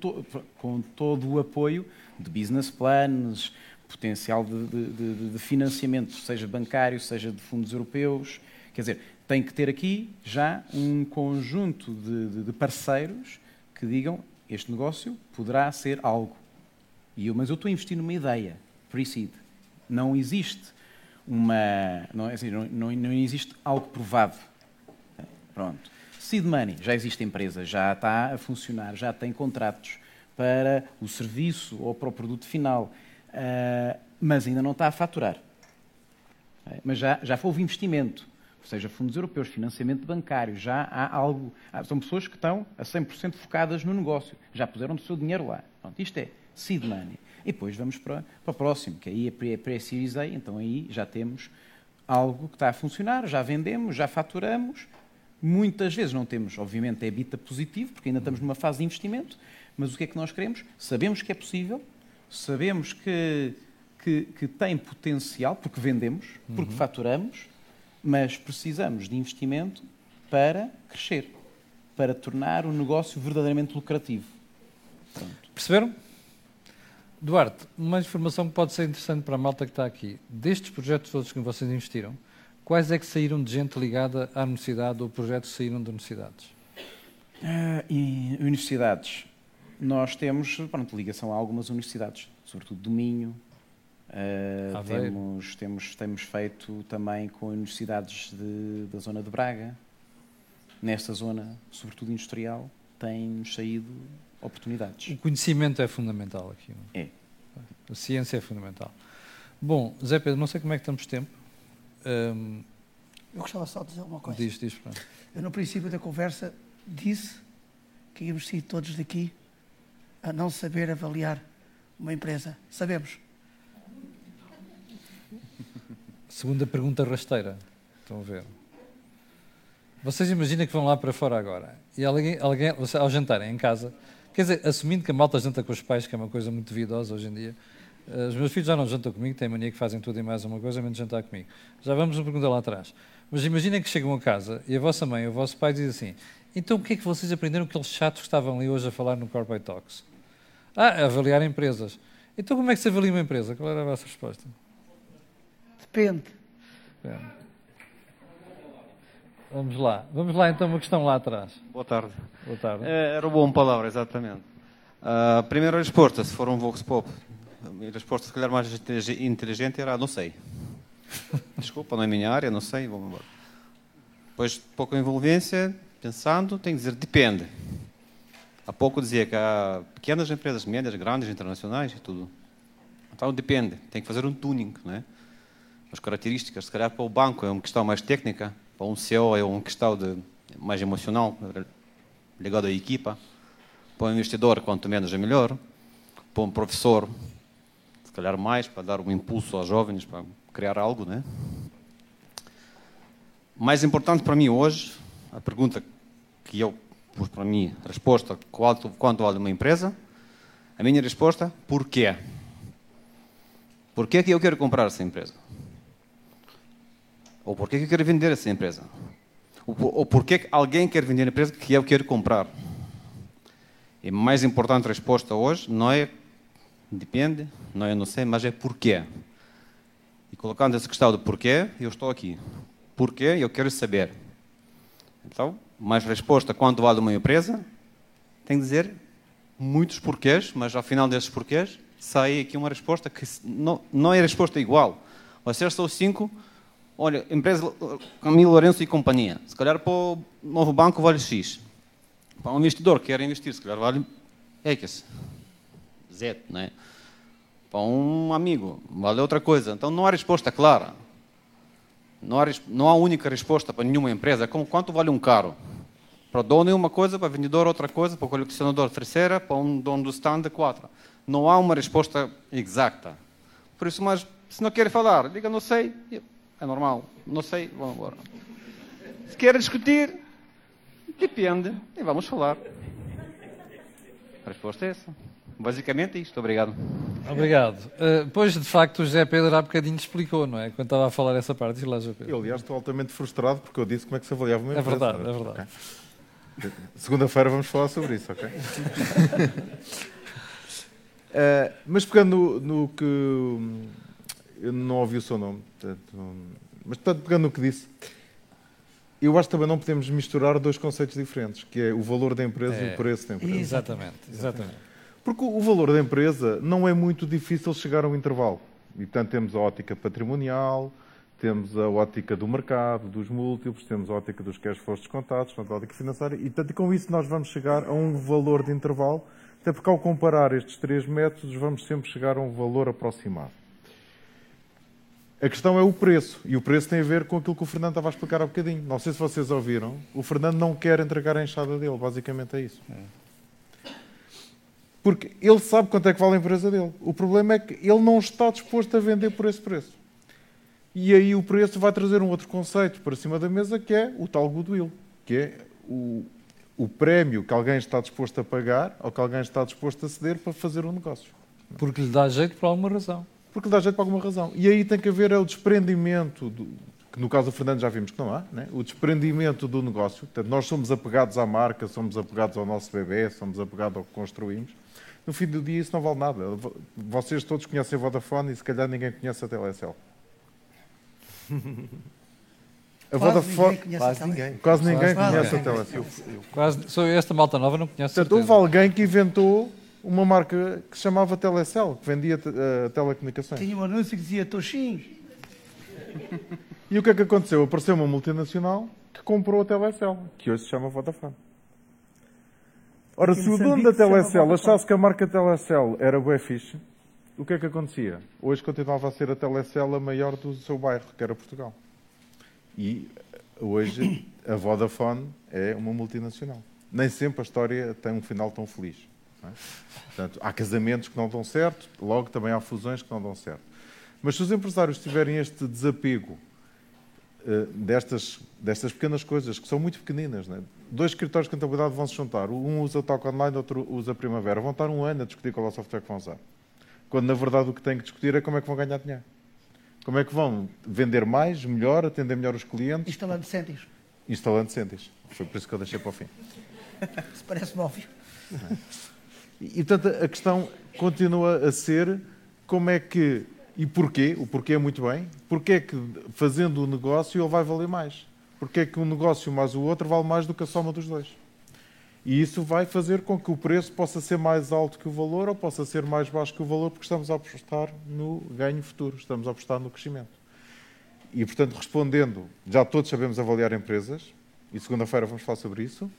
Speaker 15: to, to- com todo o apoio de business plans, potencial de, de- de- financiamento, seja bancário, seja de fundos europeus. Quer dizer, tem que ter aqui já um conjunto de, de- de parceiros que digam este negócio poderá ser algo. E eu, mas eu estou a investir numa ideia, pre-seed. Não existe uma. Não, é assim, não, não, não existe algo provado. Pronto. Seed money, já existe empresa, já está a funcionar, já tem contratos para o serviço ou para o produto final, ah, mas ainda não está a faturar. Ok? Mas já, já houve investimento, ou seja, fundos europeus, financiamento bancário, já há algo. são pessoas que estão a 100% focadas no negócio, já puseram o seu dinheiro lá. Pronto, isto é seed money. E depois vamos para, para o próximo, que aí é pré- pré-series A, então aí já temos algo que está a funcionar, já vendemos, já faturamos. Muitas vezes não temos, obviamente, é bita positivo, porque ainda estamos numa fase de investimento, mas o que é que nós queremos? Sabemos que é possível, sabemos que, que, que tem potencial, porque vendemos, porque
Speaker 1: Uhum.
Speaker 15: faturamos, mas precisamos de investimento para crescer, para tornar o negócio verdadeiramente lucrativo.
Speaker 1: Perceberam? Duarte, uma informação que pode ser interessante para a malta que está aqui. Destes projetos todos que vocês investiram, quais é que saíram de gente ligada à universidade ou projetos saíram de universidades?
Speaker 15: Ah, e universidades. Nós temos pronto, ligação a algumas universidades, sobretudo do Minho.
Speaker 1: Aveiro.
Speaker 15: temos, temos, temos feito também com universidades de- da zona de Braga. Nesta zona, sobretudo industrial, tem-nos saído oportunidades.
Speaker 1: O conhecimento é fundamental aqui. não
Speaker 15: É.
Speaker 1: A ciência é fundamental. Bom, Zé Pedro, não sei como é que estamos tempo. Hum,
Speaker 13: Eu gostava só de dizer uma coisa.
Speaker 1: Diz, diz, pronto.
Speaker 13: Eu, no princípio da conversa, disse que íamos sair todos daqui a não saber avaliar uma empresa. Sabemos.
Speaker 1: Segunda pergunta rasteira. Estão a ver? Vocês imaginam que vão lá para fora agora e alguém, alguém ao jantarem em casa, quer dizer, assumindo que a malta janta com os pais, que é uma coisa muito duvidosa hoje em dia, os meus filhos já não jantam comigo, têm mania que fazem tudo e mais uma coisa, menos jantar comigo. Já vamos uma pergunta lá atrás. Mas imaginem que chegam a casa e a vossa mãe ou o vosso pai diz assim: então o que é que vocês aprenderam com aqueles chatos que estavam ali hoje a falar no Corporate Talks? Ah, a avaliar empresas. Então como é que se avalia uma empresa? Qual era a vossa resposta?
Speaker 13: Depende.
Speaker 1: Depende. Vamos lá. Vamos lá então uma questão lá atrás.
Speaker 19: Boa tarde.
Speaker 1: Boa tarde.
Speaker 19: É, era uma boa palavra, exatamente. A primeira resposta, se for um Vox Pop, a minha resposta, se calhar, mais intelig- inteligente era não sei. *laughs* Desculpa, não é minha área, não sei, vamos embora. Depois, pouca envolvência, pensando, tenho que dizer depende. Há pouco dizia que há pequenas empresas, médias, grandes, internacionais e tudo. Então depende, tem que fazer um tuning, não é? As características, se calhar para o banco é uma questão mais técnica, para um CEO é uma questão de, mais emocional, ligado à equipa. Para o investidor, quanto menos é melhor. Para um professor, se calhar mais, para dar um impulso aos jovens, para criar algo, né? Mais importante para mim hoje, a pergunta que eu pus para mim, a resposta, quanto, quanto vale uma empresa? A minha resposta, porquê? Porquê que eu quero comprar essa empresa? Ou porquê que eu quero vender essa empresa? Ou, por- ou porquê que alguém quer vender a empresa que eu quero comprar? E mais importante resposta hoje não é depende, não é não sei, mas é porquê. E colocando essa questão do porquê, eu estou aqui. Porquê? Eu quero saber. Então, mais resposta quanto vale uma empresa, tem que dizer muitos porquês, mas ao final desses porquês sai aqui uma resposta que não, não é resposta igual. Vocês são cinco, olha, empresa Camilo Lourenço e companhia. Se calhar para o novo banco vale X. Para um investidor que quer investir, se calhar vale X. Z, não é? Para um amigo, vale outra coisa. Então não há resposta clara. Não há, não há única resposta para nenhuma empresa. Como quanto vale um carro? Para o dono é uma coisa, para o vendedor outra coisa, para o colecionador terceira, para um dono do stand quatro. Não há uma resposta exata. Por isso, mas se não quer falar, diga não sei, é normal. Não sei, vamos embora. Se quer discutir, depende, e vamos falar. A resposta é essa. Basicamente é isto. Obrigado.
Speaker 1: Obrigado. Uh, pois, de facto, o José Pedro há bocadinho explicou, não é? Quando estava a falar essa parte. Diz lá, José Pedro.
Speaker 12: Eu, aliás, estou altamente frustrado porque eu disse como é que se avaliava uma
Speaker 1: É
Speaker 12: empresa.
Speaker 1: verdade, é verdade.
Speaker 12: Okay. Segunda-feira vamos falar sobre isso, ok? uh, *laughs* mas pegando no, no, que... Eu não ouvi o seu nome, portanto, mas portanto, pegando no que disse, eu acho que também não podemos misturar dois conceitos diferentes, que é o valor da empresa
Speaker 1: É,
Speaker 12: e o preço da empresa.
Speaker 1: exatamente, exatamente.
Speaker 12: Porque o valor da empresa não é muito difícil chegar a um intervalo. E, portanto, temos a ótica patrimonial, temos a ótica do mercado, dos múltiplos, temos a ótica dos cash flows descontados, portanto, a ótica financeira, e, portanto, com isso nós vamos chegar a um valor de intervalo, até porque ao comparar estes três métodos vamos sempre chegar a um valor aproximado. A questão é o preço, e o preço tem a ver com aquilo que o Fernando estava a explicar há bocadinho. Não sei se vocês ouviram, o Fernando não quer entregar a enxada dele, basicamente é isso. Porque ele sabe quanto é que vale a empresa dele. O problema é que ele não está disposto a vender por esse preço. E aí o preço vai trazer um outro conceito para cima da mesa, que é o tal goodwill, que é o, o prémio que alguém está disposto a pagar ou que alguém está disposto a ceder para fazer um negócio.
Speaker 1: Porque lhe dá jeito por alguma razão.
Speaker 12: Porque lhe dá jeito por alguma razão. E aí tem que haver é o desprendimento, do, que no caso do Fernando já vimos que não há, né? o desprendimento do negócio. Portanto, nós somos apegados à marca, somos apegados ao nosso bebê, somos apegados ao que construímos. No fim do dia isso não vale nada. Vocês todos conhecem a Vodafone e se calhar ninguém conhece a Telecel. *laughs* A
Speaker 1: Quase
Speaker 12: Vodafone.
Speaker 1: ninguém conhece a Quase Telecel. ninguém.
Speaker 12: Quase ninguém
Speaker 1: Quase
Speaker 12: conhece
Speaker 1: ninguém.
Speaker 12: a Telecel.
Speaker 1: Eu- eu- quase- sou esta malta nova não conhece.
Speaker 12: Portanto, houve alguém que inventou uma marca que se chamava Telecel, que vendia eh, telecomunicações.
Speaker 13: Tinha um anúncio que dizia Toxinho.
Speaker 12: E o que é que aconteceu? Apareceu uma multinacional que comprou a Telecel, que hoje se chama Vodafone. Ora, se o dono da Telecel achasse que a marca Telecel era bué fixe, o que é que acontecia? Hoje continuava a ser a Telecel a maior do seu bairro, que era Portugal. E hoje a Vodafone é uma multinacional. Nem sempre a história tem um final tão feliz. é? Portanto, há casamentos que não dão certo, logo também há fusões que não dão certo. Mas se os empresários tiverem este desapego destas, destas pequenas coisas, que são muito pequeninas, não é? dois escritórios de contabilidade vão se juntar, um usa o Talk Online, outro usa a Primavera, vão estar um ano a discutir qual é o software que vão usar. Quando na verdade o que têm que discutir é como é que vão ganhar dinheiro. Como é que vão vender mais, melhor, atender melhor os clientes,
Speaker 13: Instalando cêntimos.
Speaker 12: instalando cêntimos. Foi por isso que eu deixei para o fim. *laughs*
Speaker 13: Isso parece-me óbvio.
Speaker 12: E, portanto, a questão continua a ser como é que e porquê, o porquê é muito bem, porquê é que fazendo o negócio ele vai valer mais? Porquê é que um negócio mais o outro vale mais do que a soma dos dois? E isso vai fazer com que o preço possa ser mais alto que o valor ou possa ser mais baixo que o valor, porque estamos a apostar no ganho futuro, estamos a apostar no crescimento. E, portanto, respondendo, já todos sabemos avaliar empresas, e segunda-feira vamos falar sobre isso.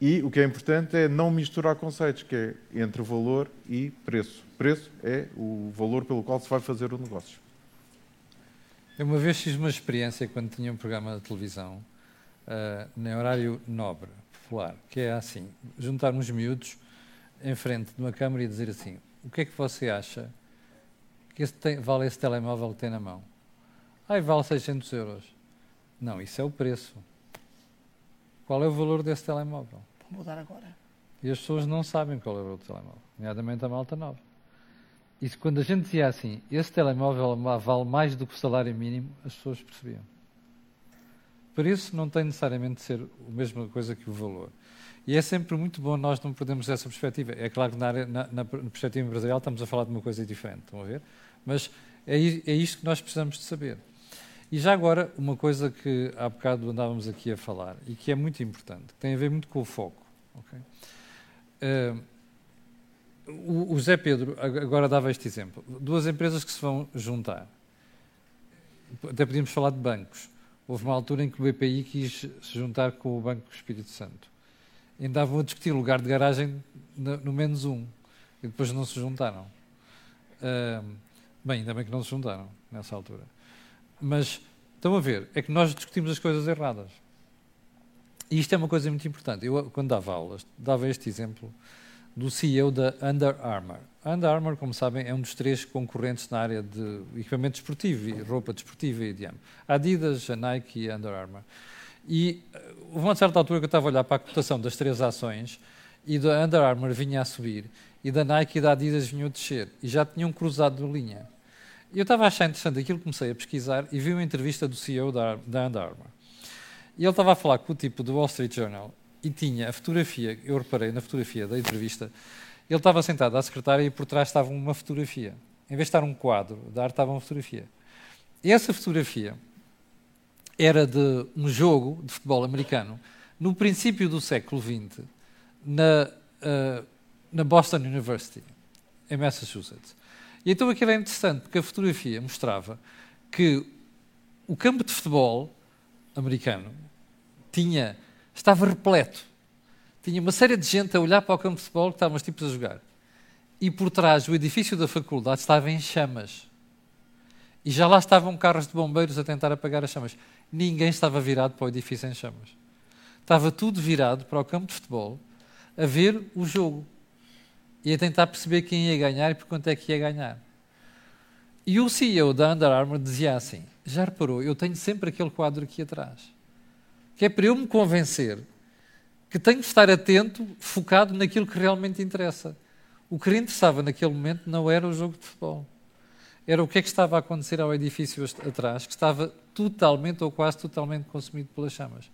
Speaker 12: E o que é importante é não misturar conceitos, que é entre valor e preço. Preço é o valor pelo qual se vai fazer o negócio.
Speaker 1: Eu uma vez fiz uma experiência quando tinha um programa de televisão uh, no horário nobre, popular, que é assim, juntar uns miúdos em frente de uma câmara e dizer assim, o que é que você acha que esse tem, vale esse telemóvel que tem na mão? Ai, vale 600 euros. Não, isso é o preço. Qual é o valor desse telemóvel?
Speaker 13: Vou mudar agora.
Speaker 1: E as pessoas não sabem qual é o valor do telemóvel, nomeadamente a malta nova. E quando a gente dizia assim, esse telemóvel vale mais do que o salário mínimo, as pessoas percebiam. Por isso, não tem necessariamente de ser a mesma coisa que o valor. E é sempre muito bom nós não perdermos essa perspectiva. É claro que na, área, na, na perspectiva empresarial estamos a falar de uma coisa diferente, estão a ver? Mas é, é isto que nós precisamos de saber. E já agora, uma coisa que há bocado andávamos aqui a falar e que é muito importante, que tem a ver muito com o foco. Okay? Uh, o, o Zé Pedro agora dava este exemplo. Duas empresas que se vão juntar. Até podíamos falar de bancos. Houve uma altura em que o BPI quis se juntar com o Banco Espírito Santo. Andavam a discutir lugar de garagem no, no menos um. E depois não se juntaram. Uh, bem, ainda bem que não se juntaram nessa altura. Mas estão a ver, é que nós discutimos as coisas erradas. E isto é uma coisa muito importante. Eu, quando dava aulas, dava este exemplo do CEO da Under Armour. A Under Armour, como sabem, é um dos três concorrentes na área de equipamento desportivo roupa desportiva e de ano. A Adidas, a Nike e a Under Armour. E eh, houve uma certa altura que eu estava a olhar para a cotação das três ações e da Under Armour vinha a subir e da Nike e da Adidas vinham a descer e já tinham cruzado de linha. Eu estava a achar interessante aquilo, comecei a pesquisar e vi uma entrevista do CEO da, da Armour. E ele estava a falar com o tipo do Wall Street Journal e tinha a fotografia, eu reparei na fotografia da entrevista, ele estava sentado à secretária e por trás estava uma fotografia. Em vez de estar um quadro de arte, estava uma fotografia. E essa fotografia era de um jogo de futebol americano no princípio do século XX, na, uh, na Boston University, em Massachusetts. E então aquilo é interessante, porque a fotografia mostrava que o campo de futebol americano tinha estava repleto. Tinha uma série de gente a olhar para o campo de futebol que estavam os tipos a jogar. E por trás, o edifício da faculdade estava em chamas. E já lá estavam carros de bombeiros a tentar apagar as chamas. Ninguém estava virado para o edifício em chamas. Estava tudo virado para o campo de futebol a ver o jogo e a tentar perceber quem ia ganhar e por quanto é que ia ganhar. E o CEO da Under Armour dizia assim: Já reparou, eu tenho sempre aquele quadro aqui atrás que é para eu me convencer que tenho de estar atento, focado naquilo que realmente interessa. O que interessava naquele momento não era o jogo de futebol. Era o que é que estava a acontecer ao edifício atrás, que estava totalmente ou quase totalmente consumido pelas chamas.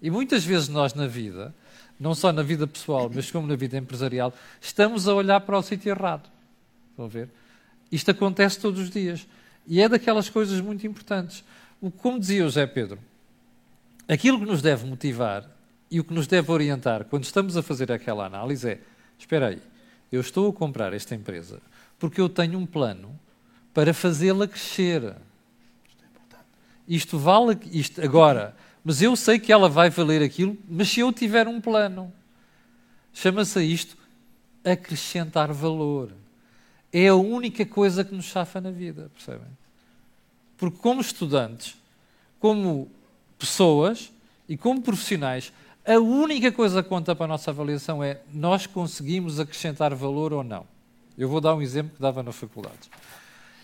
Speaker 1: E muitas vezes nós na vida, não só na vida pessoal, mas como na vida empresarial, estamos a olhar para o sítio errado. Estão a ver? Isto acontece todos os dias. E é daquelas coisas muito importantes. Como dizia o José Pedro, aquilo que nos deve motivar e o que nos deve orientar quando estamos a fazer aquela análise é: espera aí, eu estou a comprar esta empresa porque eu tenho um plano para fazê-la crescer. Isto vale isto agora, mas eu sei que ela vai valer aquilo, mas se eu tiver um plano, chama-se isto acrescentar valor. É a única coisa que nos chafa na vida, percebem? Porque como estudantes, como pessoas e como profissionais, a única coisa que conta para a nossa avaliação é nós conseguimos acrescentar valor ou não. Eu vou dar um exemplo que dava na faculdade.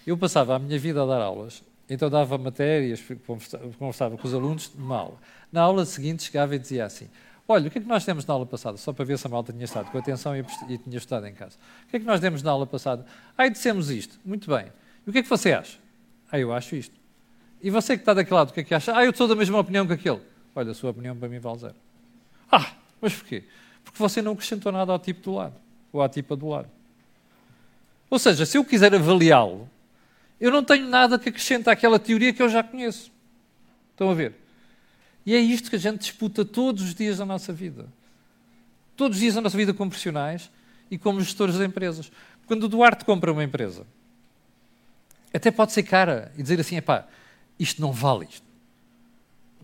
Speaker 1: Eu passava a minha vida a dar aulas, então dava matérias, conversava com os alunos numa aula. Na aula seguinte chegava e dizia assim: Olha, o que é que nós demos na aula passada? Só para ver se a malta tinha estado com atenção e, e tinha estado em casa. O que é que nós demos na aula passada? Ah, e dissemos isto. Muito bem. E o que é que você acha? Ah, eu acho isto. E você que está daquele lado, o que é que acha? Ah, eu sou da mesma opinião que aquele. Olha, a sua opinião para mim vale zero. Ah, mas porquê? Porque você não acrescentou nada ao tipo do lado, ou à tipa do lado. Ou seja, se eu quiser avaliá-lo, eu não tenho nada que acrescentar àquela teoria que eu já conheço. Estão a ver? E é isto que a gente disputa todos os dias da nossa vida. Todos os dias da nossa vida como profissionais e como gestores de empresas. Quando o Duarte compra uma empresa, até pode ser cara e dizer assim, pá, isto não vale isto.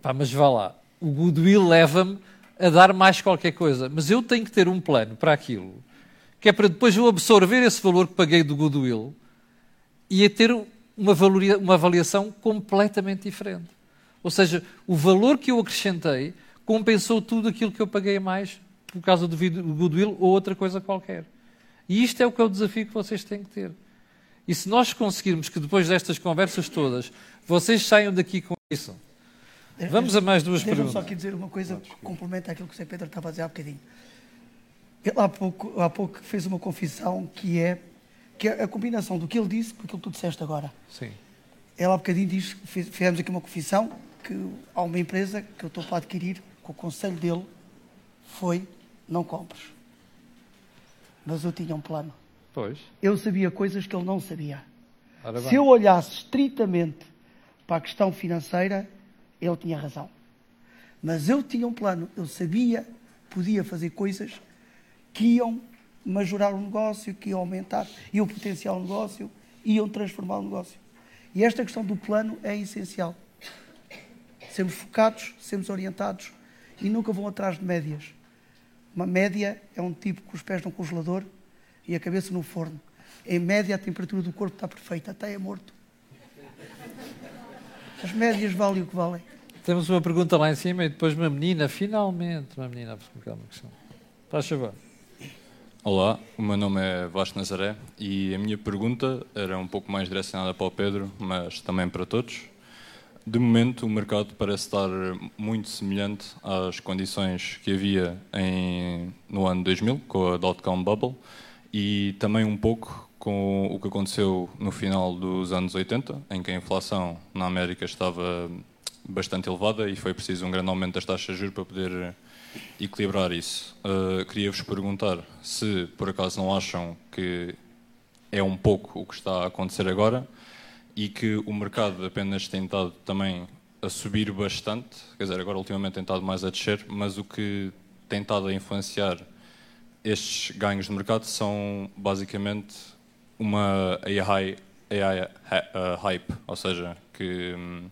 Speaker 1: Pá, mas vá lá, o goodwill leva-me a dar mais qualquer coisa, mas eu tenho que ter um plano para aquilo, que é para depois eu absorver esse valor que paguei do goodwill e a ter uma, valoria, uma avaliação completamente diferente. Ou seja, o valor que eu acrescentei compensou tudo aquilo que eu paguei mais por causa do goodwill ou outra coisa qualquer. E isto é o que é o desafio que vocês têm que ter. E se nós conseguirmos que depois destas conversas todas vocês saiam daqui com isso. Vamos a mais duas
Speaker 13: Deixa
Speaker 1: perguntas.
Speaker 13: só aqui dizer uma coisa que complementa aquilo que o Zé Pedro estava a dizer há bocadinho. Ele há pouco, há pouco fez uma confissão que é, que é a combinação do que ele disse com aquilo que tu disseste agora.
Speaker 1: Sim.
Speaker 13: Ele há bocadinho diz, fizemos aqui uma confissão que há uma empresa que eu estou para adquirir, que o conselho dele foi não compres. Mas eu tinha um plano.
Speaker 1: Pois.
Speaker 13: Eu sabia coisas que ele não sabia. Se eu olhasse estritamente para a questão financeira, ele tinha razão. Mas eu tinha um plano, eu sabia, podia fazer coisas que iam majorar o negócio, que iam aumentar, iam potenciar o negócio, iam transformar o negócio. E esta questão do plano é essencial. Sermos focados, sermos orientados e nunca vão atrás de médias. Uma média é um tipo com os pés no congelador e a cabeça no forno. Em média, a temperatura do corpo está perfeita, até é morto. As médias valem o que valem.
Speaker 1: Temos uma pergunta lá em cima e depois uma menina, finalmente, uma menina a colocar uma questão. Faz favor.
Speaker 20: Olá, o meu nome é Vasco Nazaré e a minha pergunta era um pouco mais direcionada para o Pedro, mas também para todos. De momento, o mercado parece estar muito semelhante às condições que havia em, no ano 2000, com a dot-com bubble, e também um pouco com o que aconteceu no final dos anos 80, em que a inflação na América estava bastante elevada e foi preciso um grande aumento das taxas de juros para poder equilibrar isso. Uh, Queria-vos perguntar se por acaso não acham que é um pouco o que está a acontecer agora e que o mercado apenas tem estado também a subir bastante, quer dizer, agora ultimamente tem estado mais a descer, mas o que tem estado a influenciar estes ganhos de mercado são basicamente uma AI, AI uh, hype, ou seja, que hum,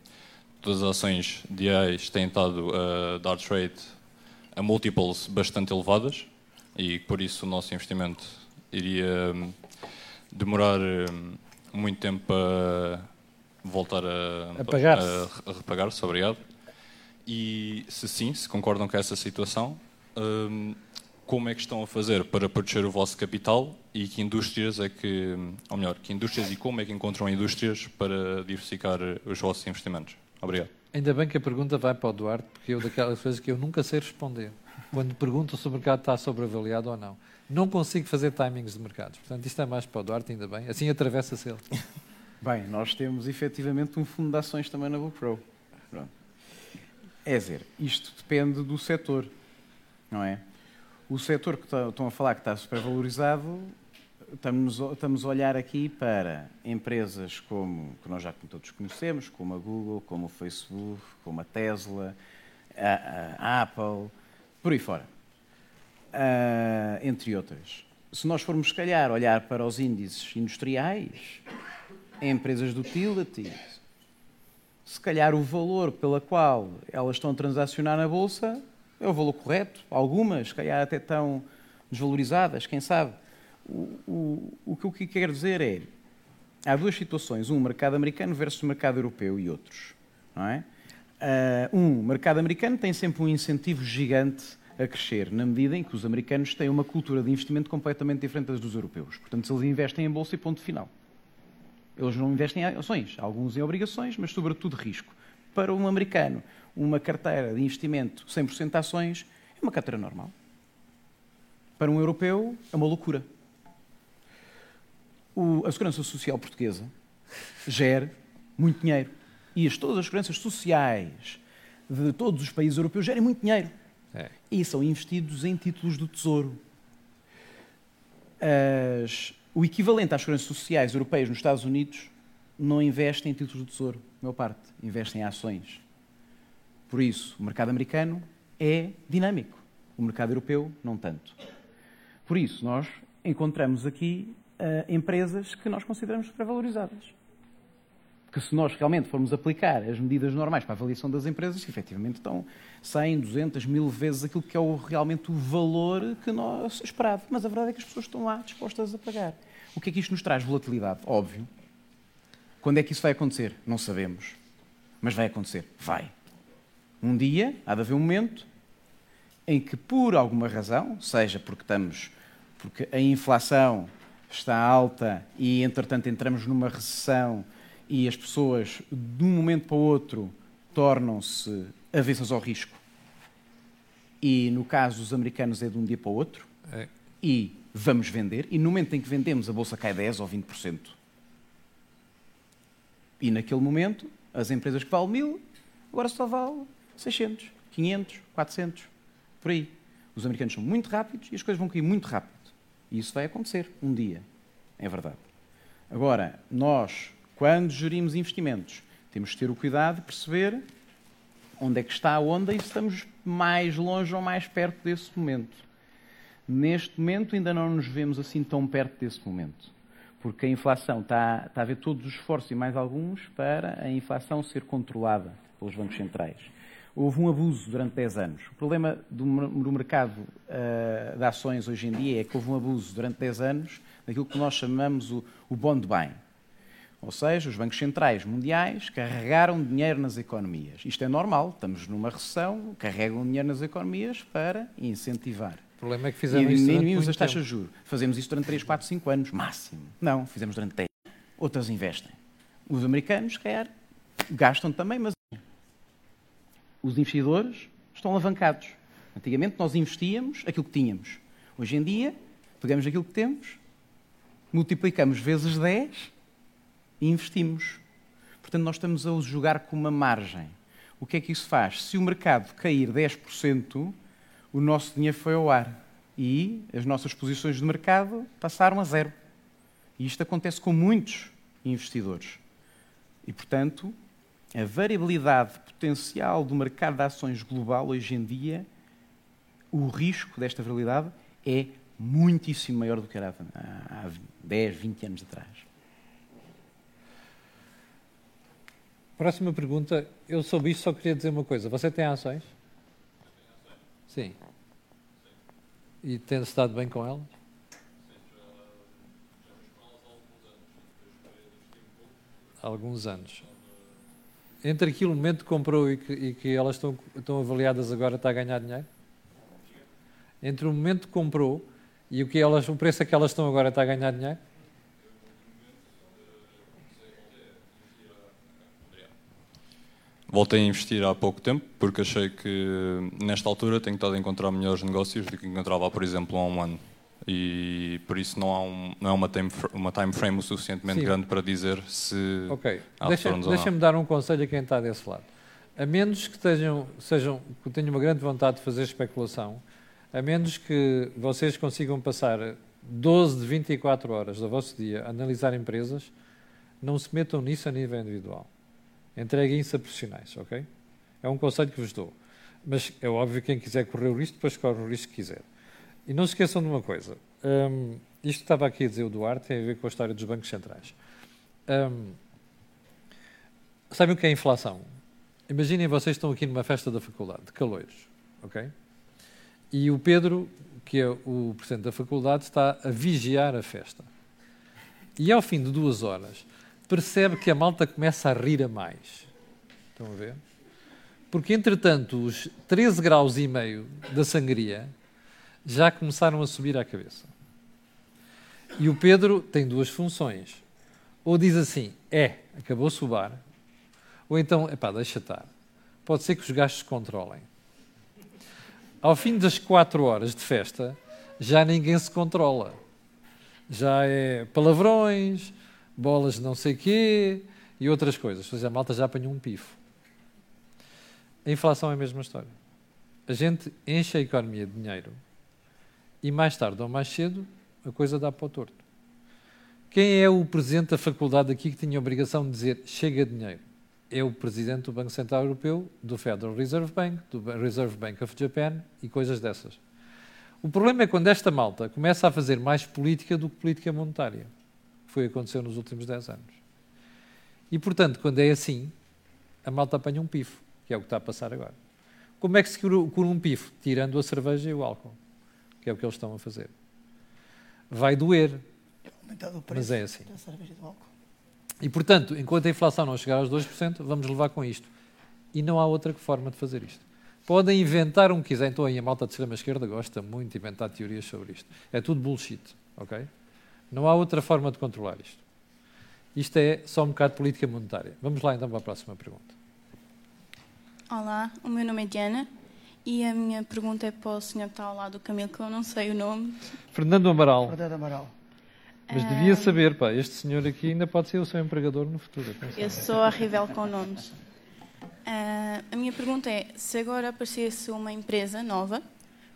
Speaker 20: todas as ações de AIs têm estado a dar trade a multiples bastante elevadas e por isso o nosso investimento iria hum, demorar hum, muito tempo a voltar a,
Speaker 1: A pagar-se.
Speaker 20: a, a repagar-se. Obrigado. E se sim, se concordam com essa situação, hum, como é que estão a fazer para proteger o vosso capital e que indústrias é que, ou melhor, que indústrias e como é que encontram indústrias para diversificar os vossos investimentos? Obrigado.
Speaker 1: Ainda bem que a pergunta vai para o Duarte, porque eu daquelas coisas que eu nunca sei responder. Quando pergunto se o mercado está sobreavaliado ou não. Não consigo fazer timings de mercados. Portanto, isto é mais para o Duarte, ainda bem. Assim atravessa-se ele. *laughs*
Speaker 15: Bem, nós temos efetivamente um fundo de ações também na. Pronto. É dizer, isto depende do setor, não é? O setor que tá- estão a falar que está supervalorizado, estamos, estamos a olhar aqui para empresas como, que nós já todos conhecemos, como a Google, como o Facebook, como a Tesla, a, a Apple, por aí fora, Ah, entre outras. Se nós formos, se calhar, olhar para os índices industriais, empresas de utilities, se calhar o valor pela qual elas estão a transacionar na Bolsa é o valor correto. Algumas, se calhar, até estão desvalorizadas, quem sabe. O, o, o que eu que quero dizer é, há duas situações, um mercado americano versus mercado europeu e outros. Não é? Ah, um, mercado americano tem sempre um incentivo gigante a crescer, na medida em que os americanos têm uma cultura de investimento completamente diferente das dos europeus. Portanto, eles investem em bolsa e ponto final. Eles não investem em ações, alguns em obrigações, mas sobretudo risco. Para um americano, uma carteira de investimento 100% de ações é uma carteira normal. Para um europeu, é uma loucura. O- a Segurança Social Portuguesa gera muito dinheiro. E as, todas as seguranças sociais de todos os países europeus gerem muito dinheiro. E são investidos em títulos do Tesouro. As- o equivalente às seguranças sociais europeias nos Estados Unidos não investe em títulos do Tesouro, a maior parte, investe em ações. Por isso, o mercado americano é dinâmico, o mercado europeu não tanto. Por isso, nós encontramos aqui ah, empresas que nós consideramos supervalorizadas. Porque se nós realmente formos aplicar as medidas normais para a avaliação das empresas, efetivamente estão 100, 200, mil vezes aquilo que é o- realmente o valor que nós esperava. Mas a verdade é que as pessoas estão lá dispostas a pagar. O que é que isto nos traz? Volatilidade, óbvio. Quando é que isso vai acontecer? Não sabemos. Mas vai acontecer. Vai. Um dia, há de haver um momento em que, por alguma razão, seja porque estamos, porque a inflação está alta e, entretanto, entramos numa recessão e as pessoas, de um momento para o outro, tornam-se avessas ao risco. E, no caso dos americanos, é de um dia para o outro.
Speaker 1: É.
Speaker 15: E vamos vender. E, no momento em que vendemos, a bolsa cai 10% ou 20%. E, naquele momento, as empresas que valem mil, agora só valem 600, 500, 400, por aí. Os americanos são muito rápidos e as coisas vão cair muito rápido. E isso vai acontecer um dia. É verdade. Agora, nós, quando gerimos investimentos, temos que ter o cuidado de perceber onde é que está a onda e se estamos mais longe ou mais perto desse momento. Neste momento ainda não nos vemos assim tão perto desse momento, porque a inflação está, está a haver todos os esforços e mais alguns para a inflação ser controlada pelos bancos centrais. Houve um abuso durante 10 anos. O problema do, do mercado uh, de ações hoje em dia é que houve um abuso durante 10 anos daquilo que nós chamamos o, o bond buying. Ou seja, os bancos centrais mundiais carregaram dinheiro nas economias. Isto é normal, estamos numa recessão, carregam dinheiro nas economias para incentivar.
Speaker 1: O problema é que fizemos e isso
Speaker 15: diminuímos as taxas de juros. Fazemos isso durante 3, 4, 5 anos, máximo. Não, fizemos durante 10. Outras investem. Os americanos, quer, gastam também, mas os investidores estão alavancados. Antigamente nós investíamos aquilo que tínhamos. Hoje em dia, pegamos aquilo que temos, multiplicamos vezes 10 e investimos. Portanto, nós estamos a jogar com uma margem. O que é que isso faz? Se o mercado cair 10%, o nosso dinheiro foi ao ar e as nossas posições de mercado passaram a zero. E isto acontece com muitos investidores. E, portanto, a variabilidade potencial do mercado de ações global hoje em dia, o risco desta variabilidade é muitíssimo maior do que era há 10, 20 anos atrás.
Speaker 1: Próxima pergunta. Eu soube isto, só queria dizer uma coisa. Você tem ações? Sim. E tem-se estado bem com elas? Há alguns anos. Entre aquele momento que comprou e que, e que elas estão, estão avaliadas agora, está a ganhar dinheiro? Entre o momento que comprou e o, que elas, o preço a que elas estão agora, está a ganhar dinheiro?
Speaker 20: Voltei a investir há pouco tempo, porque achei que nesta altura tenho estado a encontrar melhores negócios do que encontrava, por exemplo, há um ano. E por isso não, há um, não é uma time, uma time frame o suficientemente Sim. grande para dizer se
Speaker 1: Ok, deixa-me deixa dar um conselho a quem está desse lado. A menos que, estejam, sejam, que tenham uma grande vontade de fazer especulação, a menos que vocês consigam passar 12 de 24 horas do vosso dia a analisar empresas, não se metam nisso a nível individual. Entreguem-se a profissionais, ok? É um conselho que vos dou. Mas é óbvio que quem quiser correr o risco, depois corre o risco que quiser. E não se esqueçam de uma coisa. Um, isto que estava aqui a dizer o Duarte tem a ver com a história dos bancos centrais. Um, sabem o que é inflação? Imaginem vocês estão aqui numa festa da faculdade, de caloiros, ok? E o Pedro, que é o presidente da faculdade, está a vigiar a festa. E ao fim de duas horas, percebe que a malta começa a rir a mais. Estão a ver? Porque, entretanto, os 13 graus e meio da sangria já começaram a subir à cabeça. E o Pedro tem duas funções. Ou diz assim, é, acabou-se o bar. Ou então, epá, deixa estar. Pode ser que os gastos se controlem. Ao fim das quatro horas de festa, já ninguém se controla. Já é palavrões, bolas de não sei quê e outras coisas. Ou seja, a malta já apanhou um pifo. A inflação é a mesma história. A gente enche a economia de dinheiro e mais tarde ou mais cedo a coisa dá para o torto. Quem é o presidente da faculdade aqui que tinha a obrigação de dizer chega dinheiro? É o presidente do Banco Central Europeu, do Federal Reserve Bank, do Reserve Bank of Japan e coisas dessas. O problema é quando esta malta começa a fazer mais política do que política monetária foi o que aconteceu nos últimos 10 anos. E, portanto, quando é assim, a malta apanha um pifo, que é o que está a passar agora. Como é que se cura, um pifo? Tirando a cerveja e o álcool, que é o que eles estão a fazer. Vai doer, mas é assim. E, portanto, enquanto a inflação não chegar aos 2%, vamos levar com isto. E não há outra forma de fazer isto. Podem inventar um que quiser, então aí a malta de extrema-esquerda gosta muito de inventar teorias sobre isto. É tudo bullshit, ok? Não há outra forma de controlar isto. Isto é só um bocado de política monetária. Vamos lá então para a próxima pergunta.
Speaker 21: Olá, o meu nome é Diana e a minha pergunta é para o senhor que está ao lado do Camilo, que eu não sei o nome.
Speaker 1: Fernando Amaral.
Speaker 13: Fernando Amaral.
Speaker 1: Mas devia saber, pá, este senhor aqui ainda pode ser o seu empregador no futuro.
Speaker 21: Eu sou a Rivel com nomes. Uh, a minha pergunta é: se agora aparecesse uma empresa nova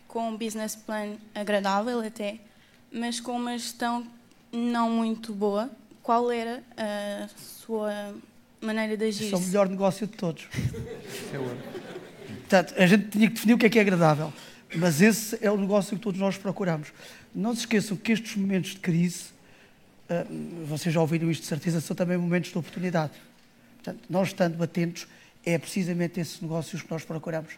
Speaker 21: com um business plan agradável até, mas com uma gestão não muito boa. Qual era a sua maneira de agir?
Speaker 13: Esse é o melhor negócio de todos. Portanto, a gente tinha que definir o que é que é agradável, mas esse é o negócio que todos nós procuramos. Não se esqueçam que estes momentos de crise, uh, vocês já ouviram isto de certeza, são também momentos de oportunidade. Portanto, nós estando atentos, é precisamente esses negócios que nós procuramos,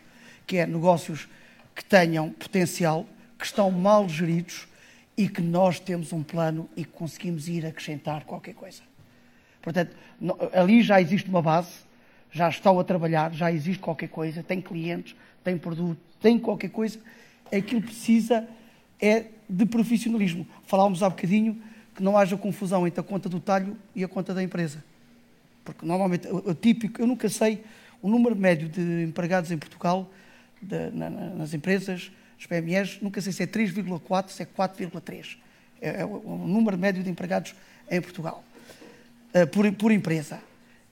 Speaker 13: que é negócios que tenham potencial, que estão mal geridos e que nós temos um plano e que conseguimos ir acrescentar qualquer coisa. Portanto, ali já existe uma base, já estão a trabalhar, já existe qualquer coisa, tem clientes, tem produto, tem qualquer coisa. Aquilo precisa é de profissionalismo. Falávamos há bocadinho que não haja confusão entre a conta do talho e a conta da empresa. Porque normalmente, o, típico, eu nunca sei o número médio de empregados em Portugal, de, na, nas empresas, os PMEs, nunca sei se é 3,4, se é 4,3. É, é, o, número médio de empregados em Portugal, uh, por, por empresa.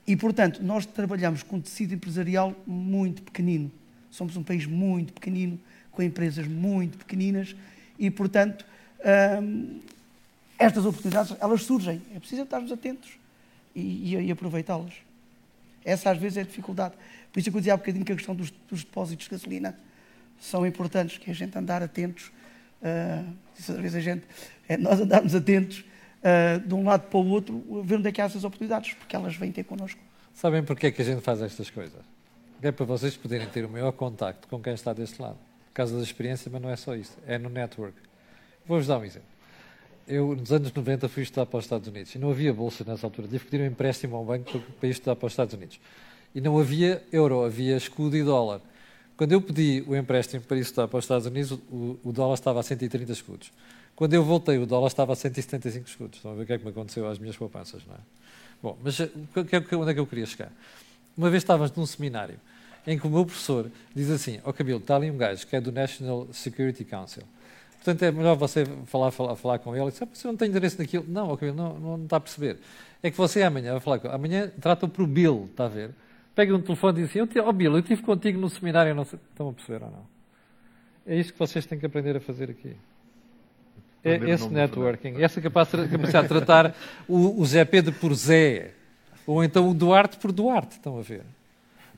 Speaker 13: E, portanto, nós trabalhamos com um tecido empresarial muito pequenino. Somos um país muito pequenino, com empresas muito pequeninas e, portanto, hum, estas oportunidades, elas surgem. É preciso estarmos atentos e, e, e aproveitá-las. Essa, às vezes, é a dificuldade. Por isso é que eu dizia há bocadinho que a questão dos, dos depósitos de gasolina são importantes, que a gente andar atentos, uh, às vezes a gente, é nós andarmos atentos uh, de um lado para o outro, ver onde é que há essas oportunidades, porque elas vêm ter connosco.
Speaker 1: Sabem porquê é que a gente faz estas coisas? É para vocês poderem ter o maior contacto com quem está deste lado. Por causa da experiência, mas não é só isso, é no network. Vou-vos dar um exemplo. Eu, nos anos 90, fui estudar para os Estados Unidos e não havia bolsa nessa altura. Tive que pedir um empréstimo ao banco para ir estudar para os Estados Unidos. E não havia euro, havia escudo e dólar. Quando eu pedi o empréstimo para ir estudar para os Estados Unidos, o, o dólar estava a 130 escudos. Quando eu voltei, o dólar estava a 175 escudos. Estão a ver o que é que me aconteceu às minhas poupanças, não é? Bom, mas eh, onde é que eu queria chegar? Uma vez estávamos num seminário em que o meu professor diz assim: Ó oh, está ali um gajo que é do National Security Council. Portanto, é melhor você falar, falar, falar com ele. Ah, você não tem interesse naquilo. Não, ó oh, não, não, está a perceber. É que você amanhã vai falar com ele. Amanhã trata-o por Bill, está a ver? Pega um telefone e diz assim: Ó oh, Bill, eu estive contigo no seminário. Não sei. Estão a perceber ou não? É isso que vocês têm que aprender a fazer aqui. É esse networking, essa capacidade de tratar o, o Zé Pedro por Zé, ou então o Duarte por Duarte, estão a ver?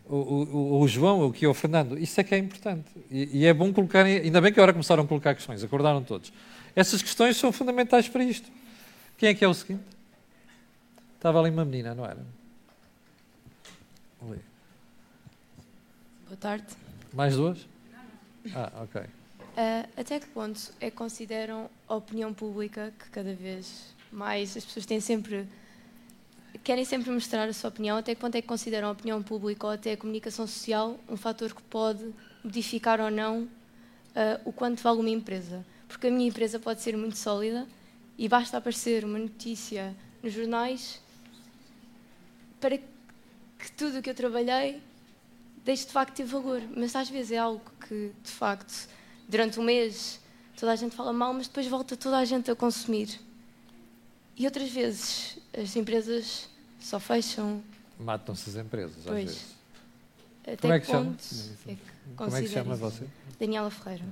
Speaker 1: O, o, o João, o que é o Fernando, isso é que é importante. E, e é bom colocar, ainda bem que agora começaram a colocar questões, acordaram todos. Essas questões são fundamentais para isto. Quem é que é o seguinte? Estava ali uma menina, não era?
Speaker 22: Boa tarde.
Speaker 1: Mais duas? Ah, ok.
Speaker 22: Uh, até que ponto é que consideram opinião pública que cada vez mais as pessoas têm sempre querem sempre mostrar a sua opinião, até que ponto é que consideram a opinião pública ou até a comunicação social um fator que pode modificar ou não uh, o quanto vale uma empresa? Porque a minha empresa pode ser muito sólida e basta aparecer uma notícia nos jornais para que tudo o que eu trabalhei deixe de facto ter valor. Mas às vezes é algo que de facto durante um mês toda a gente fala mal, mas depois volta toda a gente a consumir. E outras vezes as empresas só fecham.
Speaker 1: Matam-se as empresas, às
Speaker 22: pois.
Speaker 1: vezes.
Speaker 22: Até
Speaker 1: Como é que chama?
Speaker 22: É que
Speaker 1: Como é que chama você?
Speaker 22: Daniela Ferreira.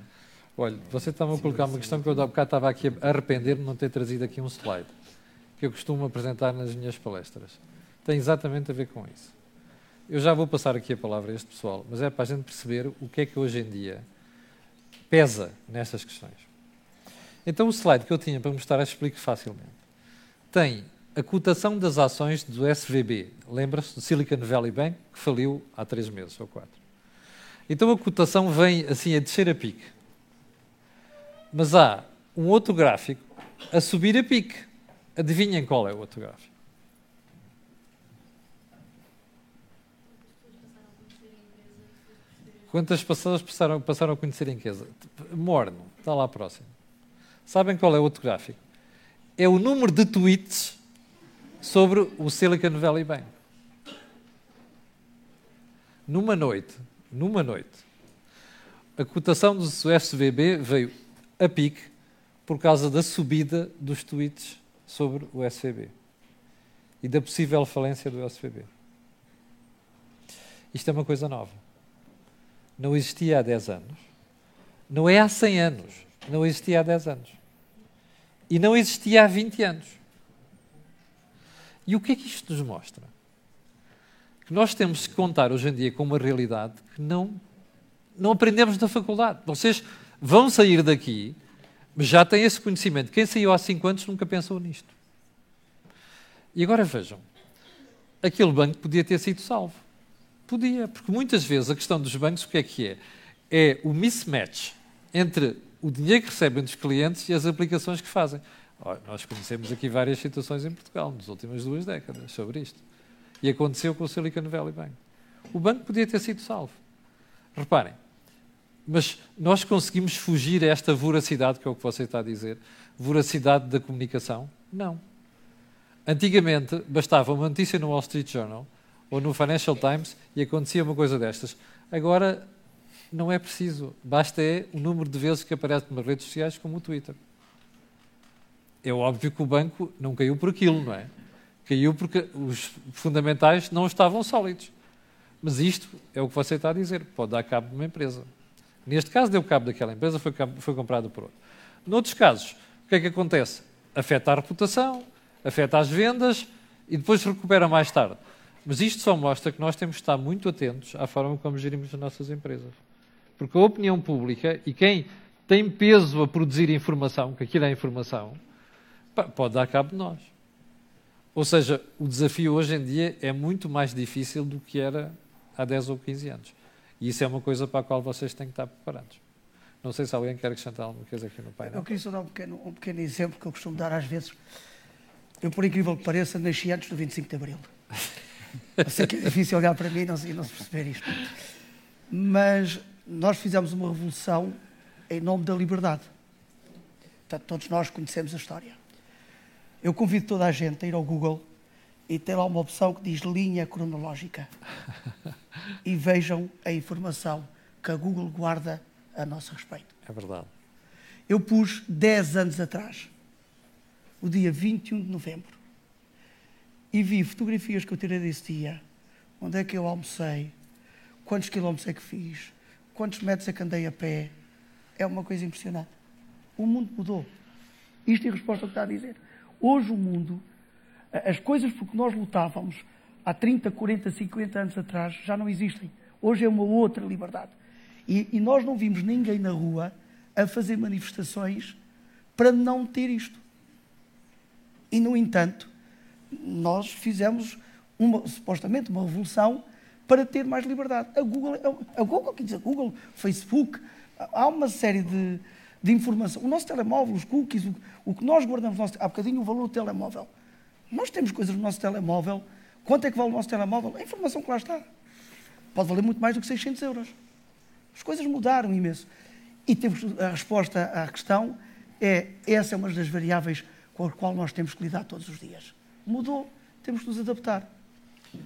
Speaker 1: Olha, você estava a colocar uma questão que eu há bocado estava aqui a arrepender-me de não ter trazido aqui um slide, que eu costumo apresentar nas minhas palestras. Tem exatamente a ver com isso. Eu já vou passar aqui a palavra a este pessoal, mas é para a gente perceber o que é que hoje em dia pesa nestas questões. Então, o slide que eu tinha para mostrar, explico facilmente. Tem a cotação das ações do SVB, lembra-se do Silicon Valley Bank, que faliu há três meses ou quatro. Então a cotação vem assim a descer a pique. Mas há um outro gráfico a subir a pique. Adivinhem qual é o outro gráfico? Quantas pessoas passaram, passaram a conhecer em casa? Morno, está lá próximo. Sabem qual é o outro gráfico? É o número de tweets sobre o Silicon Valley Bank. Numa noite, numa noite, a cotação do SVB veio a pique por causa da subida dos tweets sobre o SVB e da possível falência do SVB. Isto é uma coisa nova não existia há 10 anos. Não é há 100 anos, não existia há 10 anos. E não existia há 20 anos. E o que é que isto nos mostra? Que nós temos que contar hoje em dia com uma realidade que não, não aprendemos na faculdade. Vocês vão sair daqui, mas já têm esse conhecimento. Quem saiu há 5 anos nunca pensou nisto. E agora vejam, aquele banco podia ter sido salvo. Podia, porque muitas vezes a questão dos bancos, o que é que é? É o mismatch entre o dinheiro que recebem dos clientes e as aplicações que fazem. Nós conhecemos aqui várias situações em Portugal nas últimas duas décadas sobre isto. E aconteceu com o Silicon Valley Bank. O banco podia ter sido salvo. Reparem, mas nós conseguimos fugir a esta voracidade, que é o que você está a dizer, voracidade da comunicação? Não. Antigamente, bastava uma notícia no Wall Street Journal ou no Financial Times e acontecia uma coisa destas. Agora, não é preciso. Basta é o número de vezes que aparece nas redes sociais, como o Twitter. É óbvio que o banco não caiu por aquilo, não é? Caiu porque os fundamentais não estavam sólidos. Mas isto é o que você está a dizer. Pode dar cabo de uma empresa. Neste caso, deu cabo daquela empresa, foi, foi comprada por outra. Noutros casos, o que é que acontece? Afeta a reputação, afeta as vendas e depois recupera mais tarde. Mas isto só mostra que nós temos de estar muito atentos à forma como gerimos as nossas empresas. Porque a opinião pública e quem tem peso a produzir informação, que aquilo é informação, pode dar cabo de nós. Ou seja, o desafio hoje em dia é muito mais difícil do que era há 10 ou 15 anos. E isso é uma coisa para a qual vocês têm que estar preparados. Não sei se alguém quer acrescentar alguma coisa aqui no painel.
Speaker 13: Eu queria só dar um pequeno, um pequeno exemplo que eu costumo dar às vezes. Eu, por incrível que pareça, nasci antes do 25 de Abril. *laughs* *laughs* Eu sei que é difícil olhar para mim e não, e não se perceber isto. Mas nós fizemos uma revolução em nome da liberdade. Portanto, todos nós conhecemos a história. Eu convido toda a gente a ir ao Google e ter lá uma opção que diz linha cronológica. *laughs* e vejam a informação que a Google guarda a nosso respeito.
Speaker 1: É verdade.
Speaker 13: Eu pus 10 anos atrás, o dia 21 de novembro, e vi fotografias que eu tirei desse dia, onde é que eu almocei, quantos quilómetros é que fiz, quantos metros é que andei a pé. É uma coisa impressionante. O mundo mudou. Isto é a resposta ao que está a dizer. Hoje o mundo, as coisas por que nós lutávamos há 30, 40, 50 anos atrás já não existem. Hoje é uma outra liberdade. E, e nós não vimos ninguém na rua a fazer manifestações para não ter isto. E, no entanto, nós fizemos uma, supostamente uma revolução para ter mais liberdade. A Google, a Google, quer dizer, Google, Facebook, há uma série de, de informação. O nosso telemóvel, os cookies, o, o que nós guardamos, nosso, há bocadinho o valor do telemóvel. Nós temos coisas no nosso telemóvel. Quanto é que vale o nosso telemóvel? A informação que lá está. Pode valer muito mais do que 600 euros. As coisas mudaram imenso. E temos a resposta à questão é essa é uma das variáveis com a qual nós temos que lidar todos os dias. Mudou, temos que nos adaptar.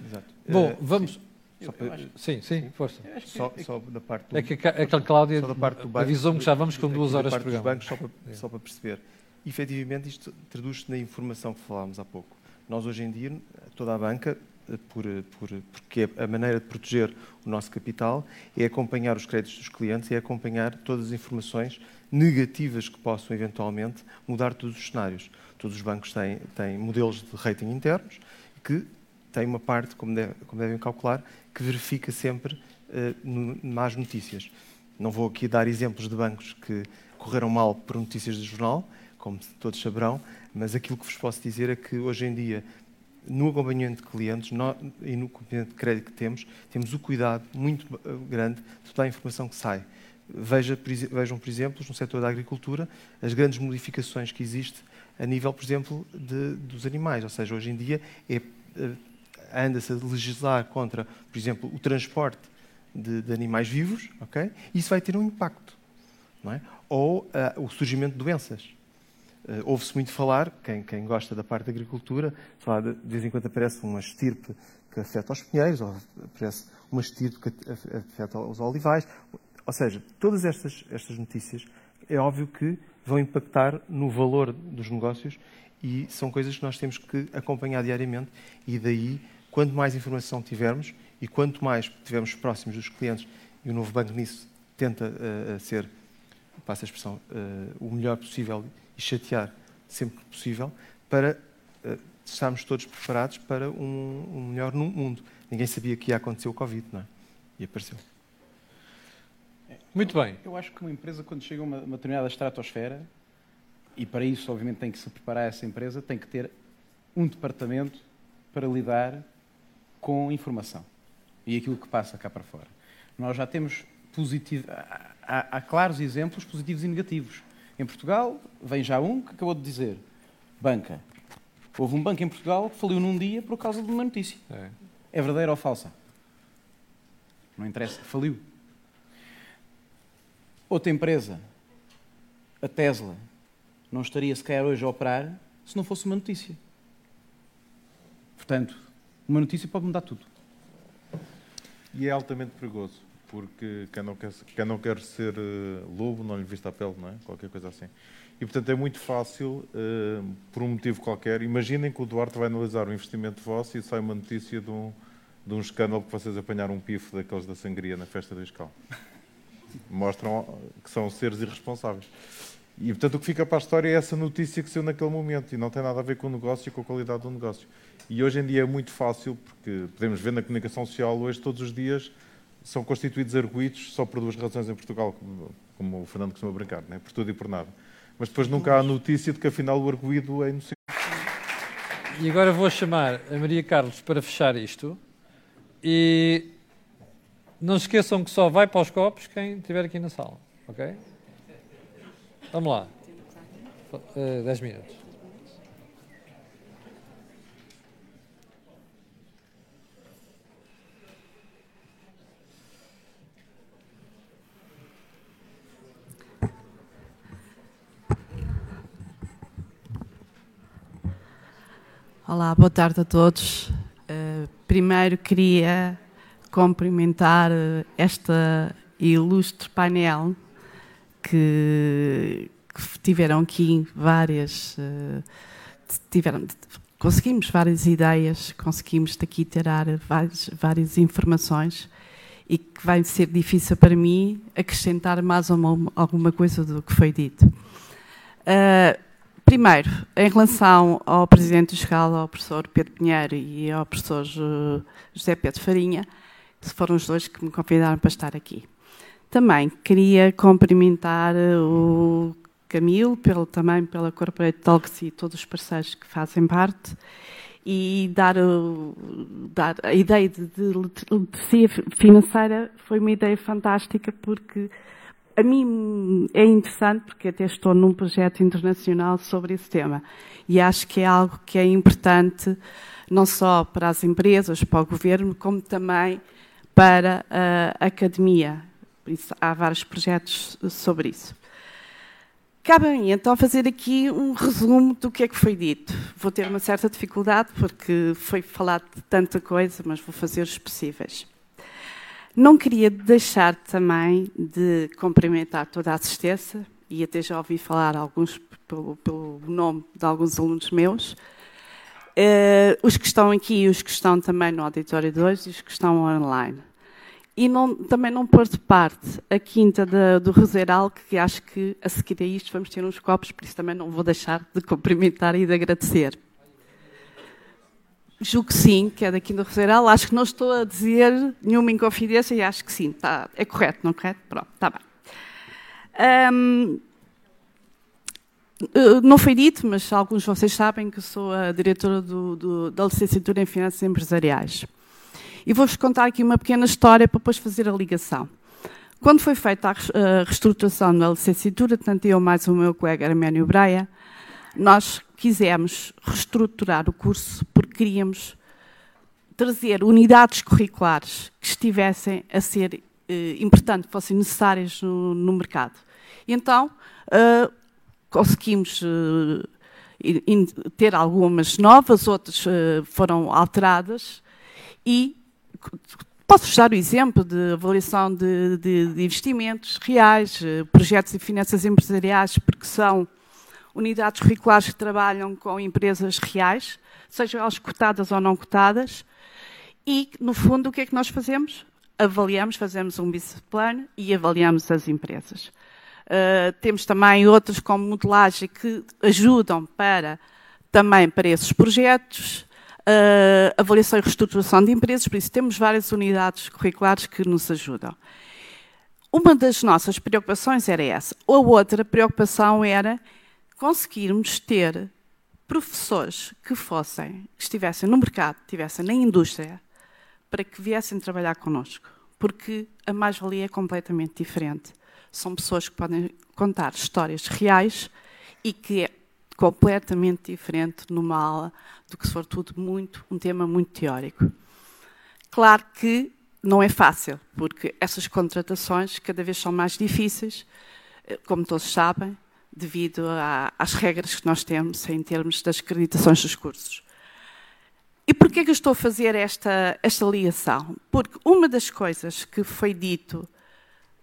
Speaker 14: Exato.
Speaker 1: Bom,
Speaker 14: Uh,
Speaker 1: vamos.
Speaker 14: sim. Só para-
Speaker 1: Sim, sim, força.
Speaker 14: Só, só da parte do,
Speaker 1: É que a- aquela Cláudia
Speaker 14: só da parte do banco-
Speaker 1: avisou-me que já vamos com duas horas de programa.
Speaker 14: bancos, só para,
Speaker 1: É.
Speaker 14: só para perceber. Efetivamente, isto traduz-se na informação que falámos há pouco. Nós, hoje em dia, toda a banca, eh, por, eh, por, porque a maneira de proteger o nosso capital é acompanhar os créditos dos clientes e é acompanhar todas as informações negativas que possam, eventualmente, mudar todos os cenários. Todos os bancos têm, têm modelos de rating internos que têm uma parte, como, deve- como devem calcular, que verifica sempre no- más notícias. Não vou aqui dar exemplos de bancos que correram mal por notícias de jornal, como todos saberão, mas aquilo que vos posso dizer é que hoje em dia, no acompanhamento de clientes nó- e no acompanhamento de crédito que temos, temos o cuidado muito eh, grande de toda a informação que sai. Veja, por vejam, por exemplo, no setor da agricultura, as grandes modificações que existem a nível, por exemplo, de- dos animais. Ou seja, hoje em dia é, eh, anda-se a legislar contra, por exemplo, o transporte de, de animais vivos, ok? Isso vai ter um impacto, é? Ou ah, o surgimento de doenças. Ah, Ouve-se muito falar, quem, quem gosta da parte da agricultura, falar de, de vez em quando aparece uma estirpe que afeta os pinheiros, ou aparece uma estirpe que af- afeta os olivais. Ou seja, todas estas, estas notícias é óbvio que vão impactar no valor dos negócios e são coisas que nós temos que acompanhar diariamente e daí, quanto mais informação tivermos e quanto mais estivermos próximos dos clientes, e o novo banco nisso tenta uh, ser passo a expressão, o melhor possível e chatear sempre que possível para estarmos todos preparados para um, um melhor mundo. Ninguém sabia que ia acontecer o Covid, não é? E apareceu.
Speaker 1: Muito bem.
Speaker 15: Eu acho que uma empresa, quando chega a uma, uma determinada estratosfera, e para isso, obviamente, tem que se preparar essa empresa, tem que ter um departamento para lidar com informação e aquilo que passa cá para fora. Nós já temos positivo, há, há, claros exemplos positivos e negativos. Em Portugal, vem já um que acabou de dizer: banca. Houve um banco em Portugal que faliu num dia por causa de uma notícia. É, é verdadeira ou falsa? Não interessa, faliu. Outra empresa, a Tesla, não estaria sequer hoje a operar se não fosse uma notícia. Portanto, uma notícia pode mudar tudo.
Speaker 12: E é altamente perigoso, porque quem não quer, quem não quer ser uh, lobo não lhe vista a pele, não é? Qualquer coisa assim. E, portanto, é muito fácil, uh, por um motivo qualquer. Imaginem que o Duarte vai analisar o investimento vosso e sai uma notícia de um, de um escândalo que vocês apanharam um pifo daqueles da sangria na festa do Iscal mostram que são seres irresponsáveis. E, portanto, o que fica para a história é essa notícia que saiu naquele momento e não tem nada a ver com o negócio e com a qualidade do negócio. E hoje em dia é muito fácil, porque podemos ver na comunicação social hoje, todos os dias, são constituídos arguídos só por duas razões em Portugal, como o Fernando costuma brincar, né? por tudo e por nada. Mas depois nunca há notícia de que afinal o arguído é inocente.
Speaker 1: E agora vou chamar a Maria Carlos para fechar isto. E não esqueçam que só vai para os copos quem estiver aqui na sala, ok? Vamos lá. Uh, dez minutos.
Speaker 23: Olá, boa tarde a todos. Uh, primeiro queria cumprimentar eh, esta ilustre painel que, que tiveram aqui várias. Eh, tiveram, conseguimos várias ideias, conseguimos daqui tirar várias, várias informações e que vai ser difícil para mim acrescentar mais uma, alguma coisa do que foi dito. Uh, primeiro, em relação ao Presidente do Escala, ao professor Pedro Pinheiro e ao professor José Pedro Farinha, foram os dois que me convidaram para estar aqui. Também queria cumprimentar eh, o Camilo, pelo, também pela Corporate Talks e todos os parceiros que fazem parte e dar, dar a ideia de, de financeira foi uma ideia fantástica porque a mim é interessante porque até estou num projeto internacional sobre esse tema e acho que é algo que é importante não só para as empresas, para o governo, como também para a academia. Por isso, há vários projetos sobre isso. Cabe-me então fazer aqui um resumo do que é que foi dito. Vou ter uma certa dificuldade porque foi falado de tanta coisa, mas vou fazer os possíveis. Não queria deixar também de cumprimentar toda a assistência, e até já ouvi falar alguns pelo, pelo nome de alguns alunos meus, uh, os que estão aqui os que estão também no auditório 2 e os que estão online. E não, também não pôr de parte a quinta do Roseiral, que acho que a seguir a isto vamos ter uns copos, por isso também não vou deixar de cumprimentar e de agradecer. Julgo que sim, que é da Quinta do Roseiral. Acho que não estou a dizer nenhuma inconfidência e acho que sim. Tá, é correto, não é correto? Pronto, está bem. Um, não foi dito, mas alguns de vocês sabem que sou a diretora do, do, da licenciatura em Finanças Empresariais. E vou-vos contar aqui uma pequena história para depois fazer a ligação. Quando foi feita a reestruturação da licenciatura, tanto eu mais o meu colega Arménio Breia, nós quisemos reestruturar o curso porque queríamos trazer unidades curriculares que estivessem a ser eh, importantes, fossem necessárias no, no mercado. E então, uh, conseguimos uh, ter algumas novas, outras uh, foram alteradas e posso dar o exemplo de avaliação de, de, de, investimentos reais, uh, projetos de finanças empresariais, porque são unidades curriculares que trabalham com empresas reais, sejam elas cotadas ou não cotadas, e, no fundo, o que é que nós fazemos? Avaliamos, fazemos um business plan e avaliamos as empresas. Uh, temos também outras como modelagem que ajudam para também para esses projetos, uh, avaliação e reestruturação de empresas, por isso temos várias unidades curriculares que nos ajudam. Uma das nossas preocupações era essa. A outra preocupação era conseguirmos ter professores que fossem, que estivessem no mercado, estivessem na indústria, para que viessem trabalhar connosco. Porque a mais-valia é completamente diferente. São pessoas que podem contar histórias reais e que é completamente diferente numa aula do que se for tudo muito, um tema muito teórico. Claro que não é fácil, porque essas contratações cada vez são mais difíceis, eh, como todos sabem, devido a, às regras que nós temos em termos das acreditações dos cursos. E porquê que eu estou a fazer esta, esta ligação? Porque uma das coisas que foi dito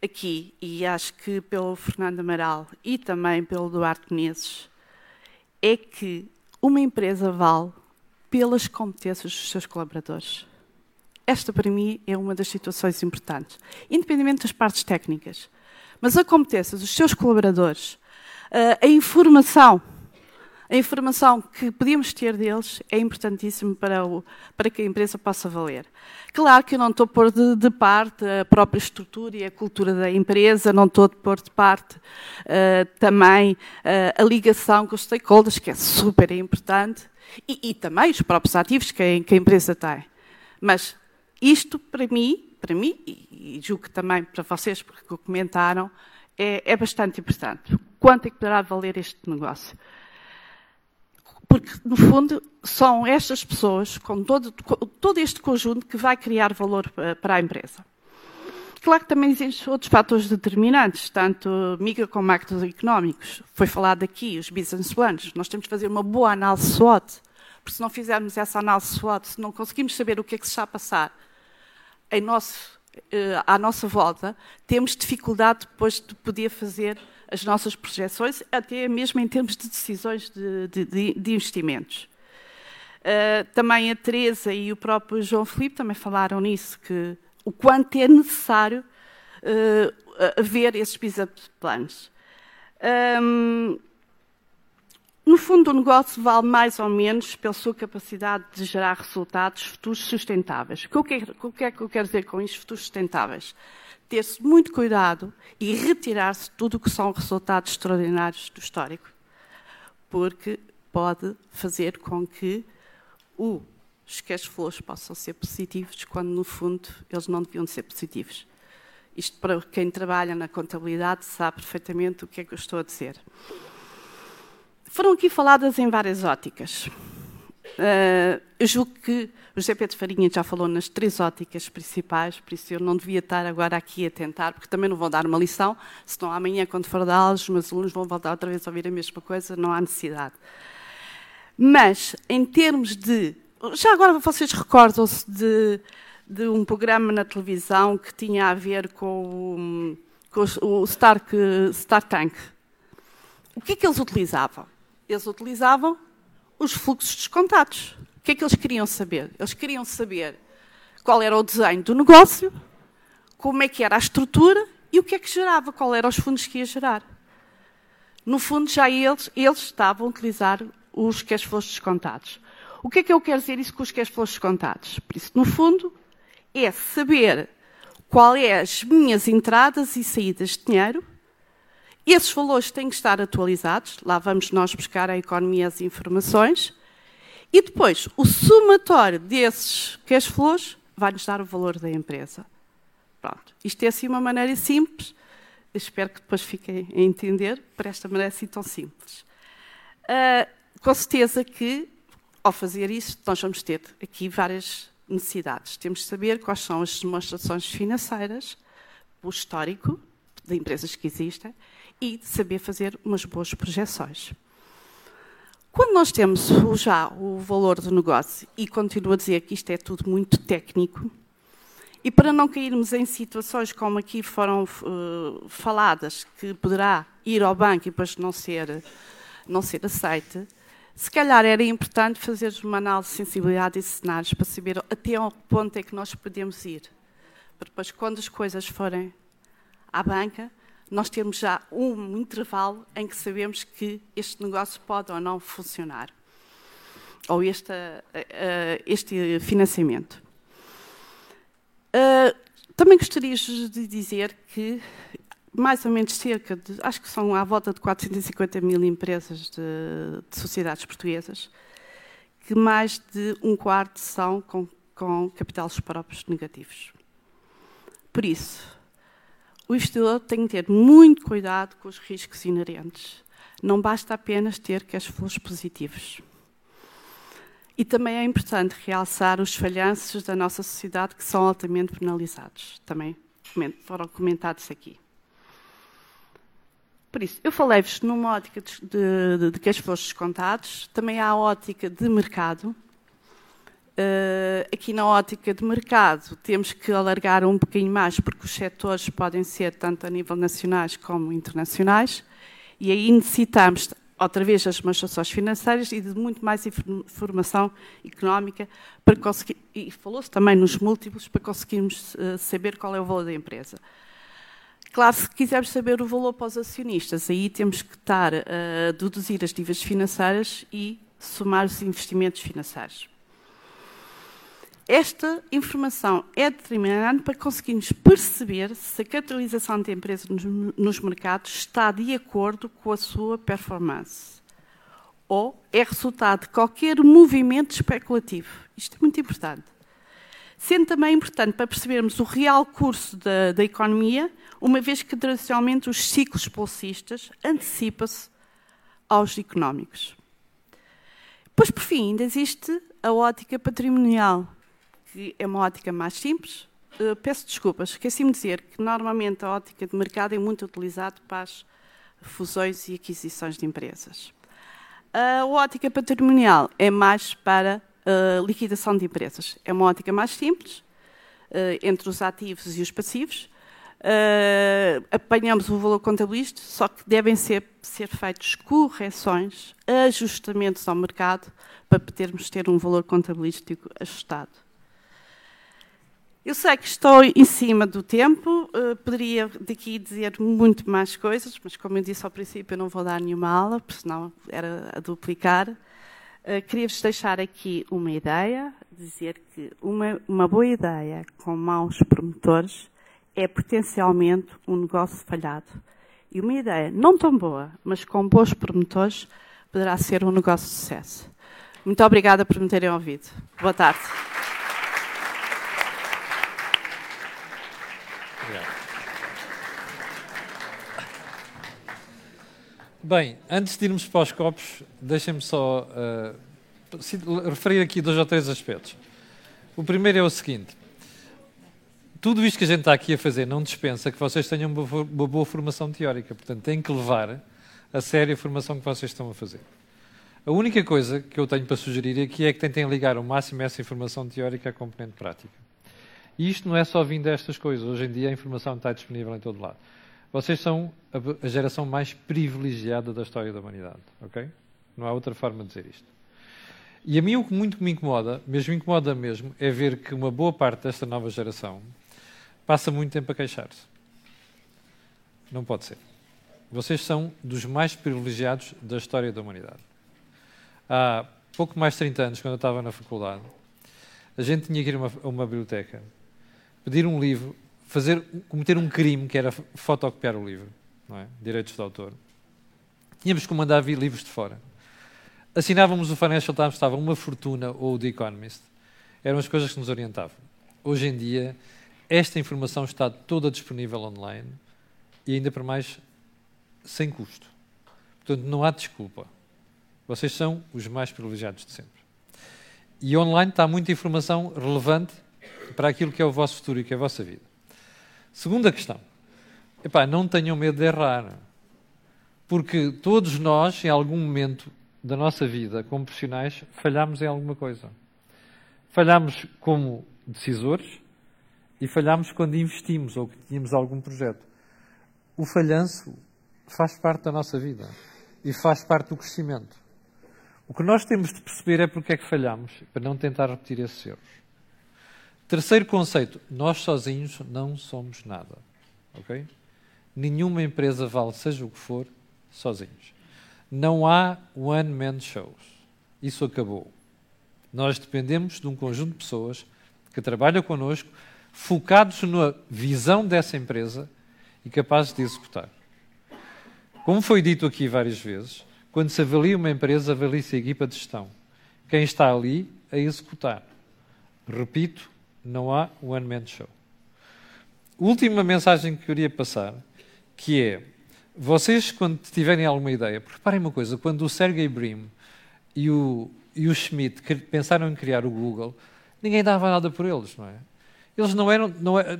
Speaker 23: aqui, e acho que pelo Fernando Amaral e também pelo Duarte Menezes, é que uma empresa vale pelas competências dos seus colaboradores. Esta, para mim, é uma das situações importantes, independentemente das partes técnicas. Mas a competência dos seus colaboradores, eh, a informação a informação que podíamos ter deles é importantíssima para, para que a empresa possa valer. Claro que eu não estou a pôr de, de, parte a própria estrutura e a cultura da empresa, não estou a pôr de parte uh, também uh, a ligação com os stakeholders, que é super importante, e, e também os próprios ativos que a, que a, empresa tem. Mas isto, para mim, para mim, e, e julgo que também para vocês, porque comentaram, é, é bastante importante. Quanto é que poderá valer este negócio? Porque, no fundo, são estas pessoas, com todo, todo este conjunto, que vai criar valor para a empresa. Claro que também existem outros fatores determinantes, tanto micro como macroeconómicos. Foi falado aqui, os business plans. Nós temos que fazer uma boa análise SWOT, porque se não fizermos essa análise SWOT, se não conseguimos saber o que é que se está a passar em nosso, eh, à nossa volta, temos dificuldade depois de poder fazer as nossas projeções, até mesmo em termos de decisões de, de, de investimentos. Uh, também a Teresa e o próprio João Filipe também falaram nisso, que o quanto é necessário uh, ver esses business plans. Um, no fundo, o negócio vale mais ou menos pela sua capacidade de gerar resultados futuros sustentáveis. O que é que eu quero dizer com isto, futuros sustentáveis? Ter-se muito cuidado e retirar-se tudo o que são resultados extraordinários do histórico, porque pode fazer com que os cash flows possam ser positivos, quando no fundo eles não deviam ser positivos. Isto para quem trabalha na contabilidade sabe perfeitamente o que é que eu estou a dizer. Foram aqui faladas em várias óticas. Uh, eu julgo que o José Pedro Farinha já falou nas três óticas principais, por isso eu não devia estar agora aqui a tentar, porque também não vou dar uma lição, senão amanhã, quando for dar aulas, os meus alunos vão voltar outra vez a ouvir a mesma coisa, não há necessidade. Mas, em termos de. Já agora vocês recordam-se de, de, um programa na televisão que tinha a ver com, com o Stark, Star Tank. O que é que eles utilizavam? Eles utilizavam os fluxos descontados. O que é que eles queriam saber? Eles queriam saber qual era o desenho do negócio, como é que era a estrutura e o que é que gerava, qual eram os fundos que ia gerar. No fundo, já eles, eles estavam a utilizar os cash flows descontados. O que é que eu quero dizer isso com os cash flows descontados? Por isso, no fundo, é saber qual é as minhas entradas e saídas de dinheiro. Esses valores têm que estar atualizados. Lá vamos nós buscar a economia as informações. E depois, o somatório desses cash flows vai-nos dar o valor da empresa. Pronto. Isto é assim uma maneira simples. Espero que depois fiquem a entender por esta maneira assim tão simples. Uh, com certeza que, ao fazer isso, nós vamos ter aqui várias necessidades. Temos de saber quais são as demonstrações financeiras, o histórico de empresas que existem e saber fazer umas boas projeções. Quando nós temos já o valor do negócio, e continuo a dizer que isto é tudo muito técnico, e para não cairmos em situações como aqui foram uh, faladas, que poderá ir ao banco e depois não ser, não ser aceite, se calhar era importante fazer uma análise de sensibilidade e cenários para saber até ao ponto é que nós podemos ir. Para depois, quando as coisas forem à banca, nós termos já um intervalo em que sabemos que este negócio pode ou não funcionar, ou este, este financiamento. Também gostaria de dizer que mais ou menos cerca de, acho que são à volta de 450 mil empresas de, de sociedades portuguesas, que mais de um quarto são com, com capitais próprios negativos. Por isso, o investidor tem que ter muito cuidado com os riscos inerentes. Não basta apenas ter cash flows positivos. E também é importante realçar os falhanços da nossa sociedade que são altamente penalizados. Também foram comentados aqui. Por isso, eu falei-vos numa ótica de, de, de cash flows descontados, também há a ótica de mercado. Uh, aqui na ótica de mercado temos que alargar um bocadinho mais, porque os setores podem ser tanto a nível nacionais como internacionais, e aí necessitamos outra vez as demonstrações financeiras e de muito mais informação económica para conseguir, e falou-se também nos múltiplos, para conseguirmos uh, saber qual é o valor da empresa. Claro, se quisermos saber o valor para os acionistas, aí temos que estar a deduzir as dívidas financeiras e somar os investimentos financeiros. Esta informação é determinante para conseguirmos perceber se a capitalização da empresa nos, nos mercados está de acordo com a sua performance ou é resultado de qualquer movimento especulativo. Isto é muito importante. Sendo também importante para percebermos o real curso da, da economia uma vez que tradicionalmente os ciclos bolsistas antecipam-se aos económicos. Pois, por fim, ainda existe a ótica patrimonial, que é uma ótica mais simples. Uh, peço desculpas, esqueci-me de dizer que normalmente a ótica de mercado é muito utilizada para as fusões e aquisições de empresas. A ótica patrimonial é mais para a liquidação de empresas. É uma ótica mais simples, uh, entre os ativos e os passivos, apanhamos o valor contabilístico, só que devem ser, ser feitas correções, ajustamentos ao mercado, para podermos ter um valor contabilístico ajustado. Eu sei que estou em cima do tempo, uh, poderia daqui dizer muito mais coisas, mas como eu disse ao princípio, eu não vou dar nenhuma aula, porque senão era a duplicar. Uh, Queria-vos deixar aqui uma ideia, dizer que uma, uma boa ideia com maus promotores é potencialmente um negócio falhado. E uma ideia não tão boa, mas com bons promotores, poderá ser um negócio de sucesso. Muito obrigada por me terem ouvido. Boa tarde.
Speaker 1: Bem, antes de irmos para os copos, deixem-me só uh, referir aqui dois ou três aspectos. O primeiro é o seguinte: tudo isto que a gente está aqui a fazer não dispensa que vocês tenham uma boa, formação teórica. Portanto, têm que levar a sério a formação que vocês estão a fazer. A única coisa que eu tenho para sugerir aqui é que tentem ligar ao máximo essa informação teórica à componente prática. E isto não é só vindo destas coisas. Hoje em dia a informação está disponível em todo lado. Vocês são a, geração mais privilegiada da história da humanidade, ok? Não há outra forma de dizer isto. E a mim o que muito me incomoda, mesmo incomoda mesmo, é ver que uma boa parte desta nova geração passa muito tempo a queixar-se. Não pode ser. Vocês são dos mais privilegiados da história da humanidade. Há pouco mais de 30 anos, quando eu estava na faculdade, a gente tinha que ir a uma, a uma biblioteca, pedir um livro, fazer, cometer um crime que era fotocopiar o livro, é? direitos de autor. Tínhamos que mandar vir livros de fora. Assinávamos o Financial Times, estava uma fortuna, ou o The Economist. Eram as coisas que nos orientavam. Hoje em dia, esta informação está toda disponível online e ainda para mais sem custo. Portanto, não há desculpa. Vocês são os mais privilegiados de sempre. E online está muita informação relevante para aquilo que é o vosso futuro e que é a vossa vida. Segunda questão. Epá, não tenham medo de errar. Porque todos nós, em algum momento da nossa vida como profissionais, falhamos em alguma coisa. Falhamos como decisores, e falhámos quando investimos ou que tínhamos algum projeto. O falhanço faz parte da nossa vida e faz parte do crescimento. O que nós temos de perceber é porque é que falhamos, para não tentar repetir esses erros. Terceiro conceito, nós sozinhos não somos nada. Ok? Nenhuma empresa vale, seja o que for, sozinhos. Não há one-man shows. Isso acabou. Nós dependemos de um conjunto de pessoas que trabalham connosco, focados na visão dessa empresa e capazes de executar. Como foi dito aqui várias vezes, quando se avalia uma empresa, avalia-se a equipa de gestão. Quem está ali a executar. Repito, não há one-man show. Última mensagem que queria passar, que é, vocês quando tiverem alguma ideia, porque uma coisa, quando o Sergey Brin e o, e o Schmidt pensaram em criar o Google, ninguém dava nada por eles, não é? Eles não eram, não, é,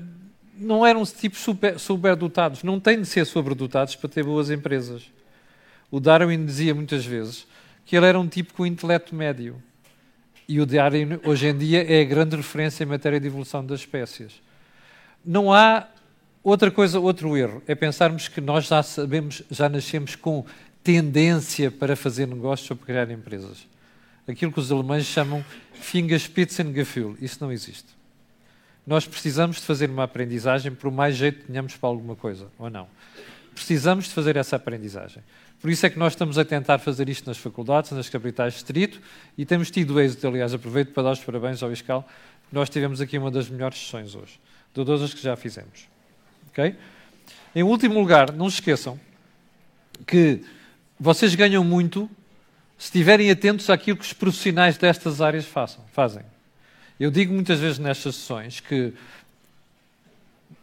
Speaker 1: não eram tipos super, superdotados, não têm de ser sobredotados para ter boas empresas. O Darwin dizia muitas vezes que ele era um tipo com intelecto médio. E o Darwin, hoje em dia, é a grande referência em matéria de evolução das espécies. Não há outra coisa, outro erro, é pensarmos que nós já sabemos, já nascemos com tendência para fazer negócios ou para criar empresas. Aquilo que os alemães chamam Fingerspitzengefühl. Isso não existe. Nós precisamos de fazer uma aprendizagem por mais jeito que tenhamos para alguma coisa, ou não. Precisamos de fazer essa aprendizagem. Por isso é que nós estamos a tentar fazer isto nas faculdades, nas capitais de distrito, e temos tido êxito. Aliás, aproveito para dar os parabéns ao ISCAL, nós tivemos aqui uma das melhores sessões hoje, de todas as que já fizemos. Okay? Em último lugar, não se esqueçam que vocês ganham muito se estiverem atentos àquilo que os profissionais destas áreas façam, fazem. Eu digo muitas vezes nestas sessões que,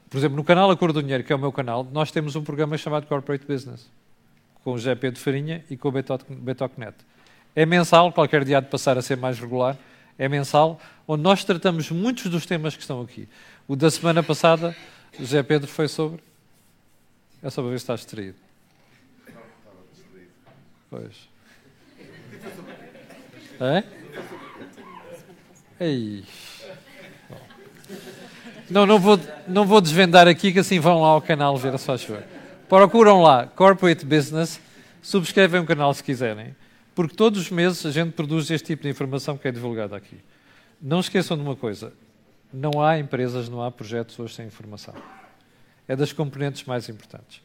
Speaker 1: por exemplo, no canal A Cor do Dinheiro, que é o meu canal, nós temos um programa chamado Corporate Business, com o GP de Farinha e com o Betocnet. É mensal, qualquer dia de passar a ser mais regular, é mensal, onde nós tratamos muitos dos temas que estão aqui. O da semana passada, José Pedro foi sobre. É só para ver se estás distraído. Pois. É? Ei. Não, não vou, não vou desvendar aqui, que assim vão lá ao canal ver, só chover. Procuram lá, Corporate Business, subscrevem o canal se quiserem, porque todos os meses a gente produz este tipo de informação que é divulgada aqui. Não esqueçam de uma coisa, não há empresas, não há projetos hoje sem informação. É das componentes mais importantes.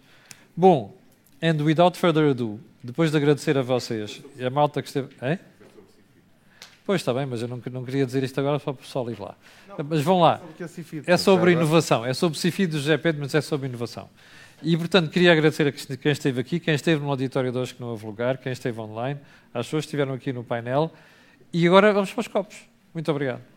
Speaker 1: Bom, and without further ado, depois de agradecer a vocês e a malta que esteve... É? Pois está bem, mas eu não, não queria dizer isto agora só para o pessoal ir lá. Não, mas vão lá. É, é sobre inovação. É sobre CIFID do Pedro, mas é sobre inovação. E, portanto, queria agradecer a quem esteve aqui, quem esteve no auditório de hoje que não houve lugar, quem esteve online, as pessoas que estiveram aqui no painel. E agora vamos para os copos. Muito obrigado.